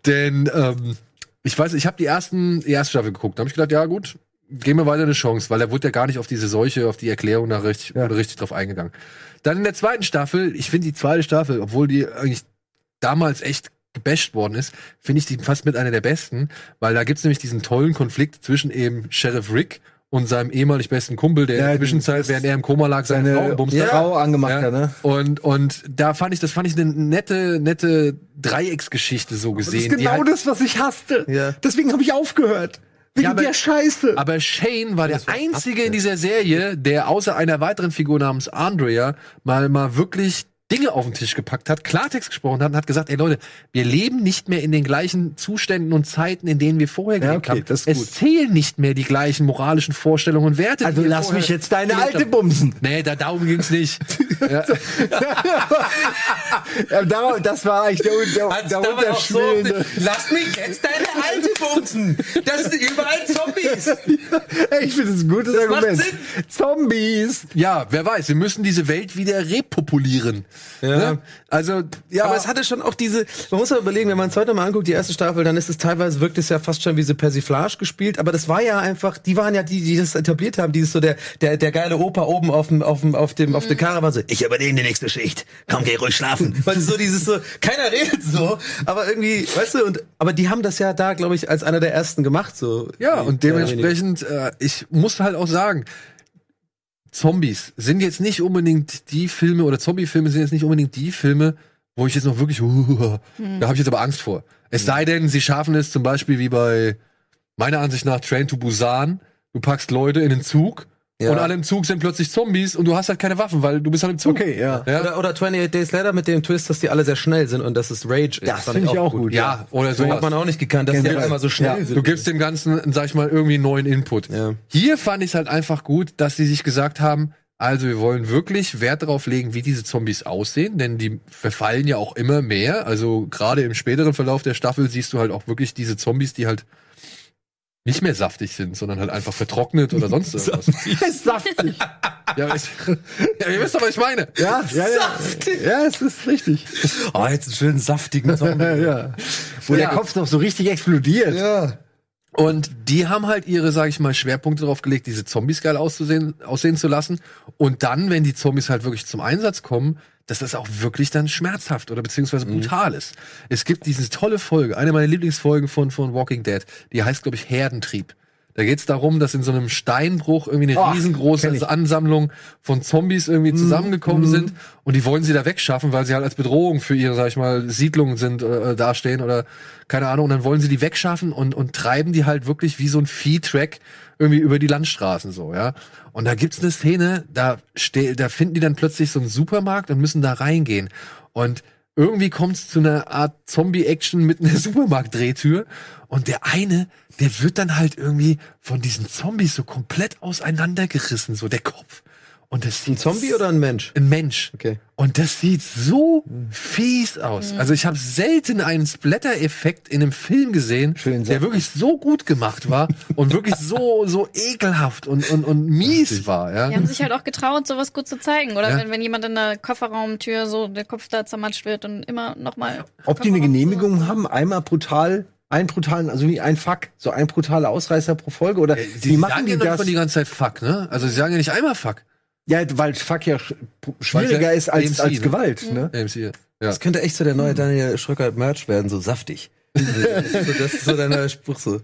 Denn ähm, ich weiß, ich habe die ersten, die erste Staffel geguckt. Da habe ich gedacht, ja gut, geben wir weiter eine Chance, weil er wurde ja gar nicht auf diese Seuche, auf die Erklärung da richtig, Ja. richtig drauf eingegangen. Dann in der zweiten Staffel, ich finde die zweite Staffel, obwohl die eigentlich damals echt gebasht worden ist, finde ich die fast mit einer der besten, weil da gibt's nämlich diesen tollen Konflikt zwischen eben Sheriff Rick und seinem ehemalig besten Kumpel, der in Ja, der Zwischenzeit, das- während er im Koma lag, seine, Frau seine gebumst hat. Frau angemacht Ja. hat, ne? Und, und da fand ich, das fand ich eine nette, nette Dreiecksgeschichte so Das gesehen. ist die genau halt- das, was ich hasste. Ja. Deswegen habe ich aufgehört. Wegen Ja, aber- der Scheiße. Aber Shane war der war einzige in dieser Serie, der außer einer weiteren Figur namens Andrea mal, mal wirklich Dinge auf den Tisch gepackt hat, Klartext gesprochen hat und hat gesagt, ey Leute, wir leben nicht mehr in den gleichen Zuständen und Zeiten, in denen wir vorher Ja, gelebt okay, haben. das ist es gut. zählen nicht mehr die gleichen moralischen Vorstellungen und Werte. also lass mich jetzt deine alte bumsen. Nee, da darum ging's nicht. ja. Ja, da- das war eigentlich der, der, Hat's der auch so, lass mich jetzt deine alte bumsen. Das sind überall Zombies. Ey, ich finde das ein gutes macht Argument. Zombies. ja, wer weiß, wir müssen diese Welt wieder repopulieren. Ne? Also, ja, Aber es hatte schon auch diese, man muss ja überlegen, wenn man es heute mal anguckt, die erste Staffel, dann ist es teilweise, wirkt es ja fast schon wie so Persiflage gespielt, aber das war ja einfach, die waren ja die, die das etabliert haben, dieses so der, der, der geile Opa oben auf dem, auf dem, auf dem, auf der Karre war so, ich übernehme die nächste Schicht, komm, geh ruhig schlafen. Weil so dieses so, keiner redet so, aber irgendwie, weißt du, und, aber die haben das ja da, glaube ich, als einer der ersten gemacht, so. Ja, und dementsprechend, äh, ich muss halt auch sagen, Zombies sind jetzt nicht unbedingt die Filme oder Zombie-Filme sind jetzt nicht unbedingt die Filme, wo ich jetzt noch wirklich, uh, da habe ich jetzt aber Angst vor. Es sei denn, sie schaffen es zum Beispiel wie bei meiner Ansicht nach Train to Busan. Du packst Leute in den Zug Ja. und alle im Zug sind plötzlich Zombies und du hast halt keine Waffen, weil du bist halt im Zug. Okay, ja. Ja, Oder, oder 28 Days Later mit dem Twist, dass die alle sehr schnell sind und dass es Rage ist. Das fand finde ich auch gut. ja oder So hat man auch nicht gekannt, dass die Generell. alle immer so schnell Ja. sind. Du gibst dem Ganzen, sag ich mal, irgendwie einen neuen Input. Ja. Hier fand ich halt einfach gut, dass sie sich gesagt haben, Also wir wollen wirklich Wert darauf legen, wie diese Zombies aussehen, denn die verfallen ja auch immer mehr. Also gerade im späteren Verlauf der Staffel siehst du halt auch wirklich diese Zombies, die halt nicht mehr saftig sind, sondern halt einfach vertrocknet oder sonst irgendwas. Saftig. ja, ich, ja, ihr wisst doch, was ich meine. Ja, ja, ja. Ja, es ist richtig. Oh, jetzt einen schönen saftigen Zombie. Ja, ja. Wo der Ja. Kopf noch so richtig explodiert. ja. Und die haben halt ihre, sag ich mal, Schwerpunkte darauf gelegt, diese Zombies geil auszusehen, aussehen zu lassen. Und dann, wenn die Zombies halt wirklich zum Einsatz kommen, dass das auch wirklich dann schmerzhaft oder beziehungsweise brutal ist. Es gibt diese tolle Folge, eine meiner Lieblingsfolgen von, von Walking Dead, die heißt, glaube ich, Herdentrieb. Da geht es darum, dass in so einem Steinbruch irgendwie eine Ach, riesengroße. Ansammlung von Zombies irgendwie zusammengekommen sind und die wollen sie da wegschaffen, weil sie halt als Bedrohung für ihre, sag ich mal, Siedlungen sind, äh, dastehen oder keine Ahnung. Und dann wollen sie die wegschaffen und, und treiben die halt wirklich wie so ein Viehtrack irgendwie über die Landstraßen so, ja. Und da gibt's eine Szene, da, ste da finden die dann plötzlich so einen Supermarkt und müssen da reingehen. Und irgendwie kommt's zu einer Art Zombie-Action mit einer Supermarkt-Drehtür. Und der eine, der wird dann halt irgendwie von diesen Zombies so komplett auseinandergerissen, so der Kopf. Und das Ein sieht Zombie oder ein Mensch? ein Mensch. Okay. Und das sieht so fies aus. Also ich habe selten einen Splatter-Effekt in einem Film gesehen, Schön der wirklich so gut gemacht war und wirklich so so ekelhaft und und, und mies war. Ja. Die haben sich halt auch getraut, sowas gut zu zeigen. Oder Ja. wenn, wenn jemand in der Kofferraumtür so der Kopf da zermatscht wird und immer nochmal. Ob die eine Genehmigung haben, einmal brutal, einen brutalen, also wie ein Fuck, so ein brutaler Ausreißer pro Folge oder Sie wie machen sagen die ja noch das? die ganze Zeit Fuck, ne? Also sie sagen ja nicht einmal Fuck. Ja, weil Fuck ja sch schwieriger ja ist als, AMC, als ne? Gewalt, ne? AMC, ja. Das könnte echt so der neue Daniel Schröcker Merch werden, so saftig. so, das ist so dein neuer Spruch so.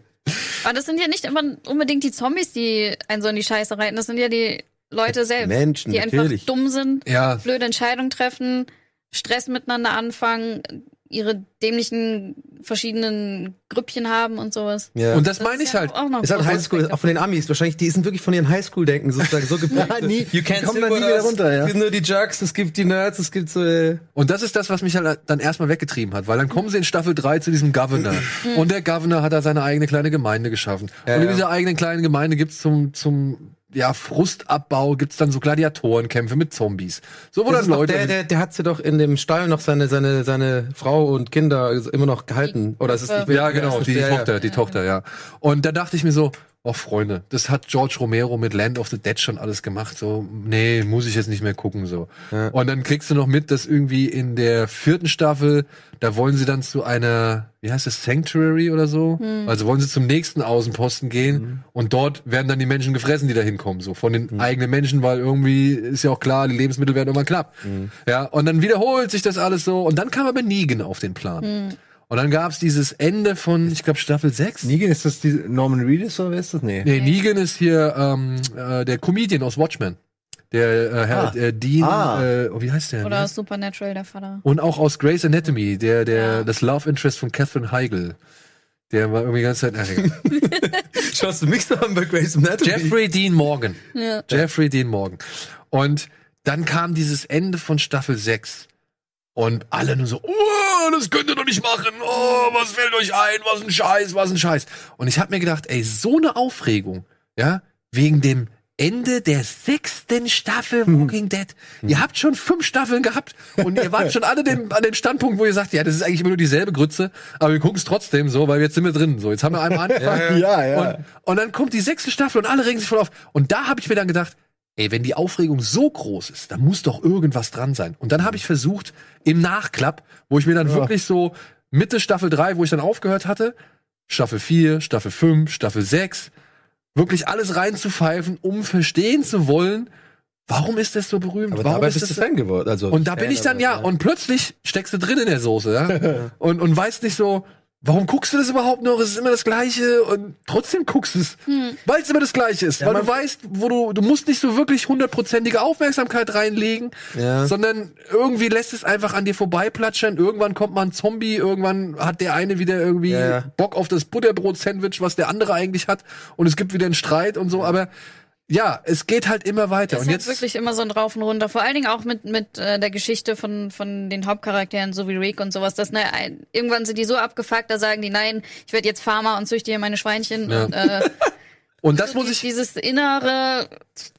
Aber das sind ja nicht immer unbedingt die Zombies, die einen so in die Scheiße reiten. Das sind ja die Leute selbst, Menschen, die natürlich. einfach dumm sind, Ja, blöde Entscheidungen treffen, Stress miteinander anfangen, ihre dämlichen verschiedenen Grüppchen haben und sowas. Ja. und das Das meine ich ja halt. auch noch ist halt Highschool, auch von den Amis wahrscheinlich, die sind wirklich von ihren Highschool-Denken sozusagen so geprägt. Ja, nie. You can't Die kommen da nie wieder runter, ja. Es gibt nur die Jerks, es gibt die Nerds, es gibt so, äh, Und das ist das, was mich halt dann erstmal weggetrieben hat, weil dann kommen sie in Staffel 3 zu diesem Governor. und der Governor hat da seine eigene kleine Gemeinde geschaffen. Ja, und in ja. dieser eigenen kleinen Gemeinde gibt's zum, zum ja, Frustabbau gibt's dann so Gladiatorenkämpfe mit Zombies. So, wo das dann Leute. der, der, der hat sie doch in dem Stall noch seine, seine, seine Frau und Kinder immer noch gehalten. Oder ist es nicht mehr? ja, genau, ist die, die. Tochter, die Tochter, ja. Und da dachte ich mir so, oh Freunde, das hat George Romero mit Land of the Dead schon alles gemacht. So, nee, muss ich jetzt nicht mehr gucken. so. Ja. Und dann kriegst du noch mit, dass irgendwie in der vierten Staffel, da wollen sie dann zu einer, wie heißt das, Sanctuary oder so? Also wollen sie zum nächsten Außenposten gehen und dort werden dann die Menschen gefressen, die da hinkommen, so von den eigenen Menschen, weil irgendwie ist ja auch klar, die Lebensmittel werden irgendwann knapp. Ja, und dann wiederholt sich das alles so und dann kam aber Negan auf den Plan. Und dann gab's dieses Ende von, ich glaube, Staffel 6. Negan, ist das die Norman Reedus oder wer ist das? Nee. Nee, Negan ist hier ähm, äh, der Comedian aus Watchmen. Der äh, Herr Ah. äh, Dean, Ah. äh, oh, wie heißt der? Oder ne? Supernatural, der Vater. Und auch aus Grey's Anatomy, der, der, Ja. das Love Interest von Catherine Heigl. Der war irgendwie die ganze Zeit. Ach. Schaust du mich so an bei Grace Anatomy? Jeffrey Dean Morgan. Ja. Jeffrey Dean Morgan. Und dann kam dieses Ende von Staffel 6. Und alle nur so, oh, das könnt ihr doch nicht machen. Oh, was fällt euch ein? Was ein Scheiß, was ein Scheiß. Und ich habe mir gedacht, ey, so eine Aufregung, ja, wegen dem Ende der sechsten Staffel Walking Dead. Ihr habt schon fünf Staffeln gehabt und ihr wart schon alle dem, an dem Standpunkt, wo ihr sagt, ja, das ist eigentlich immer nur dieselbe Grütze, aber wir gucken es trotzdem so, weil jetzt sind wir drin. So, jetzt haben wir einmal angefangen. Ja, ja. Und, und dann kommt die sechste Staffel und alle regen sich voll auf. Und da habe ich mir dann gedacht, ey, wenn die Aufregung so groß ist, dann muss doch irgendwas dran sein. Und dann habe ich versucht, im Nachklapp, wo ich mir dann wirklich so Mitte Staffel 3, wo ich dann aufgehört hatte, Staffel 4, Staffel 5, Staffel 6, wirklich alles reinzupfeifen, um verstehen zu wollen, warum ist das so berühmt? Aber warum dabei ist bist das du Fan geworden. Also und da bin Fan, ich dann, ja, und plötzlich steckst du drin in der Soße, ja. und, und weißt nicht so, warum guckst du das überhaupt noch? Es ist immer das Gleiche und trotzdem guckst du es, weil es immer das Gleiche ist. weil du weißt, wo du, du musst nicht so wirklich hundertprozentige Aufmerksamkeit reinlegen, Ja. sondern irgendwie lässt es einfach an dir vorbeiplatschern. Irgendwann kommt mal ein Zombie, irgendwann hat der eine wieder irgendwie Ja, ja. Bock auf das Butterbrot-Sandwich, was der andere eigentlich hat und es gibt wieder einen Streit und so, aber ja, es geht halt immer weiter. Das und jetzt wirklich immer so ein Rauf und runter. Vor allen Dingen auch mit, mit äh, der Geschichte von, von den Hauptcharakteren, so wie Rick und sowas. Das, ne, ein, irgendwann sind die so abgefuckt, da sagen die, nein, ich werde jetzt Farmer und züchte hier meine Schweinchen. Ja. Und, äh, Und das so muss die- ich, Dieses innere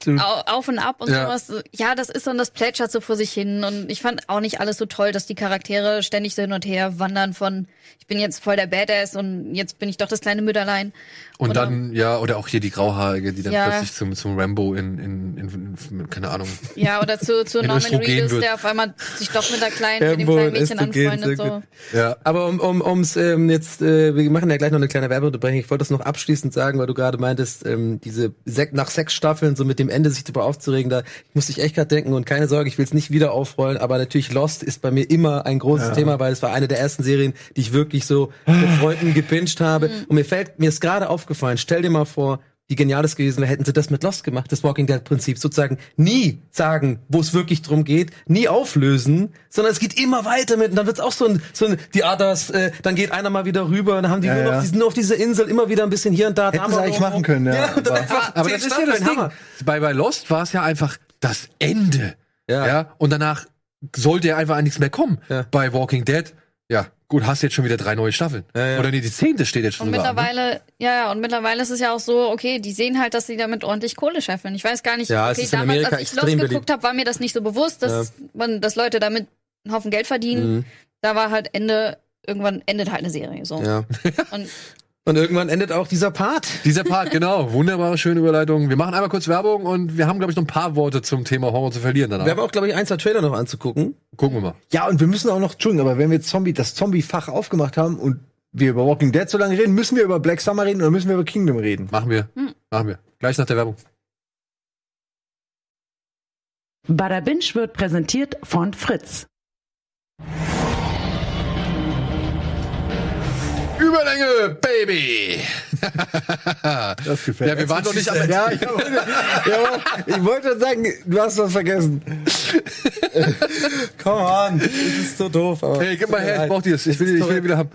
Au- Auf und Ab und Ja. sowas. Ja, das ist und das plätschert so vor sich hin. Und ich fand auch nicht alles so toll, dass die Charaktere ständig so hin und her wandern von, ich bin jetzt voll der Badass und jetzt bin ich doch das kleine Mütterlein. und oder- dann, ja, oder auch hier die Grauhaarige, die dann Ja. plötzlich zum, zum Rambo in, in, in, in, keine Ahnung. Ja, oder zu, zu Norman Reedus, wird. der auf einmal sich doch mit der kleinen, mit dem kleinen in Mädchen anfreundet. So. Ja. Aber um, um ums ähm, jetzt, äh, wir machen ja gleich noch eine kleine Werbeunterbrechung. Ich wollte das noch abschließend sagen, weil du gerade meintest, ähm, diese Sek nach sechs Staffeln so mit dem Ende sich darüber aufzuregen, da musste ich echt gerade denken und keine Sorge, ich will es nicht wieder aufrollen, aber natürlich Lost ist bei mir immer ein großes Thema, weil es war eine der ersten Serien, die ich wirklich so mit Freunden gebinged habe. Und mir fällt, mir ist gerade aufgefallen, stell dir mal vor, wie genial es gewesen wäre, hätten sie das mit Lost gemacht, das Walking Dead Prinzip, sozusagen nie sagen, wo es wirklich drum geht, nie auflösen, sondern es geht immer weiter mit, und dann wird's auch so ein, so ein, die Others, äh, dann geht einer mal wieder rüber, und dann haben die Ja, nur noch, ja. die sind nur auf dieser Insel immer wieder ein bisschen hier und da. da Hätten haben sie eigentlich noch- machen können, ja. ja Aber- einfach Aber das ist ja das Ding. Hammer. Bei, bei Lost war es ja einfach das Ende. Ja. Ja. Und danach sollte ja einfach nichts mehr kommen. Ja. Bei Walking Dead, ja, gut, hast jetzt schon wieder drei neue Staffeln. Ja, ja. Oder nee, die zehnte steht jetzt schon Und sogar an, ne? mittlerweile, ja, ja, und mittlerweile ist es ja auch so, okay, die sehen halt, dass sie damit ordentlich Kohle scheffeln. Ich weiß gar nicht, Ja, es okay, ist in damals, Amerika als ich extrem Lost beliebt. geguckt habe, war mir das nicht so bewusst, dass man, dass Leute damit einen Haufen Geld verdienen. Mhm. Da war halt Ende, irgendwann endet halt eine Serie, so. Ja. Und Und irgendwann endet auch dieser Part. Dieser Part, genau. Wunderbare, schöne Überleitung. Wir machen einmal kurz Werbung und wir haben, glaube ich, noch ein paar Worte zum Thema Horror zu verlieren danach. Wir haben auch, glaube ich, ein, zwei Trailer noch anzugucken. Gucken wir mal. Ja, und wir müssen auch noch, Entschuldigung, aber wenn wir Zombie, das Zombie-Fach aufgemacht haben und wir über Walking Dead so lange reden, müssen wir über Black Summer reden oder müssen wir über Kingdom reden? Machen wir. Hm. Machen wir. Gleich nach der Werbung. Bada Binge wird präsentiert von Fritz. Überlänge, Baby! Das gefällt Ja, wir waren doch nicht am Ja, ich wollte, ja, ich wollte sagen, du hast was vergessen. Come on, das ist so doof. Aber Hey, gib mal her, ich brauch die das. Ich will, ich will wieder haben.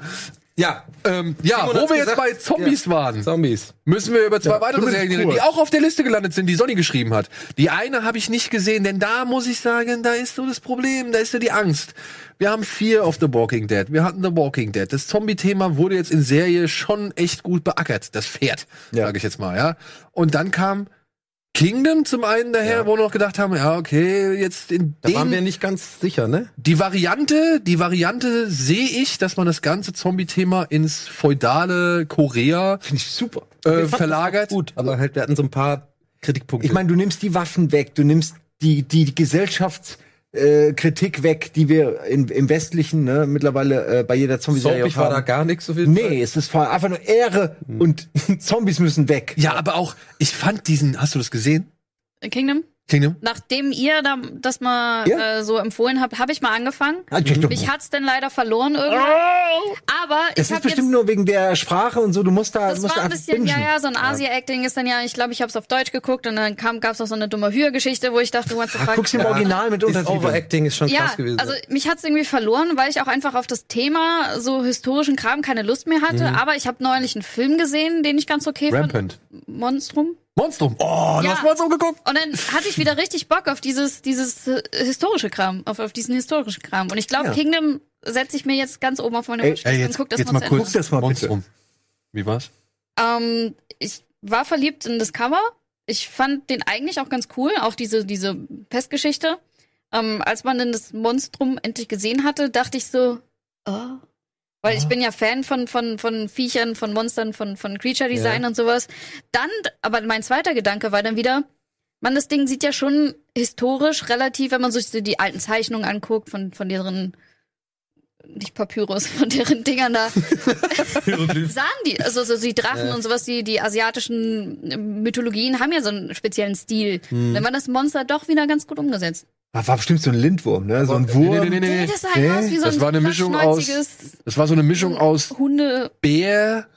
Ja, Ähm, ja, wo wir jetzt gesagt. bei Zombies waren, Zombies. müssen wir über zwei Ja, weitere Serien reden, die auch auf der Liste gelandet sind, die Sonny geschrieben hat. Die eine habe ich nicht gesehen, denn da muss ich sagen, da ist so das Problem, da ist so die Angst. Wir haben Fear of the Walking Dead, wir hatten The Walking Dead. Das Zombie-Thema wurde jetzt in Serie schon echt gut beackert, das Pferd, Ja. sage ich jetzt mal, ja. Und dann kam Kingdom zum einen daher, Ja. wo wir noch gedacht haben, ja, okay, jetzt in Da dem waren wir nicht ganz sicher, ne? die Variante, die Variante sehe ich, dass man das ganze Zombie-Thema ins feudale Korea Finde ich super. äh, verlagert. Gut, aber halt, wir hatten so ein paar Kritikpunkte. Ich meine, du nimmst die Waffen weg, du nimmst die, die Gesellschaftskritik äh, Kritik weg, die wir in, im Westlichen ne, mittlerweile äh, bei jeder Zombie-Serie Zombie war da haben. gar nichts so viel. Nee, es ist vor allem einfach nur Ehre und Zombies müssen weg. Ja, aber auch, ich fand diesen, hast du das gesehen? Kingdom, Kingdom? nachdem ihr da, das mal Ja. äh, so empfohlen habt, habe ich mal angefangen. Ah, mal. hat's denn leider verloren irgendwann. Aber Das ich ist habe bestimmt jetzt nur wegen der Sprache und so, du musst da, du Das musst war da ein bisschen, ja, bingen. ja, so ein Asia-Acting ist dann ja, ich glaube, ich habe es auf Deutsch geguckt und dann kam, gab's auch so eine dumme Hühe-Geschichte, wo ich dachte, what the fuck. guck's im Original mit Das Untertiteln. Overacting ist schon ja, krass gewesen. also mich hat's irgendwie verloren, weil ich auch einfach auf das Thema so historischen Kram keine Lust mehr hatte. Mhm. Aber ich habe neulich einen Film gesehen, den ich ganz okay Rampant. fand. Monstrum. Monstrum. Oh, du Ja. hast Monstrum geguckt? Und dann hatte ich wieder richtig Bock auf dieses, dieses äh, historische Kram, auf, auf diesen historischen Kram. Und ich glaube, Ja. Kingdom setze ich mir jetzt ganz oben auf meine Ey, und jetzt, guck das jetzt mal mal kurz. Guck das mal bitte. Monstrum. Wie war's? Ähm, ich war verliebt in das Cover. Ich fand den eigentlich auch ganz cool, auch diese, diese Pestgeschichte. Ähm, als man dann das Monstrum endlich gesehen hatte, dachte ich so, oh. Weil ich bin ja Fan von, von, von Viechern, von Monstern, von, von Creature Design Ja. und sowas. Dann, aber mein zweiter Gedanke war dann wieder, man, das Ding sieht ja schon historisch relativ, wenn man sich so die alten Zeichnungen anguckt, von, von deren, nicht Papyrus, von deren Dingern da, sahen die, also so die Drachen Ja. und sowas, die, die asiatischen Mythologien haben ja so einen speziellen Stil. Hm. Dann war das Monster doch wieder ganz gut umgesetzt. War, war bestimmt so ein Lindwurm, ne? So ein Wurm. nee, nee, nee, nee. Das sah Nee, aus wie so das ein war eine Mischung aus- Das war so eine Mischung aus Hunde. Bär,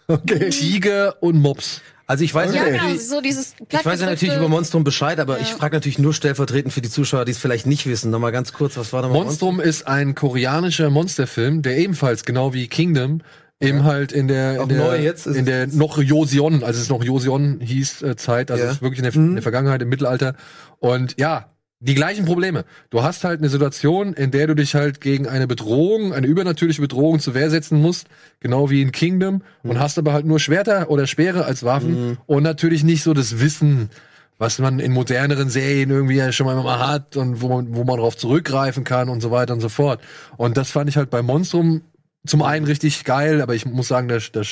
Tiger und Mops. Also ich weiß Okay. Ja, genau, natürlich- so dieses ich weiß ja natürlich über Monstrum Bescheid, aber Ja. ich frage natürlich nur stellvertretend für die Zuschauer, die es vielleicht nicht wissen. Nochmal ganz kurz, was war nochmal Monstrum ist ein koreanischer Monsterfilm, der ebenfalls, genau wie Kingdom, eben halt in der, in der, jetzt ist in der noch Joseon, als es noch Joseon hieß, äh, Zeit, also Ja. es ist wirklich in der, Mhm. in der Vergangenheit, im Mittelalter. Und ja, die gleichen Probleme. Du hast halt eine Situation, in der du dich halt gegen eine Bedrohung, eine übernatürliche Bedrohung zur Wehr setzen musst, genau wie in Kingdom, und hast aber halt nur Schwerter oder Speere als Waffen und natürlich nicht so das Wissen, was man in moderneren Serien irgendwie ja schon mal hat und wo man, wo man darauf zurückgreifen kann und so weiter und so fort. Und das fand ich halt bei Monstrum zum einen richtig geil, aber ich muss sagen, da, da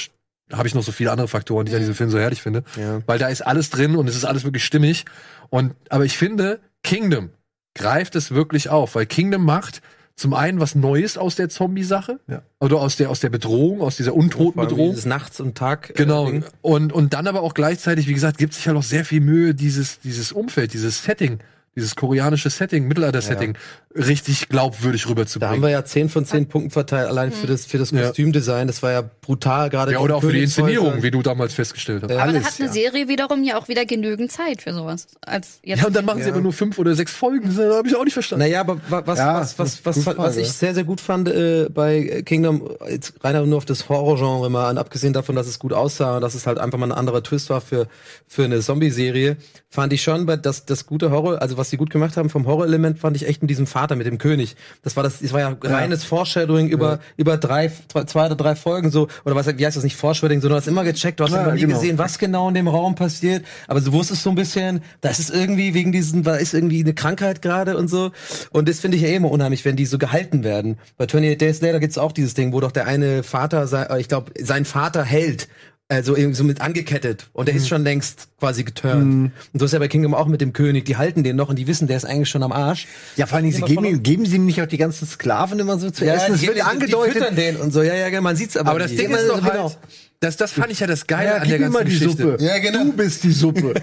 habe ich noch so viele andere Faktoren, die ich an diesem Film so herrlich finde. Ja. Weil da ist alles drin und es ist alles wirklich stimmig. Und, aber ich finde, Kingdom greift es wirklich auf, weil Kingdom macht zum einen was Neues aus der Zombie-Sache. Ja. Oder aus der, aus der Bedrohung, aus dieser untoten Vor allem Bedrohung. Dieses Nachts- und Tag. äh, Genau. Ding. Und, und dann aber auch gleichzeitig, wie gesagt, gibt sich halt auch sehr viel Mühe, dieses, dieses Umfeld, dieses Setting, dieses koreanische Setting, Mittelalter-Setting, richtig glaubwürdig Da haben rüberzubringen. wir ja 10 von 10 Punkten verteilt, allein für das, für das Ja. Kostümdesign. Das war ja brutal, gerade ja, oder auch für die. Inszenierung, wie du damals festgestellt hast. Ja. Ja, Aber da Alles, hat eine ja. Serie wiederum ja auch wieder genügend Zeit für sowas. Als jetzt und dann machen sie Ja. aber nur fünf oder sechs Folgen. Das habe ich auch nicht verstanden. Naja, aber wa- was, Ja, was, was, was, was, Frage. ich sehr, sehr gut fand äh, bei Kingdom, jetzt rein nur auf das Horrorgenre mal, und abgesehen davon, dass es gut aussah und dass es halt einfach mal ein anderer Twist war für, für eine Zombie-Serie, fand ich schon, bei das, gute Horror, also was sie gut gemacht haben vom Horrorelement, fand ich echt mit diesem Vater, mit dem König. Das war das, das war ja reines Foreshadowing über, über drei, zwei, oder drei Folgen so, oder was, wie heißt das nicht Foreshadowing, sondern du hast immer gecheckt, du hast immer nie genau. gesehen, was genau in dem Raum passiert, aber du wusstest so ein bisschen, das ist irgendwie wegen diesen, da ist irgendwie eine Krankheit gerade und so. Und das finde ich ja eh immer unheimlich, wenn die so gehalten werden. Bei 28 Days Later gibt's auch dieses Ding, wo doch der eine Vater, äh, ich glaube, sein Vater hält. Also irgendwie so mit angekettet und der ist schon längst quasi geturnt. Und so ist ja bei Kingdom auch mit dem König. Die halten den noch und die wissen, der ist eigentlich schon am Arsch. Ja, vor allen Dingen, sie geben, ihm, geben sie ihm nicht auch die ganzen Sklaven immer so zu essen? Es wird ja die, angedeutet. Die füttern den und so. Ja, ja, genau, man sieht's aber. aber das nie. Ding ist so, doch halt, genau. das, das fand ich ja das Geile ja, an der ganzen mal die Geschichte. Suppe. Ja, genau. Du bist die Suppe.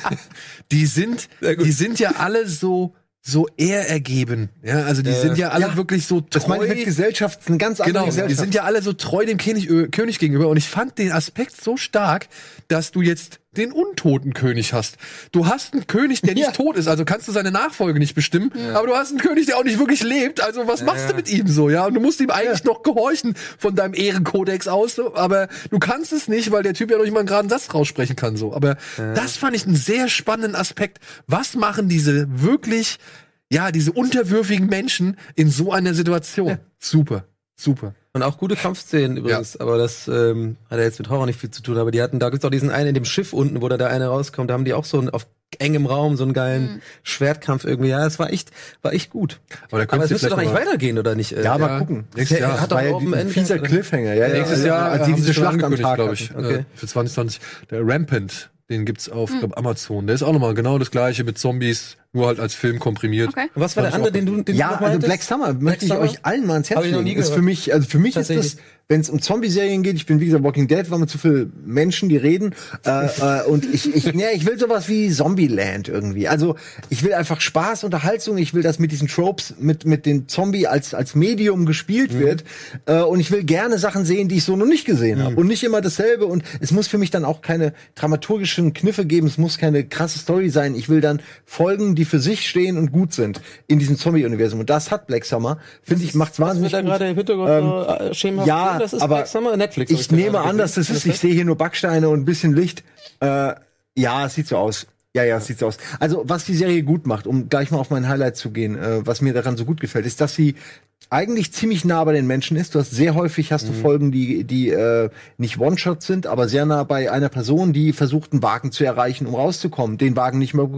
Die sind, die sind ja alle so, so ehrergeben. Ja, also die sind ja alle ja. wirklich so treu. Das meine ich mit Gesellschaft, eine ganz andere Genau, die Gesellschaft. sind ja alle so treu dem König, äh, König gegenüber. Und ich fand den Aspekt so stark, dass du jetzt den untoten König hast. Du hast einen König, der nicht Ja. tot ist, also kannst du seine Nachfolge nicht bestimmen. Aber du hast einen König, der auch nicht wirklich lebt. Also was machst du mit ihm so, ja? Und du musst ihm eigentlich noch gehorchen von deinem Ehrenkodex aus. Aber du kannst es nicht, weil der Typ ja noch nicht mal einen geraden Satz raussprechen kann. So. Aber das fand ich einen sehr spannenden Aspekt. Was machen diese wirklich, ja, diese unterwürfigen Menschen in so einer Situation? Super, super. Und auch gute Kampfszenen übrigens, aber das ähm, hat ja jetzt mit Horror nicht viel zu tun. Aber die hatten, da gibt's auch diesen einen in dem Schiff unten, wo da der eine rauskommt, da haben die auch so einen, auf engem Raum so einen geilen Schwertkampf irgendwie. Ja, es war echt, war echt gut. Aber, da Aber es müsste doch eigentlich mal- weitergehen, oder nicht? Äh, ja, aber Ja. gucken. Nächstes Jahr. hat doch ja auch ein Ende fieser Cliffhanger. Ja, Nächstes ja, Jahr als haben die diese Schlacht am Tag glaube ich. Okay. äh, für 2020. Der Rampant, den gibt's auf glaub, Amazon. Der ist auch nochmal genau das gleiche mit Zombies, nur halt als Film komprimiert. Okay. Und was war der andere, den du, den Ja, du noch also? Black Summer möchte ich Summer? euch allen mal ans Herz legen. Ist für mich, also für mich ist das, wenn es um Zombie-Serien geht, ich bin wie gesagt Walking Dead, war mit zu viel Menschen, die reden, äh, äh, und ich, ich, ja, ich will sowas wie Zombieland irgendwie. Also ich will einfach Spaß, Unterhaltung, ich will, dass mit diesen Tropes, mit mit den Zombie als als Medium gespielt Mhm. wird, äh, und ich will gerne Sachen sehen, die ich so noch nicht gesehen habe und nicht immer dasselbe. Und es muss für mich dann auch keine dramaturgischen Kniffe geben, es muss keine krasse Story sein. Ich will dann Folgen, die für sich stehen und gut sind in diesem Zombie-Universum. Und das hat Black Summer, finde ich, macht's Was wahnsinnig gut. gerade im Hintergrund Ähm, so, äh, schemenhaft ja, das ist aber Black Summer, Netflix. Ich nehme an, dass das ist. Ich sehe hier nur Backsteine und ein bisschen Licht. Äh, ja, es sieht so aus. Ja, ja, es sieht so aus. Also, was die Serie gut macht, um gleich mal auf mein Highlight zu gehen, äh, was mir daran so gut gefällt, ist, dass sie eigentlich ziemlich nah bei den Menschen ist. Du hast sehr häufig hast du Folgen, die die äh, nicht One-Shot sind, aber sehr nah bei einer Person, die versucht, einen Wagen zu erreichen, um rauszukommen. Den Wagen nicht mehr,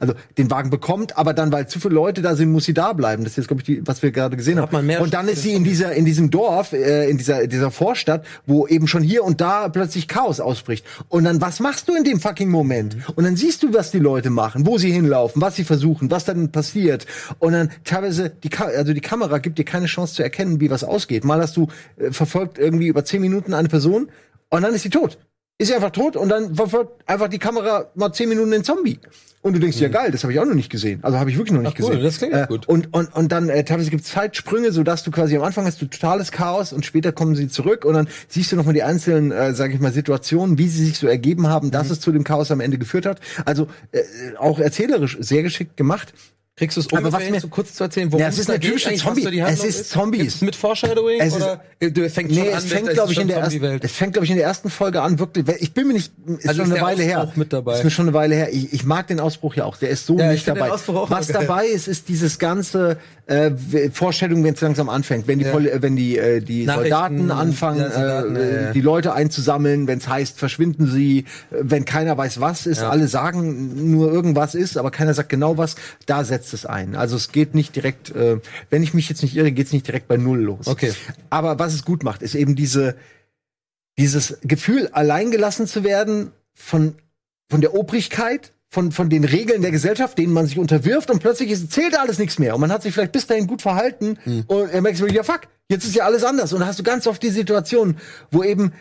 also den Wagen bekommt, aber dann, weil zu viele Leute da sind, muss sie da bleiben. Das ist jetzt, glaube ich, die, was wir gerade gesehen haben. und dann ist sie in dieser in diesem Dorf, äh, in dieser in dieser Vorstadt, wo eben schon hier und da plötzlich Chaos ausbricht. Und dann was machst du in dem fucking Moment? Und dann siehst du, was die Leute machen, wo sie hinlaufen, was sie versuchen, was dann passiert. Und dann teilweise die Ka also die Kamera gibt dir keine Chance zu erkennen, wie was ausgeht. Mal hast du äh, verfolgt irgendwie über zehn Minuten eine Person und dann ist sie tot. Ist sie einfach tot und dann verfolgt einfach die Kamera mal zehn Minuten den Zombie. Und du denkst, ja geil, das habe ich auch noch nicht gesehen. Also habe ich wirklich noch nicht Ach cool, gesehen. das klingt äh, gut. Und, und, und dann äh, teilweise gibt es Zeitsprünge, sodass du quasi am Anfang hast du totales Chaos und später kommen sie zurück und dann siehst du nochmal die einzelnen, äh, sage ich mal, Situationen, wie sie sich so ergeben haben, dass Mhm. es zu dem Chaos am Ende geführt hat. Also äh, auch erzählerisch sehr geschickt gemacht. Kriegst du es Aber was ungefähr mir- so kurz zu erzählen, worum Ja, es ist natürlich ein Zombie. Es ist Zombies. Ist mit Foreshadowing Es ist- oder äh, du fängt schon Nee, an es mit, fängt, ist glaube ich, schon in der ersten, es fängt, glaube ich, in der ersten Folge an, wirklich, ich bin mir nicht, ist Also schon ist eine Weile her. Ausbruch mit dabei? Ist mir schon eine Weile her. Ich, ich mag den Ausbruch ja auch, der ist so Ja, ich nicht dabei. Was dabei ist, ist dieses ganze äh, Vorstellung, wenn es langsam anfängt, wenn die, Ja. Poli- äh, wenn die, äh, die Soldaten anfangen, ja, Soldaten, äh, die Leute einzusammeln, wenn es heißt, verschwinden sie, äh, wenn keiner weiß, was ist, alle sagen nur irgendwas ist, aber keiner sagt genau was, da setzt es ein. Also es geht nicht direkt, äh, wenn ich mich jetzt nicht irre, geht es nicht direkt bei Null los. Okay. Aber was es gut macht, ist eben diese, dieses Gefühl, alleingelassen zu werden von, von der Obrigkeit, von, von den Regeln der Gesellschaft, denen man sich unterwirft und plötzlich ist, zählt alles nichts mehr. Und man hat sich vielleicht bis dahin gut verhalten und er merkt sich, ja fuck, jetzt ist ja alles anders. Und da hast du ganz oft die Situation, wo eben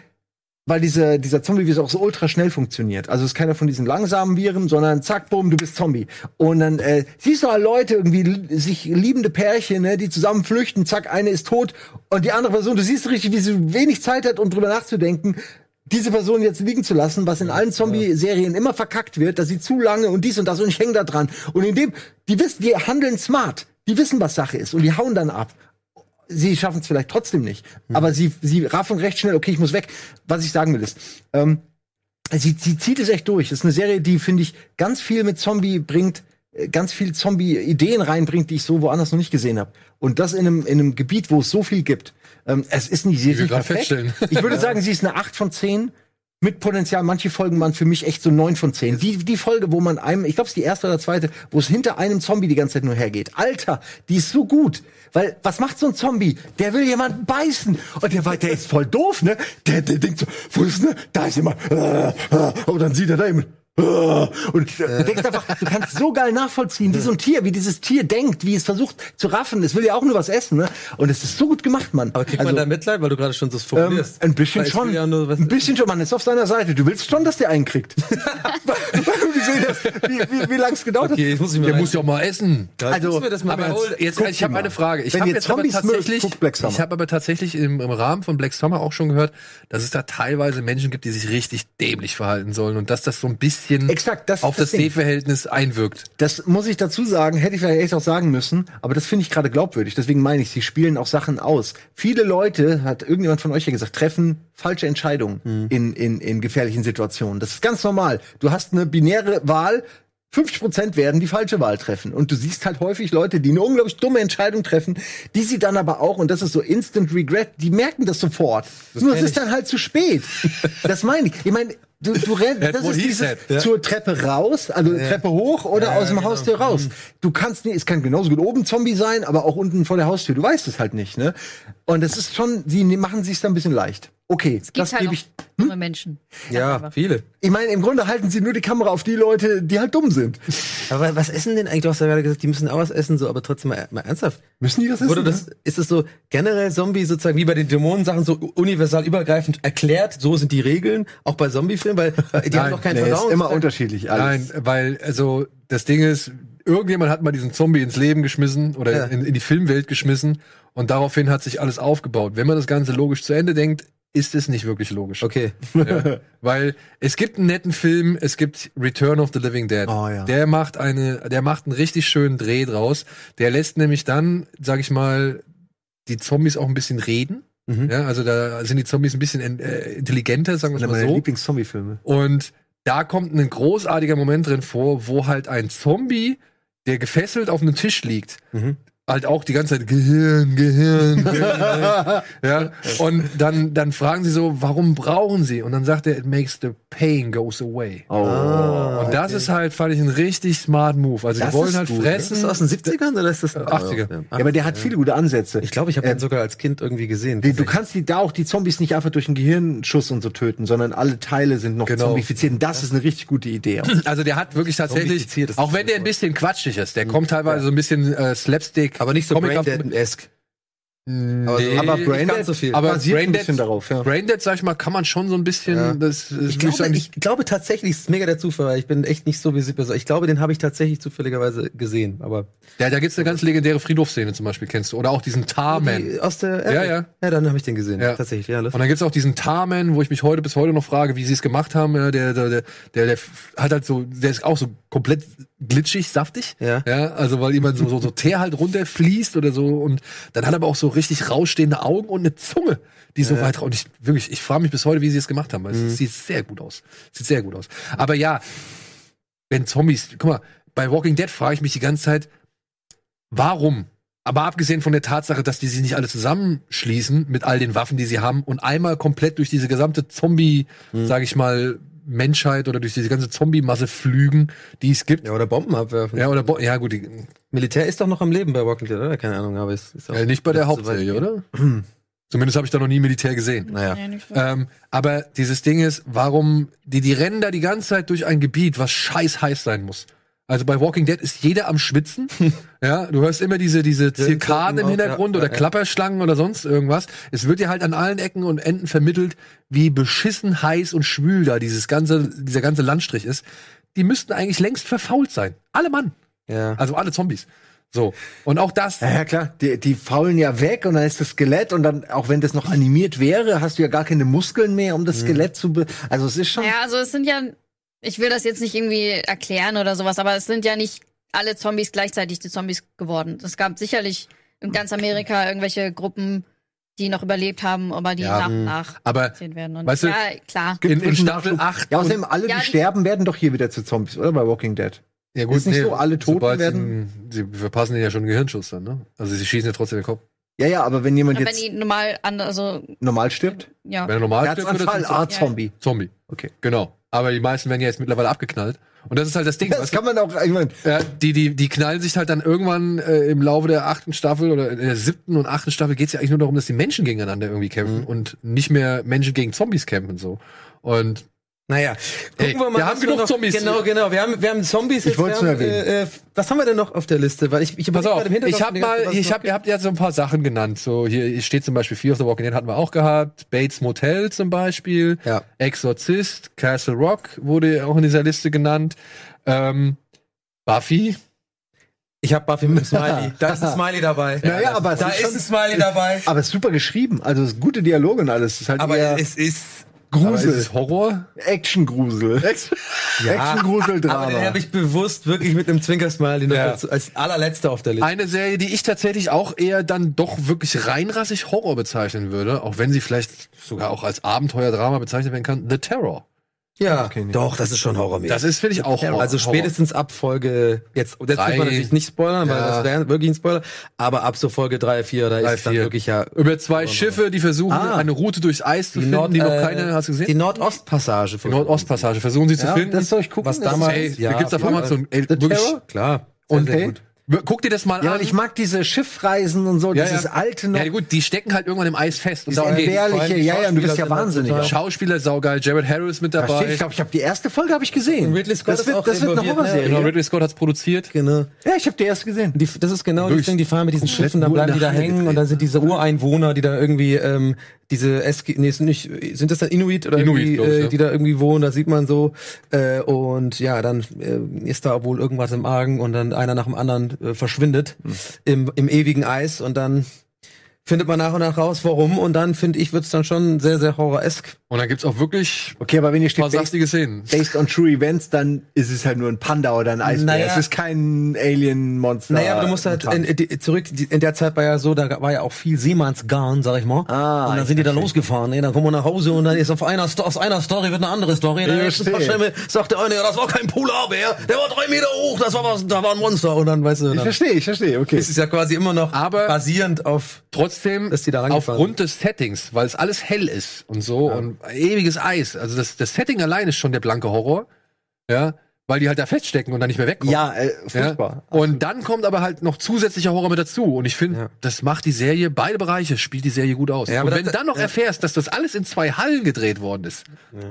weil diese, dieser Zombie-Virus auch so ultra schnell funktioniert. Also es ist keiner von diesen langsamen Viren, sondern zack, bumm, du bist Zombie. Und dann äh, siehst du halt Leute, irgendwie sich liebende Pärchen, ne, die zusammen flüchten, zack, eine ist tot und die andere Person, du siehst richtig, wie sie wenig Zeit hat, um drüber nachzudenken, diese Person jetzt liegen zu lassen, was in allen Zombie-Serien immer verkackt wird, dass sie zu lange und dies und das und ich hänge da dran. Und in dem, die wissen, die handeln smart, die wissen, was Sache ist und die hauen dann ab sie schaffen es vielleicht trotzdem nicht. Aber sie, sie raffen recht schnell, okay, ich muss weg. Was ich sagen will ist, ähm, sie, sie zieht es echt durch. Das ist eine Serie, die, finde ich, ganz viel mit Zombie bringt, äh, ganz viel Zombie-Ideen reinbringt, die ich so woanders noch nicht gesehen habe. Und das in einem, in einem Gebiet, wo es so viel gibt. Ähm, es ist nicht, sie ist nicht perfekt. Ich würde sagen, sie ist eine 8 von 10 mit Potenzial. Manche Folgen waren für mich echt so 9 von 10. Die, die Folge, wo man einem, ich glaube, es ist die erste oder zweite, wo es hinter einem Zombie die ganze Zeit nur hergeht. Alter, die ist so gut. Weil, was macht so ein Zombie? Der will jemanden beißen. Und der, der ist voll doof, ne? Der, der denkt so, wo ist, ne? Da ist jemand. Äh, äh, und dann sieht er da jemand. Äh, Und du denkst einfach, du kannst so geil nachvollziehen, wie so ein Tier, wie dieses Tier denkt, wie es versucht zu raffen. Es will ja auch nur was essen, ne? Und es ist so gut gemacht, Mann. Aber kriegt Also- man da Mitleid, weil du gerade schon so ähm, formulierst? ein bisschen schon. Ja ein bisschen schon, man ist auf seiner Seite. Du willst schon, dass der einen kriegt. weil, weil du gesehen hast, wie, wie, wie lange es gedauert Okay, hat. muss Der muss ja auch mal essen. Also, das mal Aber wiederholen. jetzt, Guck ich habe eine Frage. Ich habe jetzt aber Zombies mögt, tatsächlich, Summer. ich habe aber tatsächlich im, im Rahmen von Black Summer auch schon gehört, dass es da teilweise Menschen gibt, die sich richtig dämlich verhalten sollen und dass das so ein bisschen Exakt, das auf das das. Sehverhältnis einwirkt. Das muss ich dazu sagen, hätte ich vielleicht echt auch sagen müssen, aber das finde ich gerade glaubwürdig. Deswegen meine ich, sie spielen auch Sachen aus. Viele Leute, hat irgendjemand von euch ja gesagt, treffen falsche Entscheidungen Mhm. in, in, in gefährlichen Situationen. Das ist ganz normal. Du hast eine binäre Wahl. 50% werden die falsche Wahl treffen. Und du siehst halt häufig Leute, die eine unglaublich dumme Entscheidung treffen, die sie dann aber auch, und das ist so Instant Regret, die merken das sofort. Nur es ist dann halt zu spät. das meine ich. Ich meine, du, du rennst, das ist dieses. Ja. zur Treppe raus, also Treppe hoch oder aus dem genau. Haustür raus. Du kannst nicht, es kann genauso gut oben Zombie sein, aber auch unten vor der Haustür. Du weißt es halt nicht, ne? Und es ist schon, sie ne- machen sich da ein bisschen leicht. Okay, Es gibt das halt gebe auch ich. dumme Menschen. Ja, Einfach. viele. Ich meine, im Grunde halten sie nur die Kamera auf die Leute, die halt dumm sind. Aber was essen denn eigentlich? Du hast ja gerade gesagt, die müssen auch was essen, so, aber trotzdem mal, mal ernsthaft. Müssen die das Wurde wissen? das, ist es so generell Zombie sozusagen wie bei den Dämonensachen so universal übergreifend erklärt? So sind die Regeln, auch bei Zombie-Filmen, weil die haben Nein, doch keinen nee, ist Verdauungstrakt. immer unterschiedlich. Alles. Nein, weil, also, das Ding ist, irgendjemand hat mal diesen Zombie ins Leben geschmissen oder Ja. in, in die Filmwelt geschmissen und daraufhin hat sich alles aufgebaut. Wenn man das Ganze logisch zu Ende denkt, ist es nicht wirklich logisch. Okay. Ja. Weil es gibt einen netten Film, es gibt Return of the Living Dead. Oh, ja. Der macht eine, der macht einen richtig schönen Dreh draus. Der lässt nämlich dann, sag ich mal, die Zombies auch ein bisschen reden. Mhm. Ja, also da sind die Zombies ein bisschen äh, intelligenter, sagen wir mal meiner so. Lieblings-Zombie-Filme. Und da kommt ein großartiger Moment drin vor, wo halt ein Zombie, der gefesselt auf einem Tisch liegt, Mhm. Halt auch die ganze Zeit Gehirn, Gehirn, Gehirn. ja. Und dann, dann fragen sie so, warum brauchen sie? Und dann sagt er, it makes the pain goes away. Oh. Und das ist halt, fand ich, ein richtig smart Move. Also Das die wollen ist halt gut, fressen. Ist das aus den 70ern oder ist das 80er. Ja, Ja, aber der hat viele gute Ansätze. Ich glaube, ich habe Äh, den sogar als Kind irgendwie gesehen. Die, du kannst die, da auch die Zombies nicht einfach durch einen Gehirnschuss und so töten, sondern alle Teile sind noch Genau. zombifiziert. Und das ist eine richtig gute Idee. Auch. Also der hat wirklich tatsächlich, auch wenn der ein bisschen quatschig ist, der kommt teilweise so ein bisschen äh, Slapstick. aber nicht so Comic- Braindead-esque. Aber, Nee. Aber Braindead- ganz so viel. aber basiert ein Braindead- bisschen darauf, ja. Braindead, sag ich mal, kann man schon so ein bisschen. Ja. Das, das ich glaube, ich glaube tatsächlich, es ist mega der Zufall, weil ich bin echt nicht so visibel. Ich glaube, den habe ich tatsächlich zufälligerweise gesehen. Aber ja, da gibt's eine ganz legendäre Friedhofsszene zum Beispiel, kennst du? Oder auch diesen Tarman. Die aus der Ja, ja. Ja, dann habe ich den gesehen. Ja. Tatsächlich, ja. Und dann gibt's auch diesen Tarman, wo ich mich heute bis heute noch frage, wie sie es gemacht haben. Ja, Der, der, der, der, der hat halt so, der ist auch so komplett glitschig, saftig. Ja. Ja, also weil jemand so, so, so Teer halt runterfließt oder so und dann hat er aber auch so richtig rausstehende Augen und eine Zunge, die so weit raus. Und ich wirklich, ich frage mich bis heute, wie sie es gemacht haben. weil Mhm. Es sieht sehr gut aus. Sieht sehr gut aus. Aber ja, wenn Zombies, guck mal, bei Walking Dead frage ich mich die ganze Zeit, warum? Aber abgesehen von der Tatsache, dass die sich nicht alle zusammenschließen mit all den Waffen, die sie haben und einmal komplett durch diese gesamte Zombie, Mhm. sag ich mal, Menschheit oder durch diese ganze Zombie-Masse flügen, die es gibt. Ja, oder Bomben abwerfen. Ja, oder Bo ja gut, die, Militär ist doch noch am Leben bei Walking Dead, oder? Keine Ahnung, aber es ist auch äh, nicht bei der so Hauptserie, gehen. oder? Zumindest habe ich da noch nie Militär gesehen. Naja. Nee, so. Ähm, aber dieses Ding ist, warum die, die rennen da die ganze Zeit durch ein Gebiet, was scheiß heiß sein muss. Also bei Walking Dead ist jeder am Schwitzen. ja, du hörst immer diese, diese Zirkaden im Hintergrund ja, oder ja. Klapperschlangen oder sonst irgendwas. Es wird dir halt an allen Ecken und Enden vermittelt, wie beschissen heiß und schwül da dieses ganze, dieser ganze Landstrich ist. Die müssten eigentlich längst verfault sein. Alle Mann. Ja. Also alle Zombies. So. Und auch das. Ja, ja klar, die, die faulen ja weg und dann ist das Skelett und dann, auch wenn das noch animiert wäre, hast du ja gar keine Muskeln mehr, um das Skelett zu be Also es ist schon. Ja, also es sind ja, ich will das jetzt nicht irgendwie erklären oder sowas, aber es sind ja nicht alle Zombies gleichzeitig die Zombies geworden. Es gab sicherlich in ganz Amerika irgendwelche Gruppen, die noch überlebt haben, aber die Ja, nach und mh. nach Aber werden. Und weißt du, ja, klar. in, in Staffel Nachschub. 8. Ja, außerdem alle, Ja, die die- sterben, werden doch hier wieder zu Zombies, oder? Bei Walking Dead. Ja, Ist nicht so, alle Toten werden- Sie, sie verpassen ja schon einen Gehirnschuss dann, ne? Also sie schießen ja trotzdem den Kopf. Ja, ja, aber wenn jemand Wenn jetzt die normal an, also normal stirbt, ja. Wenn er normal stirbt, wird Herzanfall, er zum ah, Zombie. Zombie. Okay. Genau. Aber die meisten werden ja jetzt mittlerweile abgeknallt. Und das ist halt das Ding. Das kann man auch, ich meine, Ja, die, die, die knallen sich halt dann irgendwann äh, im Laufe der achten Staffel oder in der siebten und achten Staffel geht's ja eigentlich nur darum, dass die Menschen gegeneinander irgendwie kämpfen Mhm. und nicht mehr Menschen gegen Zombies kämpfen so. Und Naja, Ey, wir haben was genug noch, Zombies. Genau, genau. Wir haben, wir haben Zombies. jetzt, wollt's wir nur haben, erwähnen. Äh, äh, was haben wir denn noch auf der Liste? Weil ich, ich pass auf, ich habe ganze mal, was ich habe, ihr habt ja so ein paar Sachen genannt. So hier steht zum Beispiel Fear of the Walking Dead hatten wir auch gehabt, Bates Motel zum Beispiel, Ja. Exorzist, Castle Rock wurde auch in dieser Liste genannt. Ähm, Buffy, Ich habe Buffy mit dem Smiley. Da ist ein Smiley dabei. Naja, aber es da ist ist ein Smiley dabei. aber es ist super geschrieben. Also es ist gute Dialoge und alles. Es ist halt Aber es ist aber ist Grusel. es Horror? Action-Grusel. Action-Grusel-Drama. Aber den habe ich bewusst wirklich mit einem Zwinker-Smiley noch Ja. als, als allerletzter auf der Liste. Eine Serie, die ich tatsächlich auch eher dann doch wirklich reinrassig Horror bezeichnen würde, auch wenn sie vielleicht sogar auch als Abenteuerdrama bezeichnet werden kann, The Terror. Ja, Okay, doch, das ist schon horrormäßig. Das ist, finde ich, auch Horror. also spätestens ab Folge, jetzt, jetzt muss Drei. man natürlich nicht spoilern, weil Ja. das wäre wirklich ein Spoiler, aber ab so Folge 3, 4, da Drei, ist es dann vier. wirklich ja Über zwei Schiffe, die versuchen, Ah. eine Route durchs Eis zu finden, die noch äh, keine, hast du gesehen? Die Nordostpassage. Die Nordostpassage, versuchen sie zu Ja, finden. das soll ich gucken. Was das ist- damals- Ey, Ja, da gibt's auf. Amazon. Ey, wirklich? Klar. Und gut. Guck dir das mal Ja, an. weil ich mag diese Schiffreisen und so, ja, dieses ja. alte noch. Ja, gut, die stecken halt irgendwann im Eis fest. Und darum die ja, ja, du bist ja Schauspieler sind wahnsinnig. Schauspieler saugeil, Jared Harris mit dabei. Ich glaube, ich habe die erste Folge habe ich gesehen. Und Ridley Scott das ist wird, auch das wird eine ne? Horrorserie. Genau, Ridley Scott hat's produziert. Genau. Ja, ich habe die erst gesehen. Die, das ist genau Wirklich das Ding, die fahren mit diesen komplett Schiffen, dann bleiben die da hängen und dann sind diese Ureinwohner, die da irgendwie ähm, diese Eski nee, sind nicht sind das dann Inuit oder Inuit, irgendwie, ich, äh, ja. die da irgendwie wohnen, das sieht man so äh, und ja, dann äh, ist da wohl irgendwas im Argen und dann einer nach dem anderen äh, verschwindet Hm. im, im ewigen Eis und dann findet man nach und nach raus, warum und dann finde ich wird's dann schon sehr sehr horroresk. Und dann gibt's auch wirklich Okay, aber wenn ihr paar steht based, saftige Szenen. based on true events, dann ist es halt nur ein Panda oder ein Eisbär. Naja. es ist kein Alien-Monster. Naja, aber du musst halt in, in, die- zurück, die, in der Zeit war ja so, da war ja auch viel Seemannsgarn, sag ich mal. Ah, und dann ich sind die da losgefahren, ne? dann kommen wir nach Hause und dann ist auf einer, aus einer Story wird eine andere Story. Dann Ich paar. Stämme sagt der eine, ja, das war kein Polarbär, der war drei Meter hoch, das war was, da war ein Monster. Und dann, weißt du, Ich dann verstehe, ich verstehe, okay. ist es ja quasi immer noch Aber- basierend auf, Trotzdem, Dass die da aufgrund des Settings, weil es alles hell ist und so und ewiges Eis. Also das, das Setting allein ist schon der blanke Horror. Ja, weil die halt da feststecken und dann nicht mehr wegkommen. Ja, äh, Ja? furchtbar. Und dann kommt aber halt noch zusätzlicher Horror mit dazu. Und ich finde, Ja. das macht die Serie, beide Bereiche spielt die Serie gut aus. Ja, und aber wenn das- du dann noch ja. erfährst, dass das alles in zwei Hallen gedreht worden ist,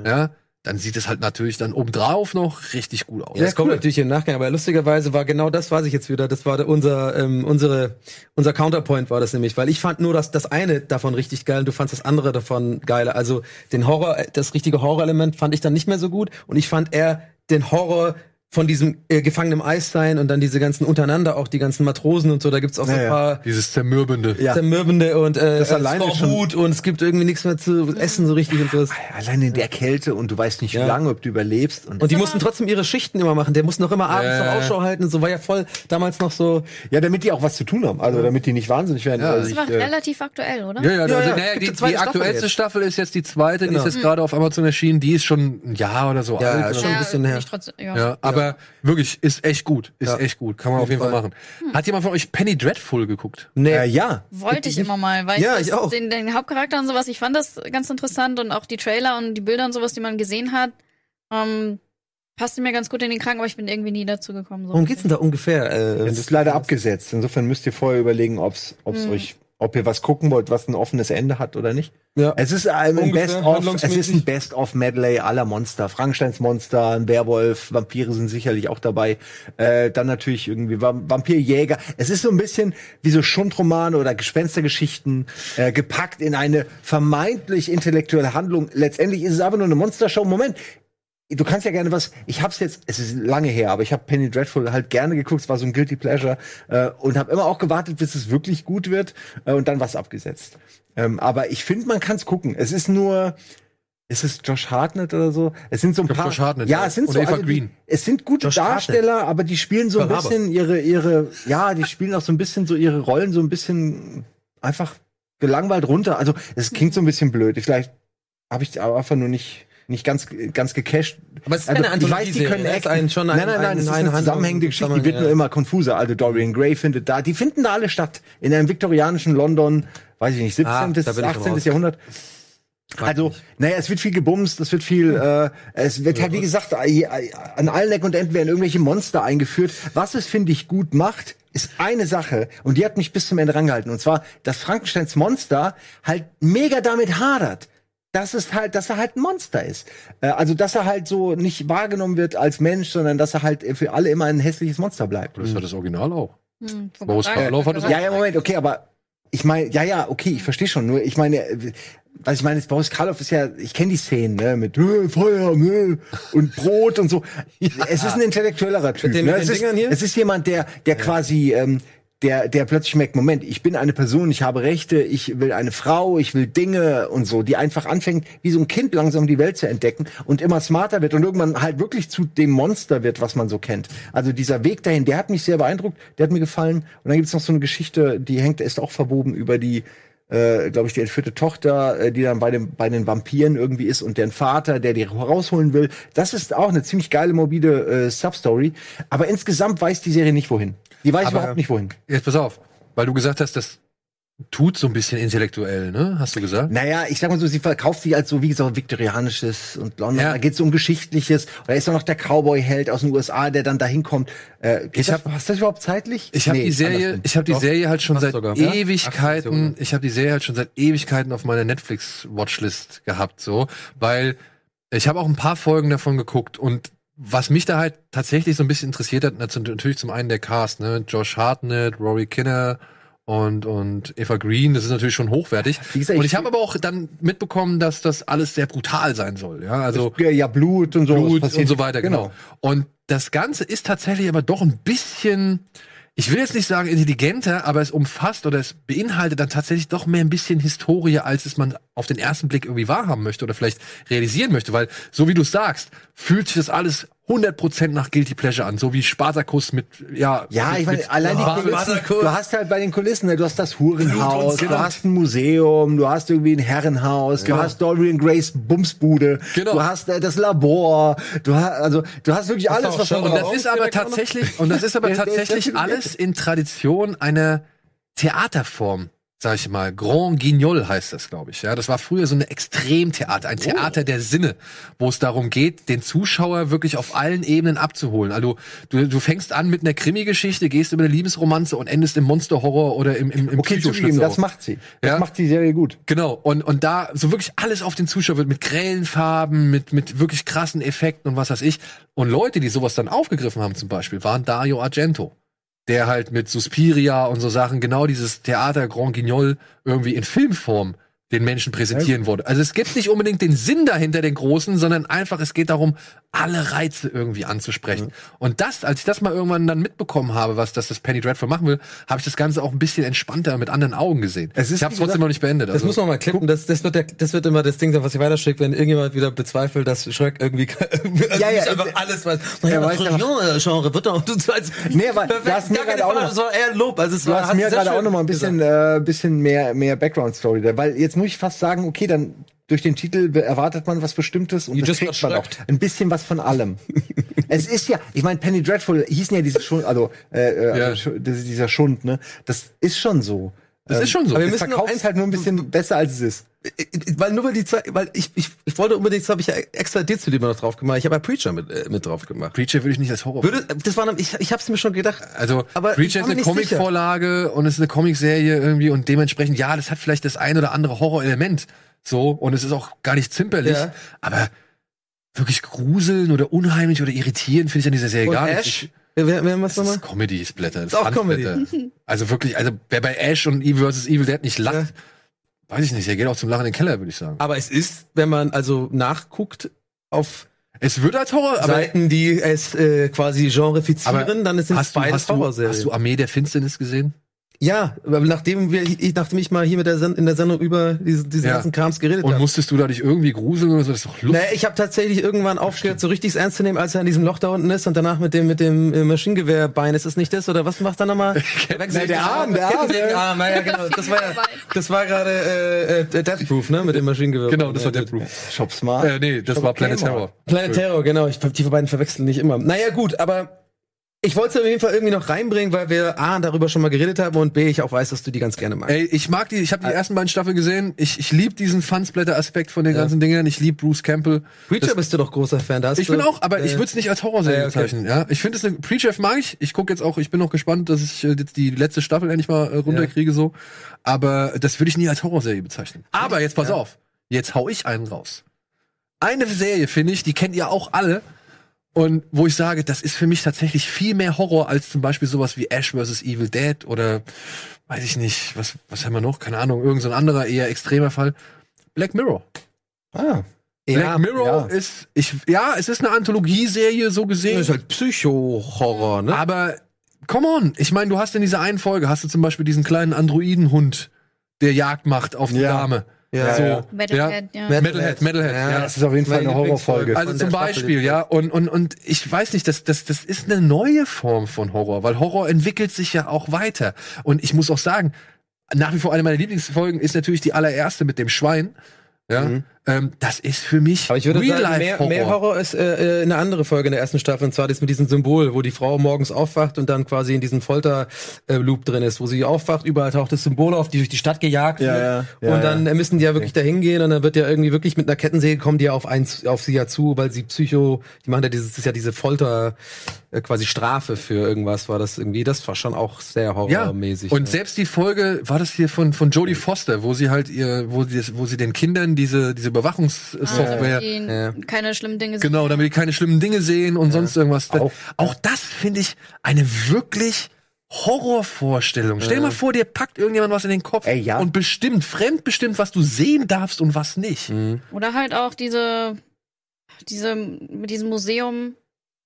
ja, dann sieht es halt natürlich dann obendrauf noch richtig gut aus. ja, das kommt natürlich im Nachgang, aber lustigerweise war genau das, weiß ich jetzt wieder, das war der, unser, ähm, unsere, unser Counterpoint war das nämlich, weil ich fand nur das, das eine davon richtig geil und du fandst das andere davon geiler. Also den Horror, das richtige Horrorelement fand ich dann nicht mehr so gut und ich fand eher den Horror von diesem äh, Gefangenen im Eis sein und dann diese ganzen untereinander, auch die ganzen Matrosen und so, da gibt's auch so Ja, ein ja. paar Dieses Zermürbende. Ja. zermürbende und äh, Das alleine Skorbut und es gibt irgendwie nichts mehr zu essen so richtig und so. Allein in der Kälte und du weißt nicht, wie Ja. lange, ob du überlebst. Und, Und die mussten trotzdem ihre Schichten immer machen. Der musste noch immer abends noch Ausschau halten. und So war ja voll damals noch so. ja, damit die auch was zu tun haben. Also damit die nicht wahnsinnig werden. Ja. Also Das war ich, äh, relativ aktuell, oder? Ja, ja, Ja, also, ja, naja, die, die Staffel aktuellste jetzt. Staffel ist jetzt die zweite, die Genau. ist jetzt gerade auf Amazon erschienen, die ist schon ein Jahr oder so Ja, alt. ja, schon ein bisschen her. ich trotzdem, ja. Aber wirklich, ist echt gut. Ist Ja. echt gut. Kann man auf jeden Fall machen. Hat jemand von euch Penny Dreadful geguckt? Nee. äh, ja. Wollte ich immer mal, weil Ja, ich, ich das, auch. Den, den Hauptcharakter und sowas, ich fand das ganz interessant und auch die Trailer und die Bilder und sowas, die man gesehen hat, ähm, passte mir ganz gut in den Kragen, aber ich bin irgendwie nie dazu gekommen. So Worum geht's denn da ungefähr? Äh, Es ist leider abgesetzt. Insofern müsst ihr vorher überlegen, ob's, ob's Hm. euch, ob ihr was gucken wollt, was ein offenes Ende hat oder nicht. ja. Es ist ein Ungefähr, Best of, es ist ein Best of Medley aller Monster. Frankensteins Monster, ein Werwolf, Vampire sind sicherlich auch dabei. Äh, dann natürlich irgendwie Vam- Vampirjäger. Es ist so ein bisschen wie so Schundromane oder Gespenstergeschichten äh, gepackt in eine vermeintlich intellektuelle Handlung. Letztendlich ist es aber nur eine Monstershow. Moment. Du kannst ja gerne was. Ich hab's jetzt. Es ist lange her, aber ich habe Penny Dreadful halt gerne geguckt. Es war so ein guilty pleasure äh, und habe immer auch gewartet, bis es wirklich gut wird äh, und dann was abgesetzt. Ähm, aber ich finde, man kann's gucken. Es ist nur. Ist es Josh Hartnett oder so? Es sind so ein paar. Josh Hartnett, ja, es sind so. Eva also die, Green. es sind gute Josh Darsteller, aber die spielen so ein bisschen ihre ihre. Ja, die spielen auch so ein bisschen so ihre Rollen so ein bisschen einfach gelangweilt runter. Also es klingt so ein bisschen blöd. Vielleicht habe ich aber einfach nur nicht nicht ganz ganz gecasht. Aber es ist Also, keine ich weiß, die können ne? Echt ein- schon ein- Nein, nein, nein, ein- es ist eine zusammenhängende Geschichte, die wird zusammen, nur ja. immer konfuser. Also Dorian Gray findet da, die finden da alle statt in einem viktorianischen London, weiß ich nicht, 17. Ah, bis da bin ich 18. raus. Jahrhundert. Also, naja, es wird viel gebumst, es wird viel, äh, es wird halt, wie gesagt, äh, an allen Ecken und Enden werden irgendwelche Monster eingeführt. Was es, finde ich, gut macht, ist eine Sache, und die hat mich bis zum Ende rangehalten, und zwar, dass Frankensteins Monster halt mega damit hadert. Dass es halt, dass er halt ein Monster ist. Äh, also, dass er halt so nicht wahrgenommen wird als Mensch, sondern dass er halt für alle immer ein hässliches Monster bleibt. Das war das Original auch. Hm, Boris Karloff hat das. Ja, ja, Moment, okay, aber ich meine, ja, ja, okay, ich verstehe schon. Nur ich meine, was ich meine, ist, Boris Karloff ist ja, ich kenne die Szenen, ne, mit äh, Feuer äh, und Brot und so. Es ist ein intellektuellerer Typ. den- ne? mit es, den ist, Dingern hier? es ist jemand, der, der quasi, ähm, der, der plötzlich merkt, Moment, ich bin eine Person, ich habe Rechte, ich will eine Frau, ich will Dinge und so, die einfach anfängt, wie so ein Kind langsam die Welt zu entdecken und immer smarter wird und irgendwann halt wirklich zu dem Monster wird, was man so kennt. Also dieser Weg dahin, der hat mich sehr beeindruckt, der hat mir gefallen. Und dann gibt's noch so eine Geschichte, die hängt, ist auch verwoben über die äh, glaube ich, die entführte Tochter, äh, die dann bei, dem, bei den Vampiren irgendwie ist und deren Vater, der die rausholen will. Das ist auch eine ziemlich geile, morbide äh, Substory. Aber insgesamt weiß die Serie nicht wohin. Die weiß Aber- überhaupt nicht wohin. Jetzt pass auf, weil du gesagt hast, das tut so ein bisschen intellektuell, ne? Hast du gesagt? Naja, ich sag mal so, sie verkauft sich als so, wie gesagt, viktorianisches und London. Ja. Da geht's um Geschichtliches. Und da ist auch noch der Cowboy-Held aus den USA, der dann dahin kommt. Äh, Ich hab- hab, hast du das überhaupt zeitlich? Ich habe Nee, die Serie, ich habe die Doch, Serie halt schon seit sogar. Ja? Ewigkeiten, Ach, ich habe die Serie halt schon seit Ewigkeiten auf meiner Netflix Watchlist gehabt, so, weil ich habe auch ein paar Folgen davon geguckt und was mich da halt tatsächlich so ein bisschen interessiert hat, nat- natürlich zum einen der Cast, ne, Josh Hartnett, Rory Kinner und und Eva Green, das ist natürlich schon hochwertig. Gesagt, und ich- habe aber auch dann mitbekommen, dass das alles sehr brutal sein soll, ja, also Ja, ja, Blut und so. Blut und so weiter, genau. Und das Ganze ist tatsächlich aber doch ein bisschen, ich will jetzt nicht sagen intelligenter, aber es umfasst oder es beinhaltet dann tatsächlich doch mehr ein bisschen Historie, als es man auf den ersten Blick irgendwie wahrhaben möchte oder vielleicht realisieren möchte, weil so wie du sagst, fühlt sich das alles 100% nach Guilty Pleasure an, so wie Spartacus mit, ja. Ja, mit, ich meine, allein die. Kulissen. Du hast halt bei den Kulissen, ne, du hast das Hurenhaus, du hast ein Museum, du hast irgendwie ein Herrenhaus, du hast Dorian Grays Bumsbude, Genau. du hast äh, das Labor, du hast also du hast wirklich alles, auch was schon man Und das ist aber tatsächlich, und das ist aber tatsächlich alles in Tradition einer Theaterform, sag ich mal. Grand Guignol heißt das, glaube ich. Ja, das war früher so eine Extremtheater, ein Theater der Sinne, wo es darum geht, den Zuschauer wirklich auf allen Ebenen abzuholen. Also du, du fängst an mit einer Krimi-Geschichte, gehst über eine Liebesromanze und endest im Monster-Horror oder im, im, im Okay, zugegeben, das macht sie. Das Ja. macht die Serie gut. Genau, und, und da so wirklich alles auf den Zuschauer wird mit grellen Farben, mit, mit wirklich krassen Effekten und was weiß ich. Und Leute, die sowas dann aufgegriffen haben zum Beispiel, waren Dario Argento. Der halt mit Suspiria und so Sachen genau dieses Theater Grand Guignol irgendwie in Filmform den Menschen präsentieren wurde. Also es gibt nicht unbedingt den Sinn dahinter, den großen, sondern einfach, es geht darum, alle Reize irgendwie anzusprechen. Mhm. Und das, als ich das mal irgendwann dann mitbekommen habe, was das, das Penny Dreadful machen will, habe ich das Ganze auch ein bisschen entspannter mit anderen Augen gesehen. Es ist, ich habe wie trotzdem noch nicht beendet. Das Also, muss man mal klippen. Das, das, wird der, das wird immer das Ding sein, was ich weiterschicke, wenn irgendjemand wieder bezweifelt, dass Shrek irgendwie also Ja, ja, einfach äh, alles weiß. er Naja, weiß das ja- Genre wird doch du als Nee, aber du hast mir gar keine gerade auch Frage, noch- das war eher Lob. Also es Du war, hast mir gerade auch noch mal ein bisschen, äh, bisschen mehr, mehr Background-Story da. Weil jetzt muss ich fast sagen, okay, dann durch den Titel erwartet man was Bestimmtes und You das kriegt man auch. Ein bisschen was von allem. es ist ja, ich meine, Penny Dreadful hießen ja diese Schund, also, äh, äh, Ja. also dieser Schund, ne? Das ist schon so. Das ist schon so. aber wir Es müssen verkauft halt nur ein bisschen besser, als es ist. weil nur weil die zwei, weil ich, ich, ich wollte unbedingt, das habe ich ja extra dir zu lieber noch drauf gemacht. Ich habe ja Preacher mit, äh, mit drauf gemacht. Preacher würde ich nicht als Horror. Würde, das war, ich, ich habe es mir schon gedacht. Also Aber Preacher ist eine. Comicvorlage und es ist eine Comicserie irgendwie und dementsprechend ja, das hat vielleicht das ein oder andere Horrorelement so und es ist auch gar nicht zimperlich, Ja. aber wirklich gruseln oder unheimlich oder irritieren finde ich an dieser Serie Und gar nicht. Wer, wer was Das nochmal? ist Comedy, Splatter. Das Ist auch Fun-Splatter. Also wirklich, also wer bei Ash und Evil vs. Evil Dead nicht lacht, weiß ich nicht, der geht auch zum Lachen in den Keller, würde ich sagen. Aber es ist, wenn man also nachguckt auf Es wird als Horror, aber Seiten, die es äh, quasi genrefizieren, dann sind es beides Horrorserien. hast du Armee der Finsternis gesehen? Ja, nachdem wir, ich, nachdem ich mal hier mit der Sen in der Sendung über diesen, diesen Ja. ganzen Krams geredet Und habe. musstest du da dich irgendwie gruseln oder so? Das ist doch lustig. Naja, ich habe tatsächlich irgendwann aufgehört, so richtig ernst zu nehmen, als er in diesem Loch da unten ist und danach mit dem mit dem äh, Maschinengewehrbein. Ist es nicht das oder was macht er nochmal? Nee, der Arm, der Arm, der- Arm, ja, genau. Das war ja, das war gerade äh, äh, Death Proof, ne, mit dem Maschinengewehr. Genau, das war Ja, Death Proof. Shop Smart. Äh, nee, das Shop war Planet. Terror. Planet Terror, genau. Ich, die beiden verwechseln nicht immer. Naja, gut, aber ich wollte es auf jeden Fall irgendwie noch reinbringen, weil wir A, darüber schon mal geredet haben und B, ich auch weiß, dass du die ganz gerne magst. Ey, ich mag die, ich habe die ersten beiden Staffeln gesehen. Ich, ich liebe diesen Fun-Splatter-Aspekt von den ganzen Dingen. Ich liebe Bruce Campbell. Preacher das- bist du doch großer Fan. Da hast Ich bin auch, aber äh, ich würde es nicht als Horrorserie ja, okay. bezeichnen. Ja, ich finde es eine Preacher mag ich. Ich gucke jetzt auch. Ich bin noch gespannt, dass ich äh, jetzt die letzte Staffel endlich mal äh, runterkriege so. Aber das würde ich nie als Horrorserie bezeichnen. Aber jetzt pass auf, jetzt hau ich einen raus. Eine Serie finde ich, die kennt ihr auch alle. Und wo ich sage, das ist für mich tatsächlich viel mehr Horror als zum Beispiel sowas wie Ash vs. Evil Dead oder weiß ich nicht, was, was haben wir noch? Keine Ahnung, irgendein so anderer eher extremer Fall. Black Mirror. Ah. Black ja, Mirror ja. ist, ich, ja, es ist eine Anthologieserie so gesehen. Das ist halt Psycho-Horror, ne? Aber come on, ich meine, du hast in dieser einen Folge hast du zum Beispiel diesen kleinen Androidenhund, der Jagd macht auf die Ja. Dame. Ja, so, ja. Metalhead, ja. Metalhead, Metalhead, ja. Das ist auf jeden Fall eine Horrorfolge. Also zum Beispiel, ja, und, und, und ich weiß nicht, das, das, das ist eine neue Form von Horror, weil Horror entwickelt sich ja auch weiter. Und ich muss auch sagen, nach wie vor eine meiner Lieblingsfolgen ist natürlich die allererste mit dem Schwein. Ja, ähm, das ist für mich Aber ich würde sagen, Real-Life mehr, mehr Horror ist äh, äh, eine andere Folge in der ersten Staffel, und zwar das mit diesem Symbol, wo die Frau morgens aufwacht und dann quasi in diesem Folter-Loop drin ist, wo sie aufwacht, überall taucht das Symbol auf, die durch die Stadt gejagt Ja, wird. ja, ja, und dann ja. äh, müssen die ja wirklich dahin gehen und dann wird ja irgendwie wirklich mit einer Kettensäge kommen die ja auf eins, auf sie ja zu, weil sie Psycho, die machen ja dieses, das ist ja diese Folter, äh, quasi Strafe für irgendwas, war das irgendwie, das war schon auch sehr ja, horrormäßig. und ne? selbst die Folge war das hier von von Jodie Foster, wo sie halt ihr, wo sie, wo sie den Kindern diese diese Überwachungssoftware Die Ja. keine schlimmen Dinge Genau, damit die keine schlimmen Dinge sehen und sonst irgendwas. Auch, Auch- das finde ich eine wirklich Horrorvorstellung. Stell dir mal vor, dir packt irgendjemand was in den Kopf Ey, ja. und bestimmt, fremdbestimmt, was du sehen darfst und was nicht. Oder halt auch diese, diese, mit diesem Museum,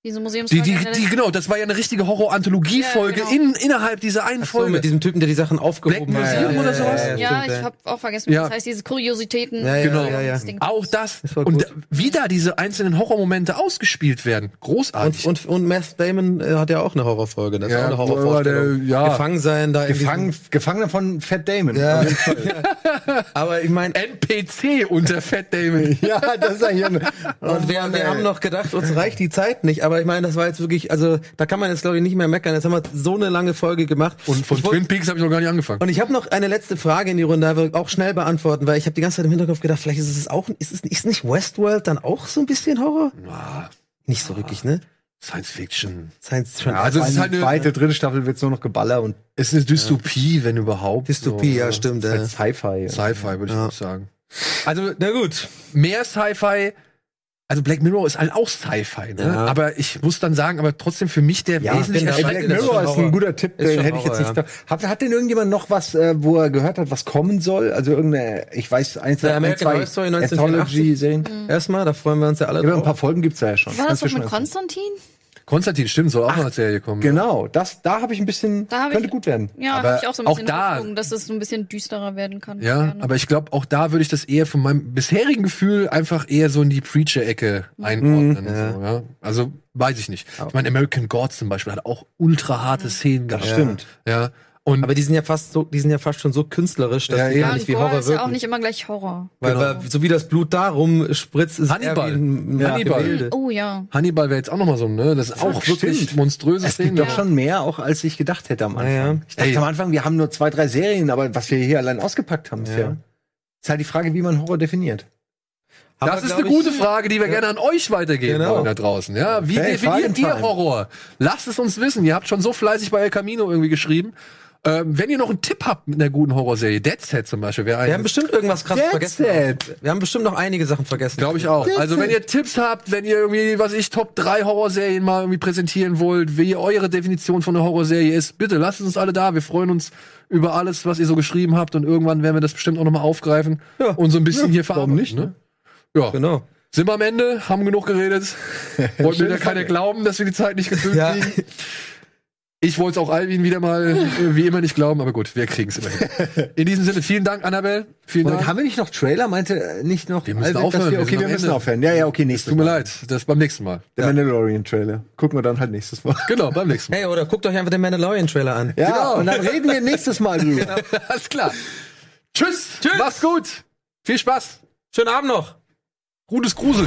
diese Die, Museumsfolge. die, der- die, genau, das war ja eine richtige Horror-Anthologie-Folge Ja, genau. in, innerhalb dieser einen Ach so, Folge. mit diesem Typen, der die Sachen aufgehoben Black hat. Museum oder sowas? ja, stimmt, ich habe auch vergessen, wie Ja. das heißt, diese Kuriositäten. Ja, ja, Genau. ja, ja. Auch das. Das Und wie da diese einzelnen Horrormomente ausgespielt werden. Großartig. Und, und, und Matt Damon äh, hat ja auch eine Horrorfolge. Das ist Ja, auch eine Horrorvorstellung. der- ja. Gefangen sein da in Gefangen, Gefangener von Fat Damon. Ja. Aber ich meine, NPC unter Fat Damon. ja, das ist eigentlich eine, und wir, wir haben noch gedacht, uns reicht die Zeit nicht. Aber ich meine, das war jetzt wirklich, also da kann man jetzt glaube ich nicht mehr meckern. Jetzt haben wir so eine lange Folge gemacht. Und von ich wollt- Twin Peaks habe ich noch gar nicht angefangen. und ich habe noch eine letzte Frage in die Runde, da wir auch schnell beantworten, weil ich habe die ganze Zeit im Hinterkopf gedacht, vielleicht ist es auch, ist es ist nicht Westworld dann auch so ein bisschen Horror? Ah, Nicht so wirklich, ne? Science Fiction. Science Fiction. also es ist halt eine- zweite, dritte Staffel wird's nur noch Geballer und Es ist eine Dystopie, wenn überhaupt. Dystopie, So, ja, stimmt. halt Ja. Sci-Fi. Sci-Fi, würde ich Ja. sagen. Also, Na gut. mehr Sci-Fi. Also Black Mirror ist halt auch Sci-Fi, ne? Ja. Aber ich muss dann sagen, aber trotzdem für mich der Ja, wesentlich. Ey, erschreckende- Black das ist Mirror schon ist ein Horror. guter Tipp, Ist den hätte ich jetzt nicht. Hat, hat denn irgendjemand noch was, äh, wo er gehört hat, was kommen soll? Also irgendeine, ich weiß, eins Der ein, zwei Horror Story 1984. Anthology-Serien. Erstmal, da freuen wir uns ja alle Ja, ein paar Folgen gibt's da ja schon. War das du doch mit schon erzählen. Konstantin? Stimmt, soll auch noch als Serie kommen. Genau, das, da habe ich ein bisschen, könnte ich- gut werden. Ja, Aber habe ich auch so ein auch bisschen da- Hoffnung, dass es so ein bisschen düsterer werden kann. Ja, Gerne. aber ich glaube, auch da würde ich das eher von meinem bisherigen Gefühl einfach eher so in die Preacher-Ecke einordnen. Ja. So, ja? Also weiß ich nicht. Ich meine, American Gods zum Beispiel hat auch ultra harte Szenen gehabt. stimmt. Ja. Und Aber die sind ja fast so, die sind ja fast schon so künstlerisch, dass Ja, die eben. gar ja, nicht wie Horror ist ja auch wirken. nicht immer gleich Horror. weil, Genau. weil so wie das Blut darum spritzt, ist Hannibal. eher wie ein ja, Hannibal. Gemälde. Oh ja. Hannibal wäre jetzt auch noch mal so, ne? Das ist auch Stimmt. wirklich monströse Es gibt Szenen. doch schon mehr, auch als ich gedacht hätte am Anfang. Ja, ja. Ich dachte Ey. am Anfang, wir haben nur zwei, drei Serien, aber was wir hier allein ausgepackt haben, ist ja. Ist halt die Frage, wie man Horror definiert. Aber, Das ist glaub eine ich- gute Frage, die wir gerne an euch weitergeben Genau. wollen da draußen. Ja, wie Okay, definiert ihr Horror? Lasst es uns wissen. Ihr habt schon so fleißig bei El Camino irgendwie geschrieben. Ähm, wenn ihr noch einen Tipp habt mit einer guten Horrorserie, Dead Set zum Beispiel, wäre Wir haben bestimmt irgendwas krasses That's vergessen. it. Wir haben bestimmt noch einige Sachen vergessen. glaube ich auch. Also wenn ihr Tipps habt, wenn ihr irgendwie, was ich, Top 3 Horrorserien mal irgendwie präsentieren wollt, wie eure Definition von einer Horrorserie ist, bitte lasst es uns alle da. Wir freuen uns über alles, was ihr so geschrieben habt und irgendwann werden wir das bestimmt auch nochmal aufgreifen Ja. und so ein bisschen hier warum verarbeiten. nicht, ne? Ja. Genau. Sind wir am Ende, haben genug geredet. Wollten Schöne wieder keiner glauben, dass wir die Zeit nicht gefüllt Ja. kriegen. Ich wollte es auch Alvin wieder mal äh, wie immer nicht glauben, aber gut, wir kriegen es immerhin. In diesem Sinne, vielen Dank, Annabelle. Vielen Dank. haben wir nicht noch Trailer? Meinte äh, nicht noch? Wir müssen Alvin, dass aufhören, Wir, okay, wir müssen Ende. aufhören. Ja, ja, okay, nächstes Tut mir leid, das beim nächsten Mal. Der Mandalorian-Trailer. Gucken wir dann halt nächstes Mal. Genau, beim nächsten Mal. Hey, oder guckt euch einfach den Mandalorian-Trailer an. Ja, Genau. und dann reden wir nächstes Mal drüber. Alles klar. Tschüss. Tschüss. Macht's gut. Viel Spaß. Schönen Abend noch. Gutes Grusel.